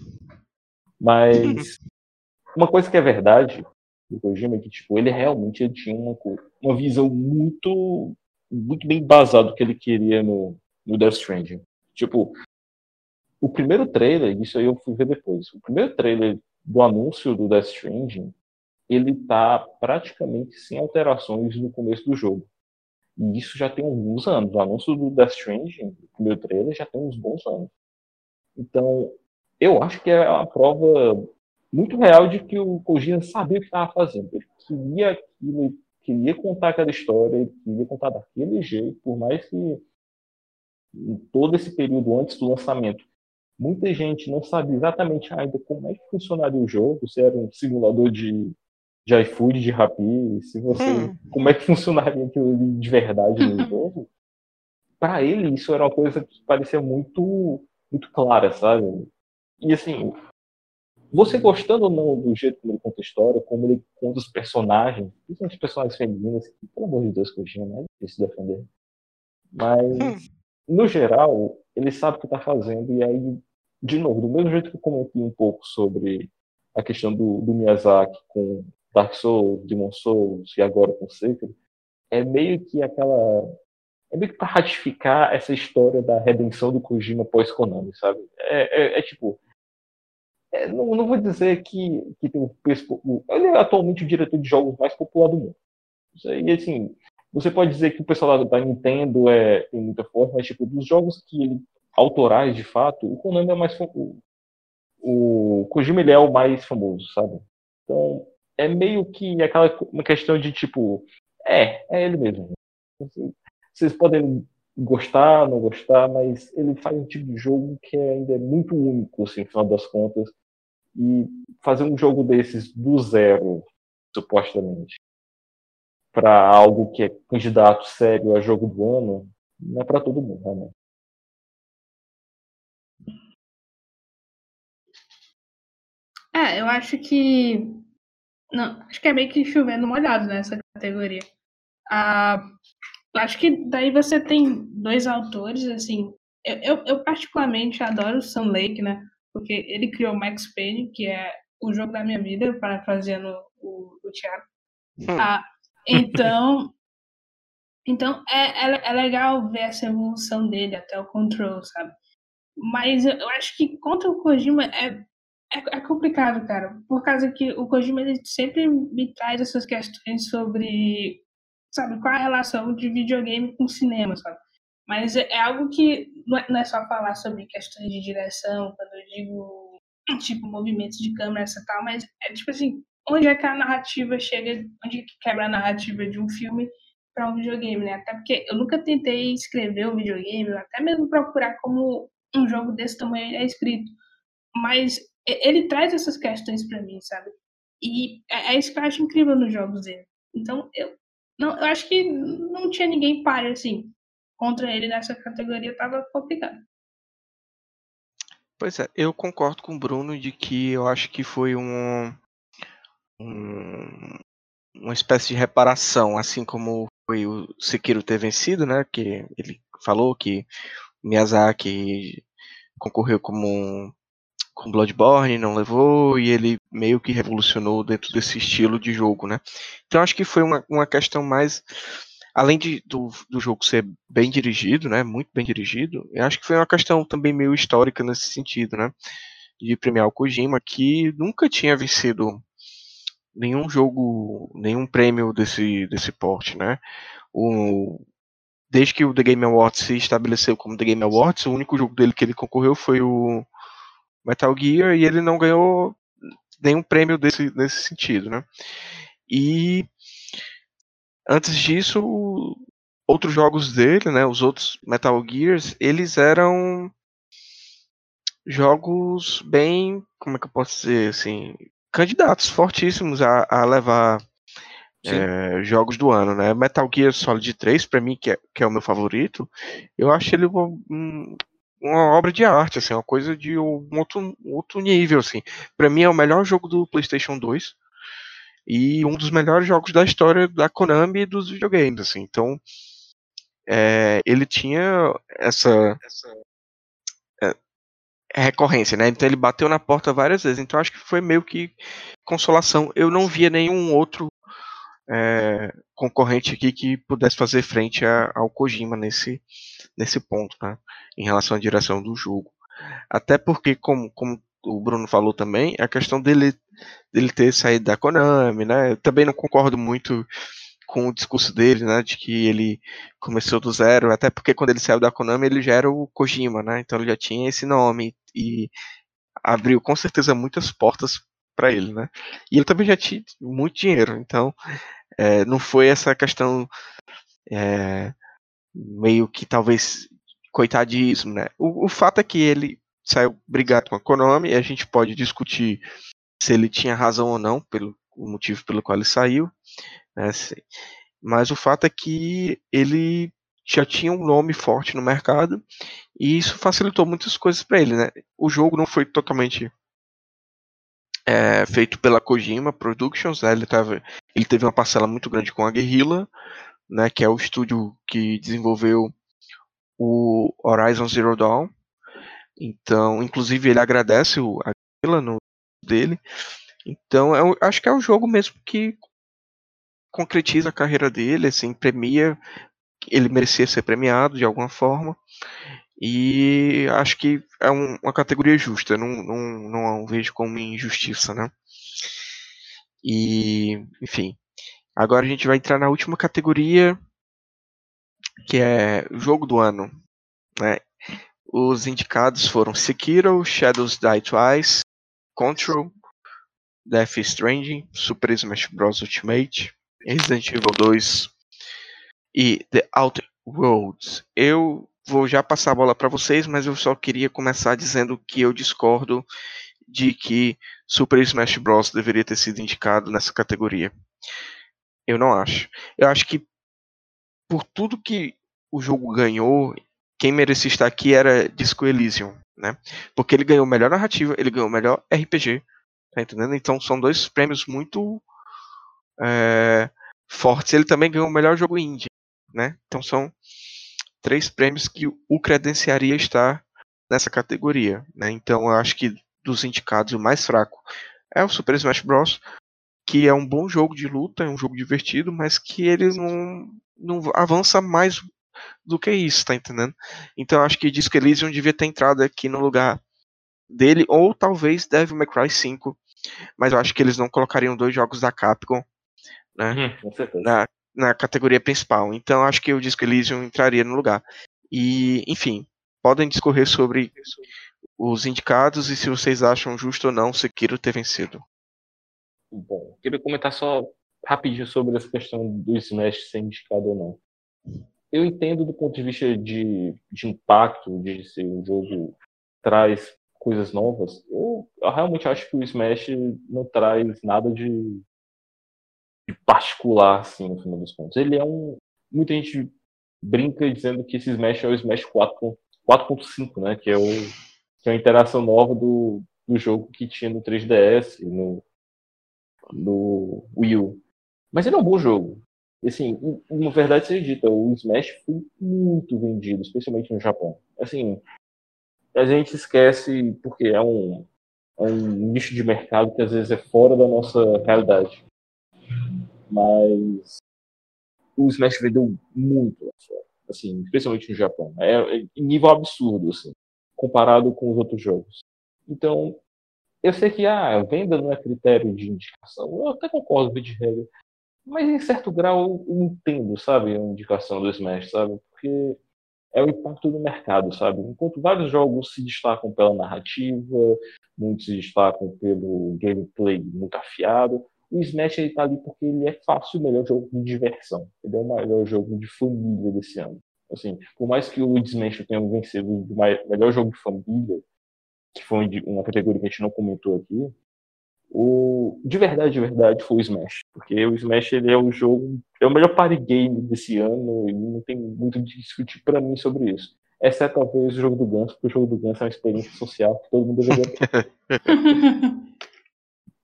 Mas [LAUGHS] uma coisa que é verdade do Kojima que, tipo, ele realmente ele tinha uma, uma visão muito, muito bem embasada do que ele queria no, no Death Stranding. Tipo, o primeiro trailer, isso aí eu fui ver depois, o primeiro trailer do anúncio do Death Stranding, ele tá praticamente sem alterações no começo do jogo. E isso já tem alguns anos. O anúncio do Death Stranding, o primeiro trailer, já tem uns bons anos. Então, eu acho que é uma prova muito real de que o Kojima sabia o que estava fazendo. Ele queria aquilo, ele queria contar aquela história, ele queria contar daquele jeito, por mais que em todo esse período antes do lançamento, muita gente não sabe exatamente ainda como é que funcionaria o jogo, se era um simulador de, de iFood, de Rappi, se você, hum. como é que [LAUGHS] funcionaria aquilo de verdade no [LAUGHS] jogo. Para ele isso era uma coisa que parecia muito muito clara, sabe? E assim, você gostando ou não do jeito como ele conta a história, como ele conta os personagens, principalmente os personagens femininos, que, pelo amor de Deus, Kojima, né? Difícil defender. Mas, hum. no geral, ele sabe o que está fazendo, e aí, de novo, do mesmo jeito que eu comentei um pouco sobre a questão do, do Miyazaki com Dark Souls, Demon Souls e agora com Sekiro, é meio que aquela. É meio que para ratificar essa história da redenção do Kojima pós-Konami, sabe? É, é, é tipo, é, não, não, vou dizer que, que tem o peso. Ele é atualmente o diretor de jogos mais popular do mundo. E assim, você pode dizer que o pessoal da, Nintendo é, tem muita força, mas tipo, dos jogos que ele. autorais de fato, o Konami é mais. O, o Kojima ele é o mais famoso, sabe? Então, é meio que aquela uma questão de tipo. É, é ele mesmo. Assim, vocês podem gostar, não gostar, mas ele faz um tipo de jogo que ainda é muito único, assim, no final das contas. E fazer um jogo desses do zero, supostamente, para algo que é candidato sério a jogo do ano, não é para todo mundo, né? É, eu acho que. Não, acho que é meio que chovendo molhado nessa categoria. Ah, acho que daí você tem dois autores, assim. Eu, eu, eu particularmente adoro o Sam Lake, né? Porque ele criou Max Payne, que é o jogo da minha vida, parafraseando o, o Thiago. Hum. Ah, então, [LAUGHS] então é, é, é, legal ver essa evolução dele até o Control, sabe? Mas eu acho que contra o Kojima é, é, é, complicado, cara, por causa que o Kojima ele sempre me traz essas questões sobre, sabe, qual a relação de videogame com cinema, sabe? Mas é, é algo que não é, não é, só falar sobre questões de direção, quando eu digo, tipo, movimentos de câmera, essa tal, mas é tipo assim, onde é que a narrativa chega, onde é que quebra a narrativa de um filme para um videogame, né? Até porque eu nunca tentei escrever um videogame, até mesmo procurar como um jogo desse tamanho é escrito. Mas ele traz essas questões para mim, sabe? E é, é isso que eu acho incrível nos jogos dele. Então, eu, não, eu acho que não tinha ninguém para, assim, contra ele nessa categoria estava complicado. Pois é, eu concordo com o Bruno de que eu acho que foi um, um uma espécie de reparação, assim como foi o Sekiro ter vencido, né? Que ele falou que Miyazaki concorreu como com Bloodborne, não levou, e ele meio que revolucionou dentro desse estilo de jogo, né? Então acho que foi uma, uma questão mais além de, do, do jogo ser bem dirigido, né, muito bem dirigido, eu acho que foi uma questão também meio histórica nesse sentido, né, de premiar o Kojima, que nunca tinha vencido nenhum jogo, nenhum prêmio desse, desse porte, né, o, desde que o The Game Awards se estabeleceu como The Game Awards, o único jogo dele que ele concorreu foi o Metal Gear, e ele não ganhou nenhum prêmio desse, nesse sentido, né, e Antes disso, outros jogos dele, né, os outros Metal Gears, eles eram jogos bem, como é que eu posso dizer, assim, candidatos fortíssimos a, a levar é, jogos do ano, né? Metal Gear Solid 3, para mim, que é, que é o meu favorito, eu acho ele um, uma obra de arte, assim, uma coisa de um outro, outro nível, assim. Para mim é o melhor jogo do PlayStation 2 e um dos melhores jogos da história da Konami e dos videogames, assim. Então, é, ele tinha essa, essa é, recorrência, né? Então ele bateu na porta várias vezes. Então acho que foi meio que consolação. Eu não via nenhum outro é, concorrente aqui que pudesse fazer frente a, ao Kojima nesse, nesse ponto, né? Em relação à direção do jogo. Até porque, como, como o Bruno falou também, a questão dele, dele ter saído da Konami, né? Eu também não concordo muito com o discurso dele, né, de que ele começou do zero, até porque quando ele saiu da Konami ele já era o Kojima, né, então ele já tinha esse nome e abriu com certeza muitas portas para ele, né, e ele também já tinha muito dinheiro, então é, não foi essa questão é, meio que talvez coitadismo, né? O, o fato é que ele saiu brigado com a Konami, e a gente pode discutir se ele tinha razão ou não, pelo o motivo pelo qual ele saiu, né? Mas o fato é que ele já tinha um nome forte no mercado e isso facilitou muitas coisas para ele, né? O jogo não foi totalmente é, feito pela Kojima Productions, né? ele, tava, ele teve uma parcela muito grande com a Guerrilla, né? Que é o estúdio que desenvolveu o Horizon Zero Dawn. Então, inclusive ele agradece o, a Guerrilla no dele. Então, eu acho que é o jogo mesmo que concretiza a carreira dele, assim, premia ele merecia ser premiado de alguma forma. E acho que é um, uma categoria justa, não, não, não vejo como injustiça, né? E, enfim. Agora a gente vai entrar na última categoria, que é jogo do ano. Né? Os indicados foram Sekiro, Shadows Die Twice, Control, Death Stranding, Super Smash Bros. Ultimate, Resident Evil 2, e The Outer Worlds. Eu vou já passar a bola para vocês, mas eu só queria começar dizendo que eu discordo de que Super Smash Bros. deveria ter sido indicado nessa categoria. Eu não acho. Eu acho que por tudo que o jogo ganhou, quem merecia estar aqui era Disco Elysium, né? Porque ele ganhou melhor narrativa, ele ganhou melhor RPG, tá entendendo? Então são dois prêmios muito é, fortes. Ele também ganhou o melhor jogo indie né? Então são três prêmios que o credenciaria estar nessa categoria, né? Então eu acho que dos indicados o mais fraco é o Super Smash Bros, que é um bom jogo de luta, é um jogo divertido, mas que ele não, não avança mais do que isso, tá entendendo? Então acho que Disco Elysium devia ter entrado aqui no lugar dele, ou talvez Devil May Cry 5, mas eu acho que eles não colocariam dois jogos da Capcom né, uhum, na, na categoria principal. Então acho que o Disco Elysium entraria no lugar. E, enfim, podem discorrer sobre os indicados e se vocês acham justo ou não Sekiro ter vencido. Bom, queria comentar só rapidinho sobre essa questão do Smash ser indicado ou não. Eu entendo do ponto de vista de, de impacto, de ser um jogo traz coisas novas. Eu, eu realmente acho que o Smash não traz nada de de particular, assim, no final dos contos. Ele é um. Muita gente brinca dizendo que esse Smash é o Smash 4.5, né? Que é, o, que é a interação nova do, do jogo que tinha no 3DS e no, no Wii U. Mas ele é um bom jogo. Assim, uma verdade seja dita, o Smash foi muito vendido, especialmente no Japão. Assim, a gente esquece porque é um, é um nicho de mercado que às vezes é fora da nossa realidade. Mas o Smash vendeu muito lá fora, assim, especialmente no Japão. É, é nível absurdo, assim, comparado com os outros jogos. Então, eu sei que ah, a venda não é critério de indicação. Eu até concordo com de regra. Mas em certo grau eu entendo, sabe, a indicação do Smash, sabe? Porque é o impacto do mercado, sabe? Enquanto vários jogos se destacam pela narrativa, muitos se destacam pelo gameplay muito afiado, o Smash ele tá ali porque ele é fácil o melhor jogo de diversão. Ele é o melhor jogo de família desse ano. Assim, por mais que o Smash tenha vencido o melhor jogo de família, que foi uma categoria que a gente não comentou aqui, o de verdade, de verdade, foi o Smash. Porque o Smash ele é o jogo, é o melhor party game desse ano e não tem muito de discutir para mim sobre isso. Exceto talvez o jogo do Ganso, porque o jogo do Ganso é uma experiência social que todo mundo ter. [LAUGHS]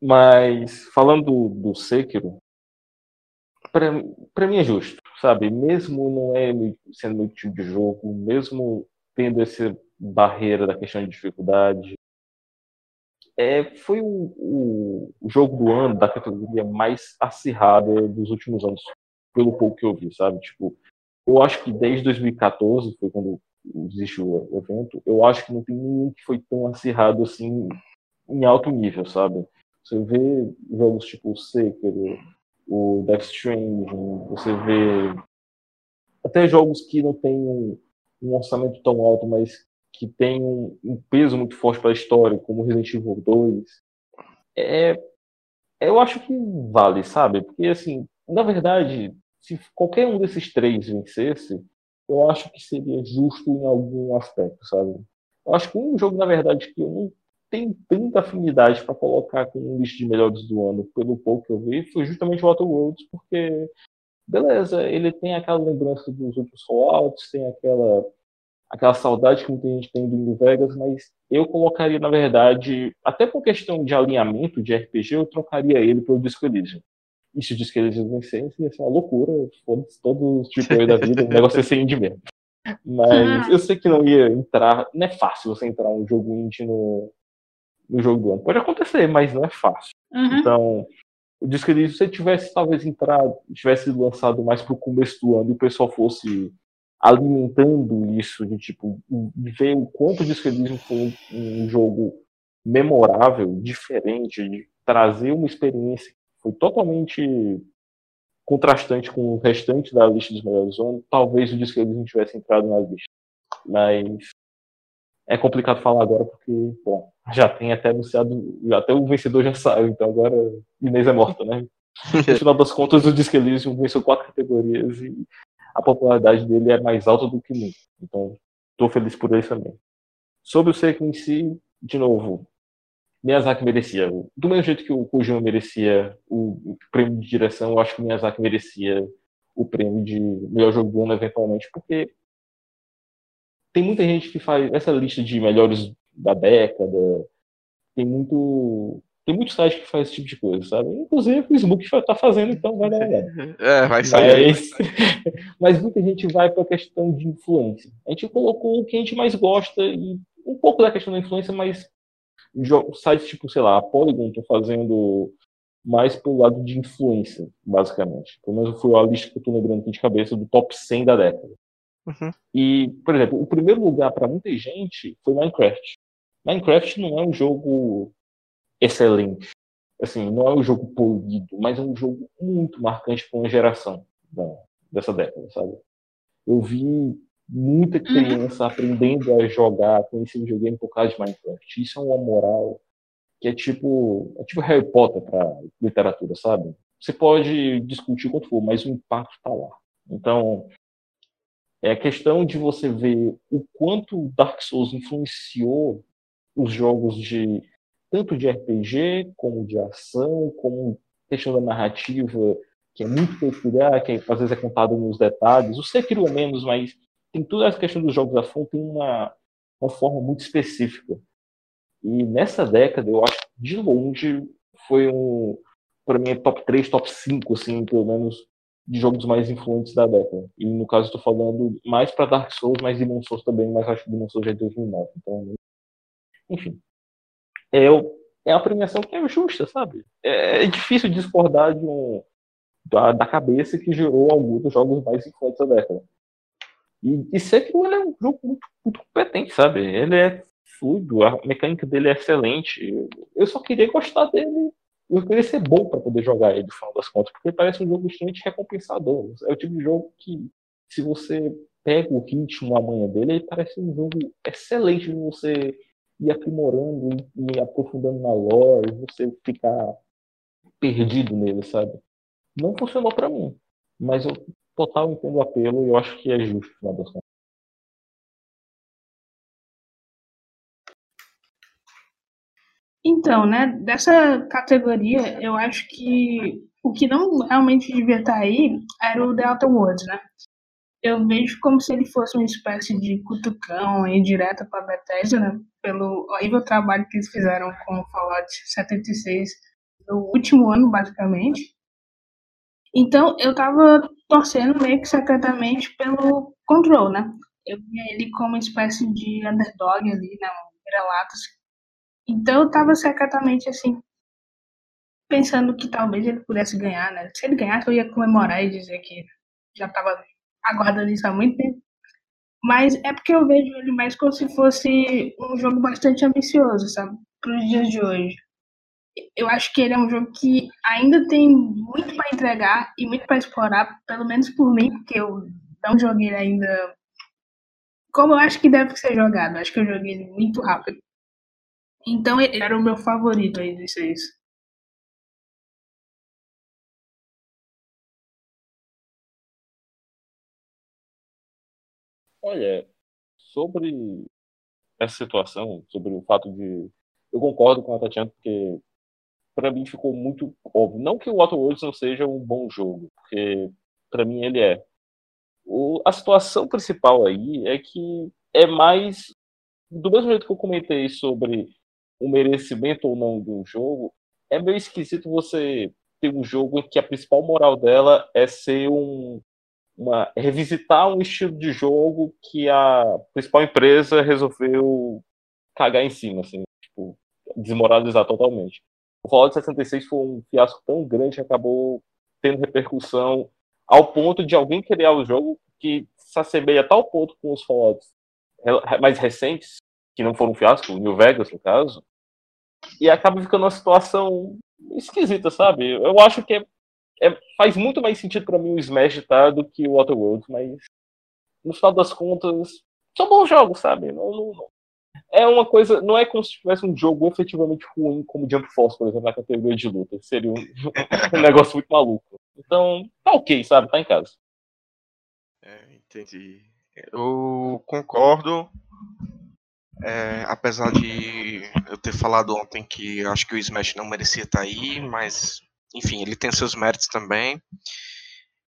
Mas, falando do, do Sekiro, para mim é justo, sabe? Mesmo não é sendo meu tipo de jogo, mesmo tendo essa barreira da questão de dificuldade, é, foi o, o, jogo do ano da categoria mais acirrada dos últimos anos, pelo pouco que eu vi, sabe? Tipo, eu acho que desde 2014, foi quando existe o evento, eu acho que não tem nenhum que foi tão acirrado assim em alto nível, sabe? Você vê jogos tipo o Sekiro, o Death Stranding, você vê até jogos que não têm um, um orçamento tão alto, mas que tem um, peso muito forte para a história, como Resident Evil 2. É, eu acho que vale, sabe? Porque, assim, na verdade, se qualquer um desses três vencesse, eu acho que seria justo em algum aspecto, sabe? Eu acho que um jogo, na verdade, que eu não tenho tanta afinidade para colocar com um lista de melhores do ano, pelo pouco que eu vi, foi justamente o Outer Worlds, porque, beleza, ele tem aquela lembrança dos outros Fallouts, tem aquela aquela saudade que muita gente tem do New Vegas, mas eu colocaria, na verdade, até por questão de alinhamento de RPG, eu trocaria ele pelo Disco Elysium. E se o Disco Elysium vencesse, ia ser uma loucura, foda-se todos os tipo da vida, o negócio ia ser indie mesmo. Mas eu sei que não ia entrar, não é fácil você entrar um jogo indie no, no jogo do ano. Pode acontecer, mas não é fácil. Uhum. Então, o Disco Elysium, se você tivesse talvez entrado, tivesse lançado mais pro começo do ano e o pessoal fosse alimentando isso, de tipo, ver o quanto o Disco Elysium foi um, jogo memorável, diferente, de trazer uma experiência que foi totalmente contrastante com o restante da lista dos melhores anos, talvez o Disco Elysium tivesse entrado na lista. Mas é complicado falar agora porque, bom, já tem até anunciado, até o vencedor já saiu, então agora Inês é morta, né? No final das contas, o Disco Elysium venceu quatro categorias e a popularidade dele é mais alta do que nunca. Então, estou feliz por isso também. Sobre o Seiko em si, de novo, Miyazaki merecia. Do mesmo jeito que o Kojima merecia o prêmio de direção, eu acho que o Miyazaki merecia o prêmio de melhor jogo do ano, eventualmente, porque tem muita gente que faz essa lista de melhores da década, tem muito tem muitos sites que faz esse tipo de coisa, sabe? Inclusive o Facebook tá fazendo, então vai dar [LAUGHS] É, vai sair. Mas, [LAUGHS] mas muita gente vai para a questão de influência. A gente colocou o que a gente mais gosta e um pouco da questão da influência, mas sites tipo, sei lá, a Polygon estão fazendo mais pelo lado de influência, basicamente. Pelo menos foi a lista que eu tô lembrando aqui de cabeça do top 100 da década. Uhum. E, por exemplo, o primeiro lugar para muita gente foi Minecraft. Minecraft não é um jogo excelente. Assim, não é um jogo polido, mas é um jogo muito marcante para uma geração dessa década, sabe? Eu vi muita uhum. criança aprendendo a jogar esse videogame por causa de Minecraft. Isso é uma moral que é tipo, é tipo Harry Potter para literatura, sabe? Você pode discutir quanto for, mas o impacto está lá. Então, é a questão de você ver o quanto Dark Souls influenciou os jogos de tanto de RPG como de ação, como questão da narrativa que é muito peculiar, que às vezes é contado nos detalhes. O Sekiro é menos, mas tem toda essa questão dos jogos da fundo tem uma, uma forma muito específica. E nessa década, eu acho que de longe foi um, para mim, é top 3, top 5, assim, pelo menos, de jogos mais influentes da década. E no caso, estou falando mais para Dark Souls, mas Demon Souls também, mas acho que Demon Souls já é 2009. Então, enfim. É, é uma premiação que é justa, sabe? É, é difícil discordar de um, da, da, cabeça que gerou alguns dos jogos mais influentes da década. E, e Sekiro ele é um jogo muito, muito competente, sabe? Ele é fluido, a mecânica dele é excelente. Eu só queria gostar dele eu queria ser bom para poder jogar ele, no final das contas, porque parece um jogo extremamente recompensador. É o tipo de jogo que, se você pega o ritmo amanhã dele, ele parece um jogo excelente de você ir aprimorando e, aprofundando na lore, você ficar perdido nele, sabe? Não funcionou para mim, mas eu total entendo o apelo e eu acho que é justo, final das. Então, né, dessa categoria, eu acho que o que não realmente devia estar aí era o Outer Worlds, né? Eu vejo como se ele fosse uma espécie de cutucão aí direto para a Bethesda, né? Pelo horrível trabalho que eles fizeram com o Fallout 76 no último ano, basicamente. Então, eu tava torcendo meio que secretamente pelo Control, né? Eu via ele como uma espécie de underdog ali, né? Vira-latas então eu tava secretamente assim, pensando que talvez ele pudesse ganhar, né? Se ele ganhasse, eu ia comemorar e dizer que já tava aguardando isso há muito tempo. Mas é porque eu vejo ele mais como se fosse um jogo bastante ambicioso, sabe? Para os dias de hoje. Eu acho que ele é um jogo que ainda tem muito para entregar e muito para explorar, pelo menos por mim, porque eu não joguei ele ainda como eu acho que deve ser jogado. Acho que eu joguei ele muito rápido. Então ele era o meu favorito aí dos seis. Olha, sobre essa situação, sobre o fato de. Eu concordo com a Tatiana, porque para mim ficou muito óbvio. Não que o Outer Worlds não seja um bom jogo, porque para mim ele é. O, a situação principal aí é que é mais. Do mesmo jeito que eu comentei sobre o merecimento ou não de um jogo, é meio esquisito você ter um jogo em que a principal moral dela é ser um. Uma, revisitar um estilo de jogo que a principal empresa resolveu cagar em cima, assim, tipo, desmoralizar totalmente. O Fallout 66 foi um fiasco tão grande que acabou tendo repercussão ao ponto de alguém criar o jogo que se assemelha a tal ponto com os Fallouts mais recentes, que não foram um fiasco, New Vegas, no caso, e acaba ficando uma situação esquisita, sabe? Eu acho que é, é faz muito mais sentido para mim o Smash tá, do que o Outer Worlds, mas no final das contas, são bons jogos, sabe? Não, não, é uma coisa, não é como se tivesse um jogo efetivamente ruim, como Jump Force, por exemplo, na categoria de luta. Seria um, [LAUGHS] um negócio muito maluco. Então, tá ok, sabe? Tá em casa. É, entendi. Eu concordo. É, apesar de eu ter falado ontem que acho que o Smash não merecia estar tá aí, mas enfim, ele tem seus méritos também.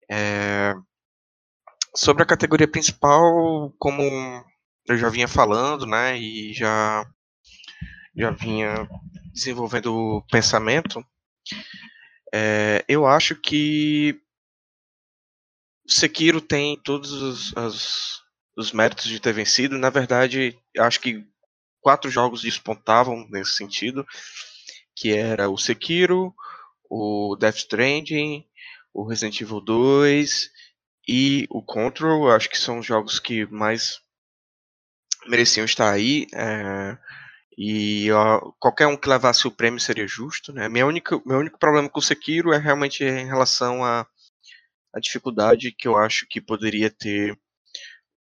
É, sobre a categoria principal, como eu já vinha falando, né, e já já vinha desenvolvendo o pensamento, é, eu acho que Sekiro tem todos os, os, os, méritos de ter vencido. Na verdade, acho que quatro jogos despontavam nesse sentido, que era o Sekiro, o Death Stranding, o Resident Evil 2 e o Control. Acho que são os jogos que mais mereciam estar aí. É, e ó, qualquer um que levasse o prêmio seria justo. Né? Minha única, meu único problema com o Sekiro é realmente em relação à a, a, dificuldade que eu acho que poderia ter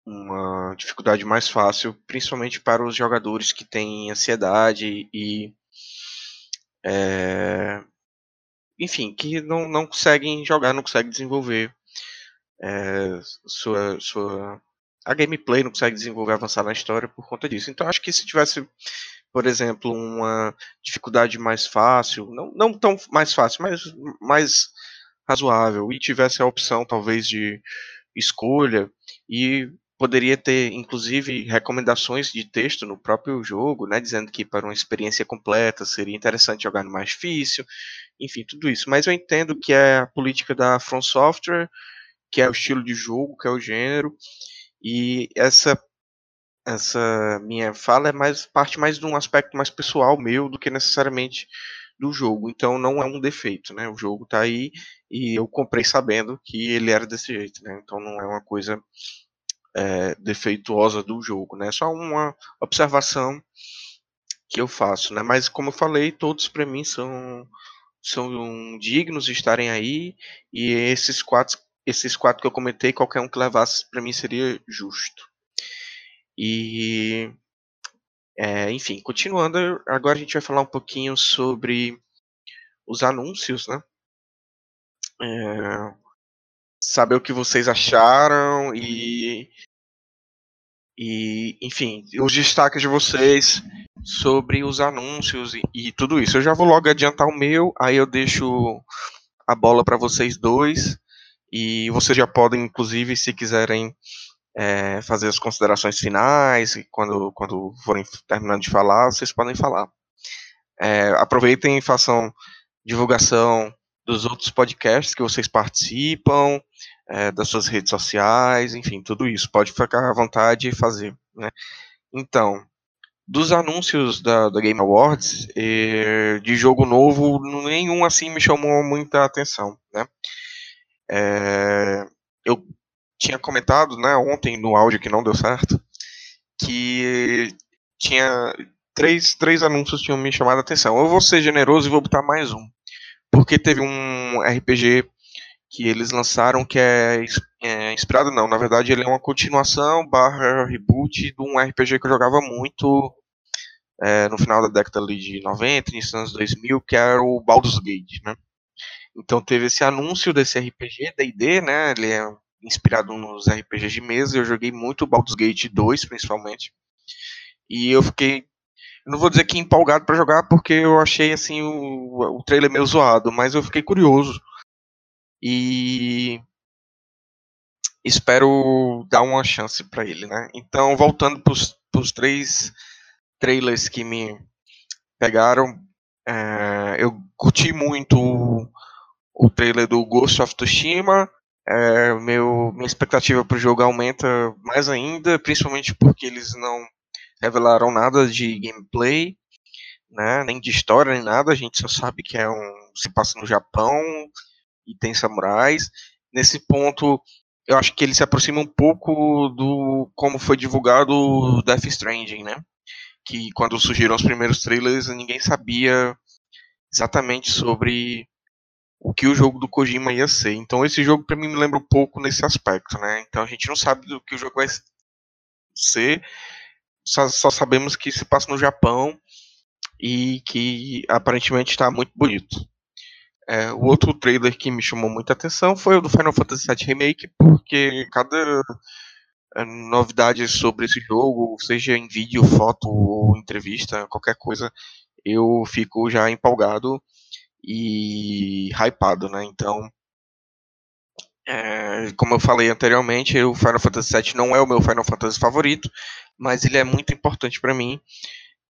uma dificuldade mais fácil, principalmente para os jogadores que têm ansiedade e. É, enfim, que não, não conseguem jogar, não conseguem desenvolver é, sua, sua a gameplay não consegue desenvolver, avançar na história por conta disso. Então acho que se tivesse, por exemplo, uma dificuldade mais fácil, não, não tão mais fácil, mas mais razoável, e tivesse a opção talvez de escolha, e poderia ter inclusive recomendações de texto no próprio jogo, né, dizendo que para uma experiência completa seria interessante jogar no mais difícil, enfim, tudo isso. Mas eu entendo que é a política da From Software, que é o estilo de jogo, que é o gênero, e essa essa minha fala é mais parte mais de um aspecto mais pessoal meu do que necessariamente do jogo. Então não é um defeito, né? O jogo tá aí e eu comprei sabendo que ele era desse jeito, né? Então não é uma coisa é, defeituosa do jogo, né? Só uma observação que eu faço, né? Mas como eu falei, todos para mim são são dignos de estarem aí e esses quatro esses quatro que eu comentei, qualquer um que levasse para mim seria justo. E é, enfim, continuando, agora a gente vai falar um pouquinho sobre os anúncios, né? É, saber o que vocês acharam e, e enfim, os destaques de vocês sobre os anúncios e, e tudo isso. Eu já vou logo adiantar o meu, aí eu deixo a bola para vocês dois e vocês já podem, inclusive, se quiserem é, fazer as considerações finais, quando, quando forem terminando de falar, vocês podem falar. É, aproveitem e façam divulgação dos outros podcasts que vocês participam, é, das suas redes sociais, enfim, tudo isso. Pode ficar à vontade e fazer. Né? Então, dos anúncios da, da Game Awards, de jogo novo, nenhum assim me chamou muita atenção. Né? É, eu tinha comentado né, ontem no áudio que não deu certo que tinha três, três anúncios tinham me chamado a atenção. Eu vou ser generoso e vou botar mais um. Porque teve um RPG que eles lançaram que é, é, inspirado, não, na verdade ele é uma continuação barra reboot de um RPG que eu jogava muito é, no final da década de 90, início dos anos 2000, que era o Baldur's Gate, né? Então teve esse anúncio desse RPG, D&D, né? Ele é inspirado nos RPGs de mesa. Eu joguei muito Baldur's Gate 2, principalmente. E eu fiquei. Não vou dizer que empolgado para jogar, porque eu achei assim o, o trailer meio zoado, mas eu fiquei curioso. E espero dar uma chance para ele, né? Então, voltando para os três trailers que me pegaram, é, eu curti muito o, o trailer do Ghost of Tsushima. É, meu, minha expectativa para o jogo aumenta mais ainda, principalmente porque eles não revelaram nada de gameplay, né, nem de história, nem nada. A gente só sabe que é um se passa no Japão e tem samurais. Nesse ponto, eu acho que ele se aproxima um pouco do como foi divulgado Death Stranding, né? Que quando surgiram os primeiros trailers, ninguém sabia exatamente sobre o que o jogo do Kojima ia ser. Então esse jogo para mim me lembra um pouco nesse aspecto, né? Então a gente não sabe do que o jogo vai ser, só, só sabemos que se passa no Japão e que aparentemente está muito bonito. É, o outro trailer que me chamou muita atenção foi o do Final Fantasy VII Remake, porque cada é, novidade sobre esse jogo, seja em vídeo, foto ou entrevista, qualquer coisa, eu fico já empolgado e hypado, né? Então, é, como eu falei anteriormente, o Final Fantasy VII não é o meu Final Fantasy favorito, mas ele é muito importante para mim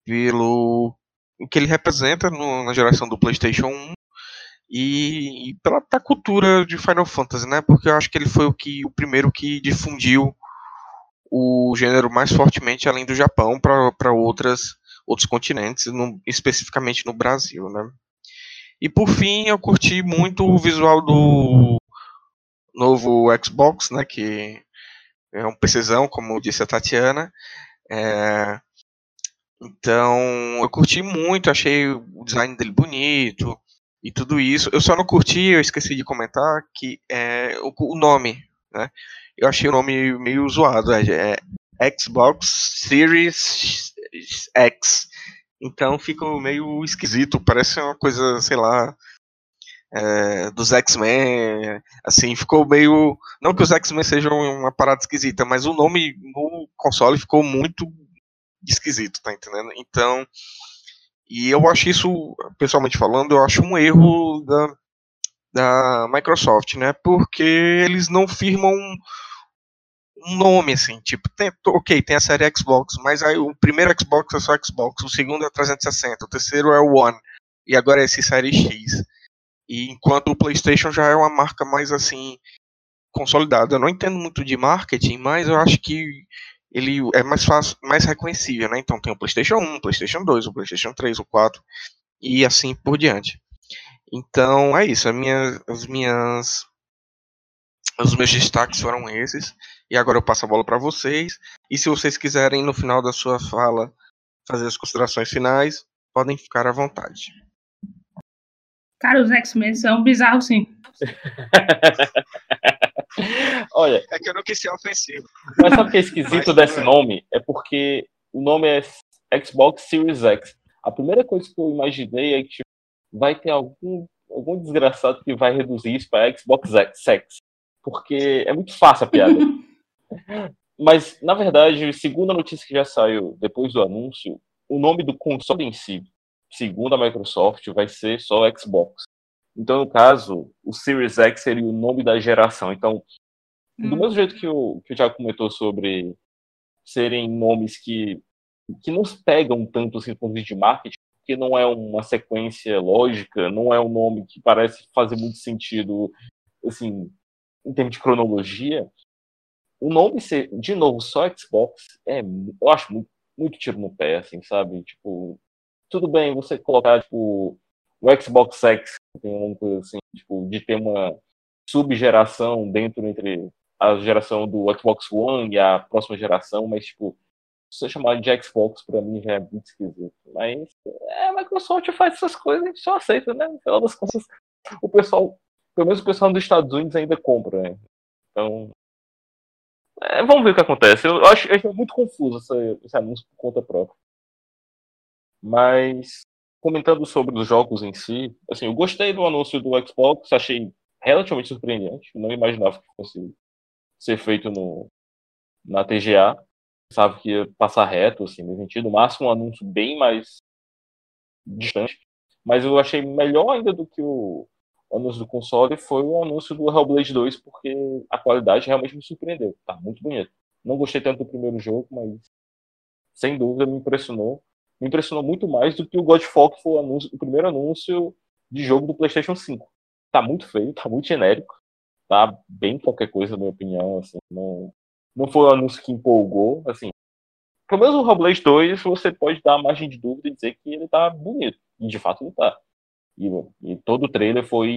pelo o que ele representa no, na geração do PlayStation 1 e, e pela cultura de Final Fantasy, né? Porque eu acho que ele foi o que o primeiro que difundiu o gênero mais fortemente além do Japão para outras outros continentes, no, especificamente no Brasil, né? E por fim, eu curti muito o visual do novo Xbox, né? Que é um PCzão, como disse a Tatiana. É, então, eu curti muito, achei o design dele bonito, e tudo isso. Eu só não curti, eu esqueci de comentar, que é o, o nome, né? Eu achei o nome meio zoado, é, é Xbox Series X. Então ficou meio esquisito, parece uma coisa, sei lá, é, dos X-Men, assim, ficou meio. Não que os X-Men sejam uma parada esquisita, mas o nome no console ficou muito esquisito, tá entendendo? Então, e eu acho isso, pessoalmente falando, eu acho um erro da, da Microsoft, né? Porque eles não firmam um nome, assim, tipo, tem, ok, tem a série Xbox, mas aí o primeiro Xbox é só Xbox, o segundo é 360, o terceiro é o One, e agora é esse série X. E enquanto o PlayStation já é uma marca mais assim consolidada. Eu não entendo muito de marketing, mas eu acho que ele é mais fácil, mais reconhecível, né? Então tem o PlayStation 1, o PlayStation 2, o PlayStation 3, o 4 e assim por diante. Então é isso, minha, as minhas os meus destaques foram esses. E agora eu passo a bola para vocês. E se vocês quiserem no final da sua fala fazer as considerações finais, podem ficar à vontade. Cara, os X-Men são bizarros, sim. [LAUGHS] Olha. É que eu não quis ser ofensivo. Mas sabe o que é esquisito desse nome? É porque o nome é Xbox Series X. A primeira coisa que eu imaginei é que tipo, vai ter algum, algum desgraçado que vai reduzir isso para Xbox X. Porque é muito fácil a piada. [LAUGHS] Mas, na verdade, segundo a notícia que já saiu depois do anúncio, o nome do console em si, segundo a Microsoft, vai ser só Xbox. Então, no caso, o Series X seria o nome da geração. Então, do hum. mesmo jeito que o, que o Thiago comentou sobre serem nomes que, que não pegam tanto assim pontos de marketing, porque não é uma sequência lógica, não é um nome que parece fazer muito sentido, assim, em termos de cronologia. O nome ser, de novo, só Xbox, é, eu acho muito, muito tiro no pé, assim, sabe? Tipo, tudo bem você colocar, tipo, o Xbox X tem uma coisa assim, tipo, de ter uma subgeração dentro entre a geração do Xbox One e a próxima geração, mas tipo, se você chamar de Xbox para mim já é muito esquisito. Mas é, a Microsoft faz essas coisas, gente só aceita, né? No das o pessoal, pelo menos o pessoal dos Estados Unidos ainda compra, né? Então, é, vamos ver o que acontece. Eu acho, eu acho muito confuso esse, esse anúncio por conta própria. Mas comentando sobre os jogos em si, assim, eu gostei do anúncio do Xbox, achei relativamente surpreendente, não imaginava que fosse ser feito no, na TGA. Sabe que ia passar reto, assim, no sentido, no máximo um anúncio bem mais distante. Mas eu achei melhor ainda do que o, anúncio do console foi o anúncio do Hellblade 2, porque a qualidade realmente me surpreendeu. Tá muito bonito. Não gostei tanto do primeiro jogo, mas sem dúvida me impressionou. Me impressionou muito mais do que o Godfall, que foi o, anúncio, o primeiro anúncio de jogo do PlayStation 5. Tá muito feio, tá muito genérico. Tá bem qualquer coisa, na minha opinião. Assim, não, não foi um anúncio que empolgou. Assim, pelo menos o Hellblade 2 você pode dar margem de dúvida e dizer que ele tá bonito. E de fato ele tá. E, e todo o trailer foi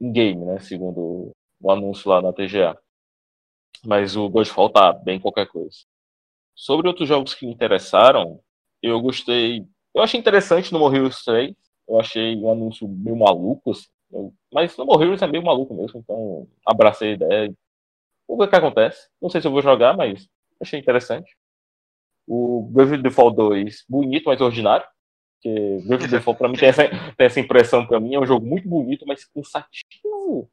em game, né? Segundo o anúncio lá na TGA. Mas o Godfall tá bem qualquer coisa. Sobre outros jogos que me interessaram, eu gostei. Eu achei interessante no More Heroes 3. Eu achei um anúncio meio maluco, assim. Mas no More Heroes é meio maluco mesmo, então abracei a ideia. Vamos ver o que acontece. Não sei se eu vou jogar, mas achei interessante. O Bravely Default 2, bonito, mas ordinário. Porque Bravely Default, pra mim, tem essa, tem essa impressão pra mim. É um jogo muito bonito, mas cansativo.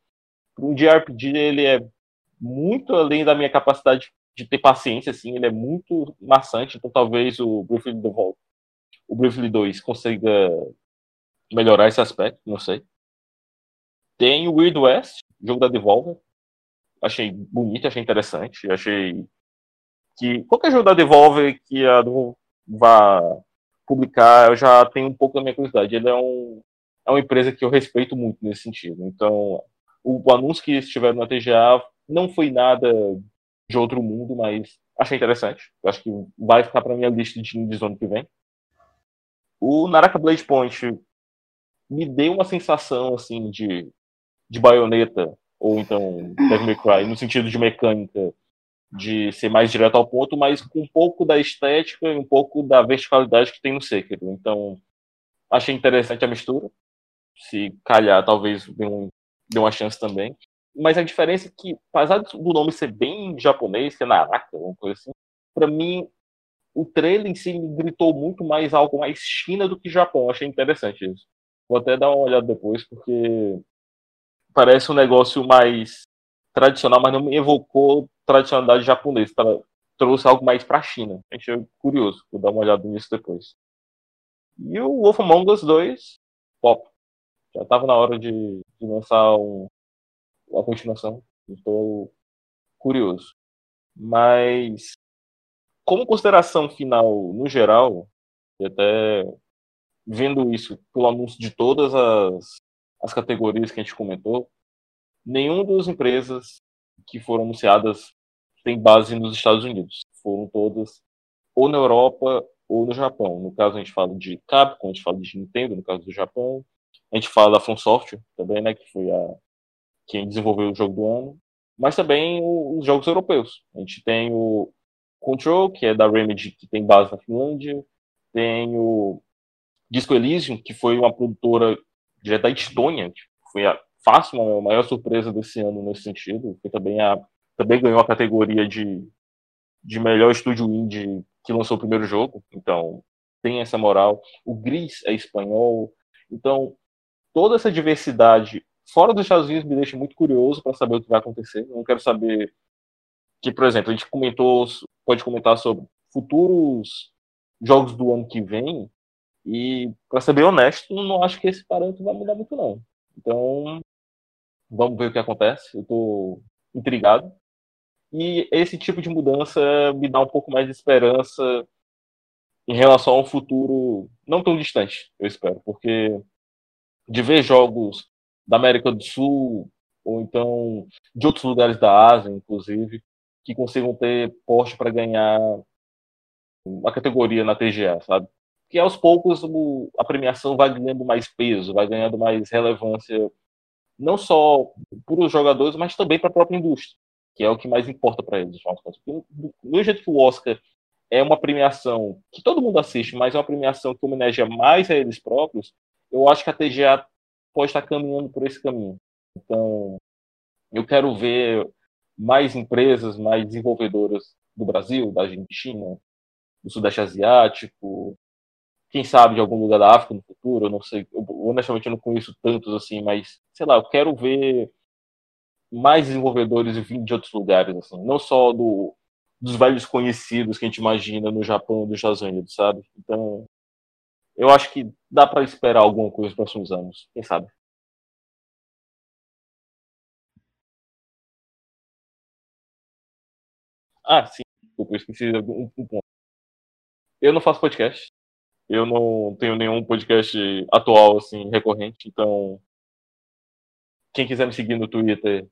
Um JRPG, ele é muito além da minha capacidade de ter paciência, assim. Ele é muito maçante. Então, talvez o Bravely Default, o Bravely 2 consiga melhorar esse aspecto, não sei. Tem o Weird West, jogo da Devolver. Achei bonito, achei interessante. Achei que qualquer jogo da Devolver que a Devolver vá publicar, eu já tenho um pouco da minha curiosidade. Ele é, um, é uma empresa que eu respeito muito nesse sentido. Então, o, o anúncio que estiver na TGA não foi nada de outro mundo, mas achei interessante. Acho que vai ficar para minha lista de indies ano que vem. O Naraka Blade Point me deu uma sensação assim de, de baioneta ou então Devil May Cry no sentido de mecânica de ser mais direto ao ponto, mas com um pouco da estética e um pouco da verticalidade que tem no Sekiro. Então, achei interessante a mistura. Se calhar, talvez dê, um, dê uma chance também. Mas a diferença é que, apesar do nome ser bem japonês, é Naraka, alguma coisa assim, pra mim, o trailer em si me gritou muito mais algo mais China do que Japão. Achei interessante isso. Vou até dar uma olhada depois, porque parece um negócio mais tradicional, mas não me evocou tradicionalidade japonesa. Tá? Trouxe algo mais para a China. Achei curioso. Vou dar uma olhada nisso depois. E o Wolf Among Us 2, pop. Já estava na hora de, de lançar um, uma continuação. Estou curioso. Mas, como consideração final, no geral, e até vendo isso pelo anúncio de todas as, as categorias que a gente comentou, nenhuma das empresas que foram anunciadas tem base nos Estados Unidos. Foram todas ou na Europa ou no Japão. No caso, a gente fala de Capcom, a gente fala de Nintendo, no caso do Japão. A gente fala da Software também, né, que foi a quem desenvolveu o jogo do ano. Mas também os jogos europeus. A gente tem o Control, que é da Remedy, que tem base na Finlândia. Tem o Disco Elysium, que foi uma produtora direto da Estônia, que foi a fácil, a maior surpresa desse ano nesse sentido. Foi também, a, também ganhou a categoria de, de melhor estúdio indie que lançou o primeiro jogo. Então, tem essa moral. O Gris é espanhol. Então, toda essa diversidade fora dos Estados Unidos me deixa muito curioso para saber o que vai acontecer. Não quero saber que, por exemplo, a gente comentou, pode comentar sobre futuros jogos do ano que vem. E, para ser bem honesto, não acho que esse parâmetro vai mudar muito, não. Então, Vamos ver o que acontece. Eu estou intrigado. E esse tipo de mudança me dá um pouco mais de esperança em relação ao futuro não tão distante, eu espero, porque de ver jogos da América do Sul ou então de outros lugares da Ásia, inclusive, que consigam ter porte para ganhar uma categoria na TGA, sabe? Que aos poucos a premiação vai ganhando mais peso, vai ganhando mais relevância não só para os jogadores, mas também para a própria indústria, que é o que mais importa para eles. Do jeito que o Oscar é uma premiação que todo mundo assiste, mas é uma premiação que homenageia mais a eles próprios, eu acho que a TGA pode estar caminhando por esse caminho. Então, eu quero ver mais empresas, mais desenvolvedoras do Brasil, da Argentina, do Sudeste Asiático, quem sabe de algum lugar da África no futuro, eu não sei, eu, honestamente eu não conheço tantos assim, mas sei lá, eu quero ver mais desenvolvedores vindo de outros lugares, assim, não só do, dos velhos conhecidos que a gente imagina no Japão nos Estados Unidos, sabe? Então, eu acho que dá para esperar alguma coisa nos próximos anos, quem sabe? Ah, sim, desculpa, eu esqueci um, um ponto. Eu não faço podcast. Eu não tenho nenhum podcast atual, assim, recorrente, então. Quem quiser me seguir no Twitter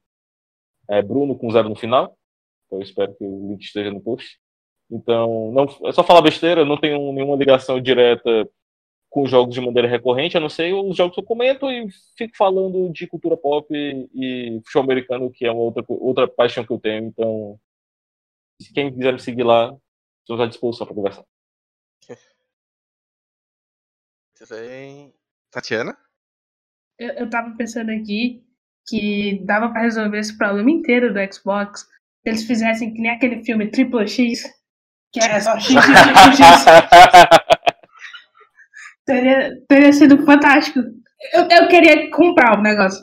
é Bruno com zero no final. Então eu espero que o link esteja no post. Então, não, é só falar besteira, não tenho nenhuma ligação direta com jogos de maneira recorrente, a não ser os jogos que eu comento e fico falando de cultura pop e, e futebol americano, que é uma outra, outra paixão que eu tenho. Então, se quem quiser me seguir lá, estou à disposição para conversar. Tatiana? Eu, eu tava pensando aqui que dava para resolver esse problema inteiro do Xbox se eles fizessem que nem aquele filme Triple X, que é só X, X, X, X. [LAUGHS] teria, teria sido fantástico. Eu, eu queria comprar o negócio.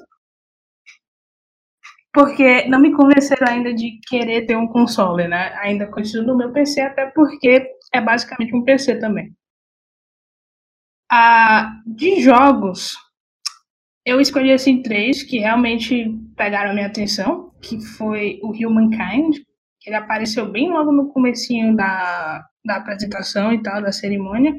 Porque não me convenceram ainda de querer ter um console, né? Ainda continuo no meu PC, até porque é basicamente um PC também. Ah, de jogos, eu escolhi assim três que realmente pegaram minha atenção, que foi o Humankind, que ele apareceu bem logo no comecinho da, da apresentação e tal, da cerimônia,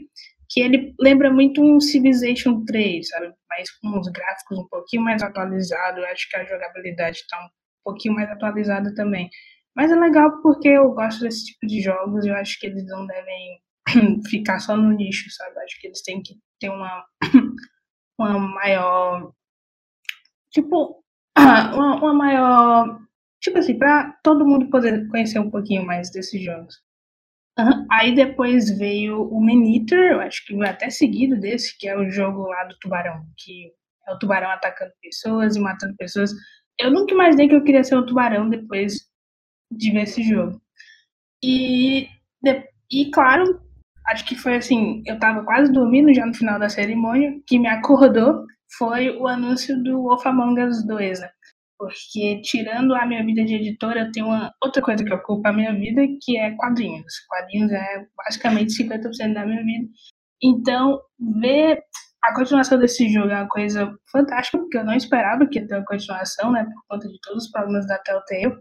que ele lembra muito um Civilization 3, sabe? Mas com uns gráficos um pouquinho mais atualizados, acho que a jogabilidade está um pouquinho mais atualizada também. Mas é legal porque eu gosto desse tipo de jogos e eu acho que eles não devem [CLEARS THROAT] ficar só no nicho, sabe? Acho que eles têm que ter uma, [CLEARS THROAT] uma maior. Tipo, [CLEARS THROAT] uma, uma maior. Tipo assim, pra todo mundo poder conhecer um pouquinho mais desses jogos. Uhum. Aí depois veio o Maniter, eu acho que até seguido desse, que é o jogo lá do tubarão, que é o tubarão atacando pessoas e matando pessoas. Eu nunca imaginei que eu queria ser um tubarão depois de ver esse jogo. E, e claro, acho que foi assim, eu tava quase dormindo já no final da cerimônia, que me acordou foi o anúncio do Wolf Among Us 2, né? Porque tirando a minha vida de editora, eu tenho uma outra coisa que ocupa a minha vida, que é quadrinhos. Quadrinhos é basicamente 50% da minha vida. Então, ver a continuação desse jogo é uma coisa fantástica, porque eu não esperava que ia ter uma continuação, né? Por conta de todos os problemas da Telltale.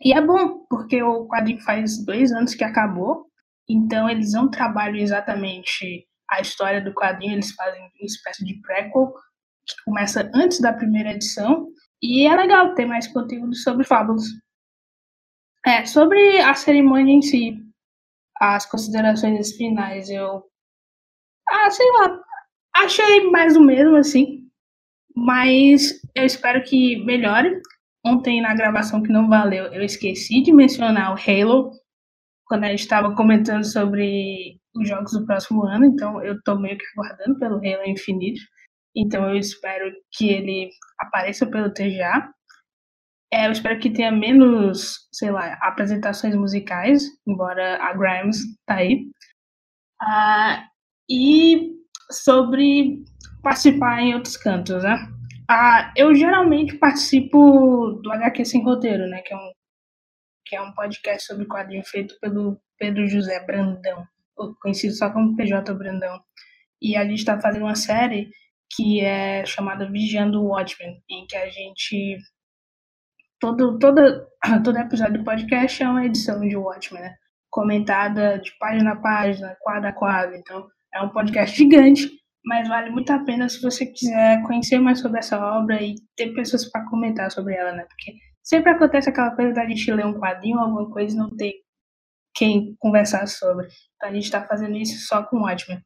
E é bom, porque o quadrinho faz dois anos que acabou, então eles não trabalham exatamente a história do quadrinho, eles fazem uma espécie de prequel que começa antes da primeira edição. E é legal ter mais conteúdo sobre fábulas. É, sobre a cerimônia em si, as considerações finais, eu. Ah, sei lá. Achei mais o mesmo, assim. Mas eu espero que melhore. Ontem, na gravação que não valeu, eu esqueci de mencionar o Halo, quando a gente estava comentando sobre os jogos do próximo ano, então eu estou meio que aguardando pelo Halo Infinite. Então eu espero que ele apareça pelo TGA. É, eu espero que tenha menos, sei lá, apresentações musicais, embora a Grimes tá aí. Ah, e sobre participar em outros cantos, né? Ah, eu geralmente participo do HQ Sem Roteiro, né? Que é um que é um podcast sobre quadrinho feito pelo Pedro José Brandão, conhecido só como PJ Brandão. E a gente está fazendo uma série que é chamada Vigiando o Watchmen, em que a gente. Todo, toda, [CLEARS THROAT] todo episódio do podcast é uma edição de Watchmen, né? Comentada de página a página, quadro a quadro. Então, é um podcast gigante, mas vale muito a pena se você quiser conhecer mais sobre essa obra e ter pessoas para comentar sobre ela, né? Porque Sempre acontece aquela coisa da gente ler um quadrinho, alguma coisa e não ter quem conversar sobre. Então a gente está fazendo isso só com o Watchmen.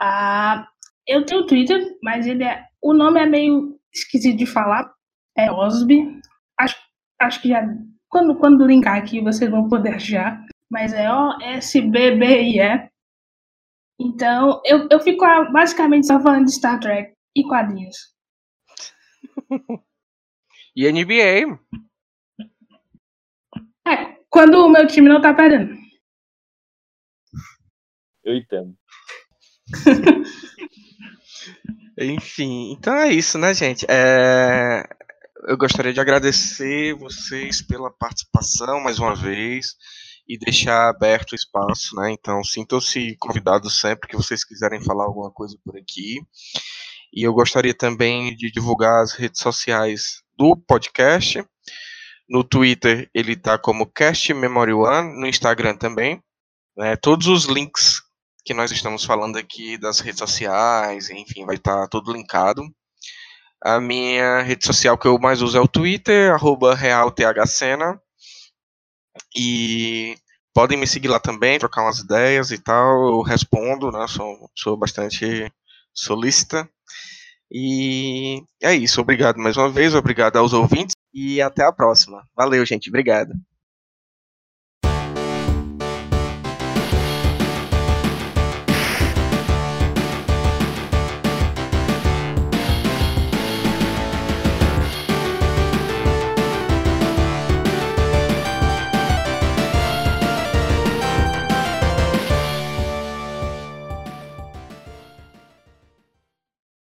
Ah, eu tenho Twitter, mas ele é. O nome é meio esquisito de falar. É Osby. Acho, acho que já. Quando, quando linkar aqui, vocês vão poder achar. Mas é O-S-B-B-I-E. Então, eu, eu fico basicamente só falando de Star Trek e quadrinhos. [LAUGHS] E NBA. É, quando o meu time não tá perdendo. Eu entendo. [LAUGHS] Enfim, então é isso, né, gente? É... eu gostaria de agradecer vocês pela participação mais uma vez e deixar aberto o espaço, né? Então, sintam-se convidados sempre que vocês quiserem falar alguma coisa por aqui. E eu gostaria também de divulgar as redes sociais do podcast. No Twitter ele está como Cast Memory One, no Instagram também. Né? Todos os links que nós estamos falando aqui das redes sociais, enfim, vai estar tá tudo linkado. A minha rede social que eu mais uso é o Twitter, realthcena. E podem me seguir lá também, trocar umas ideias e tal. Eu respondo, né? Sou, sou bastante solícita. E é isso. Obrigado mais uma vez, obrigado aos ouvintes e até a próxima. Valeu, gente. Obrigado.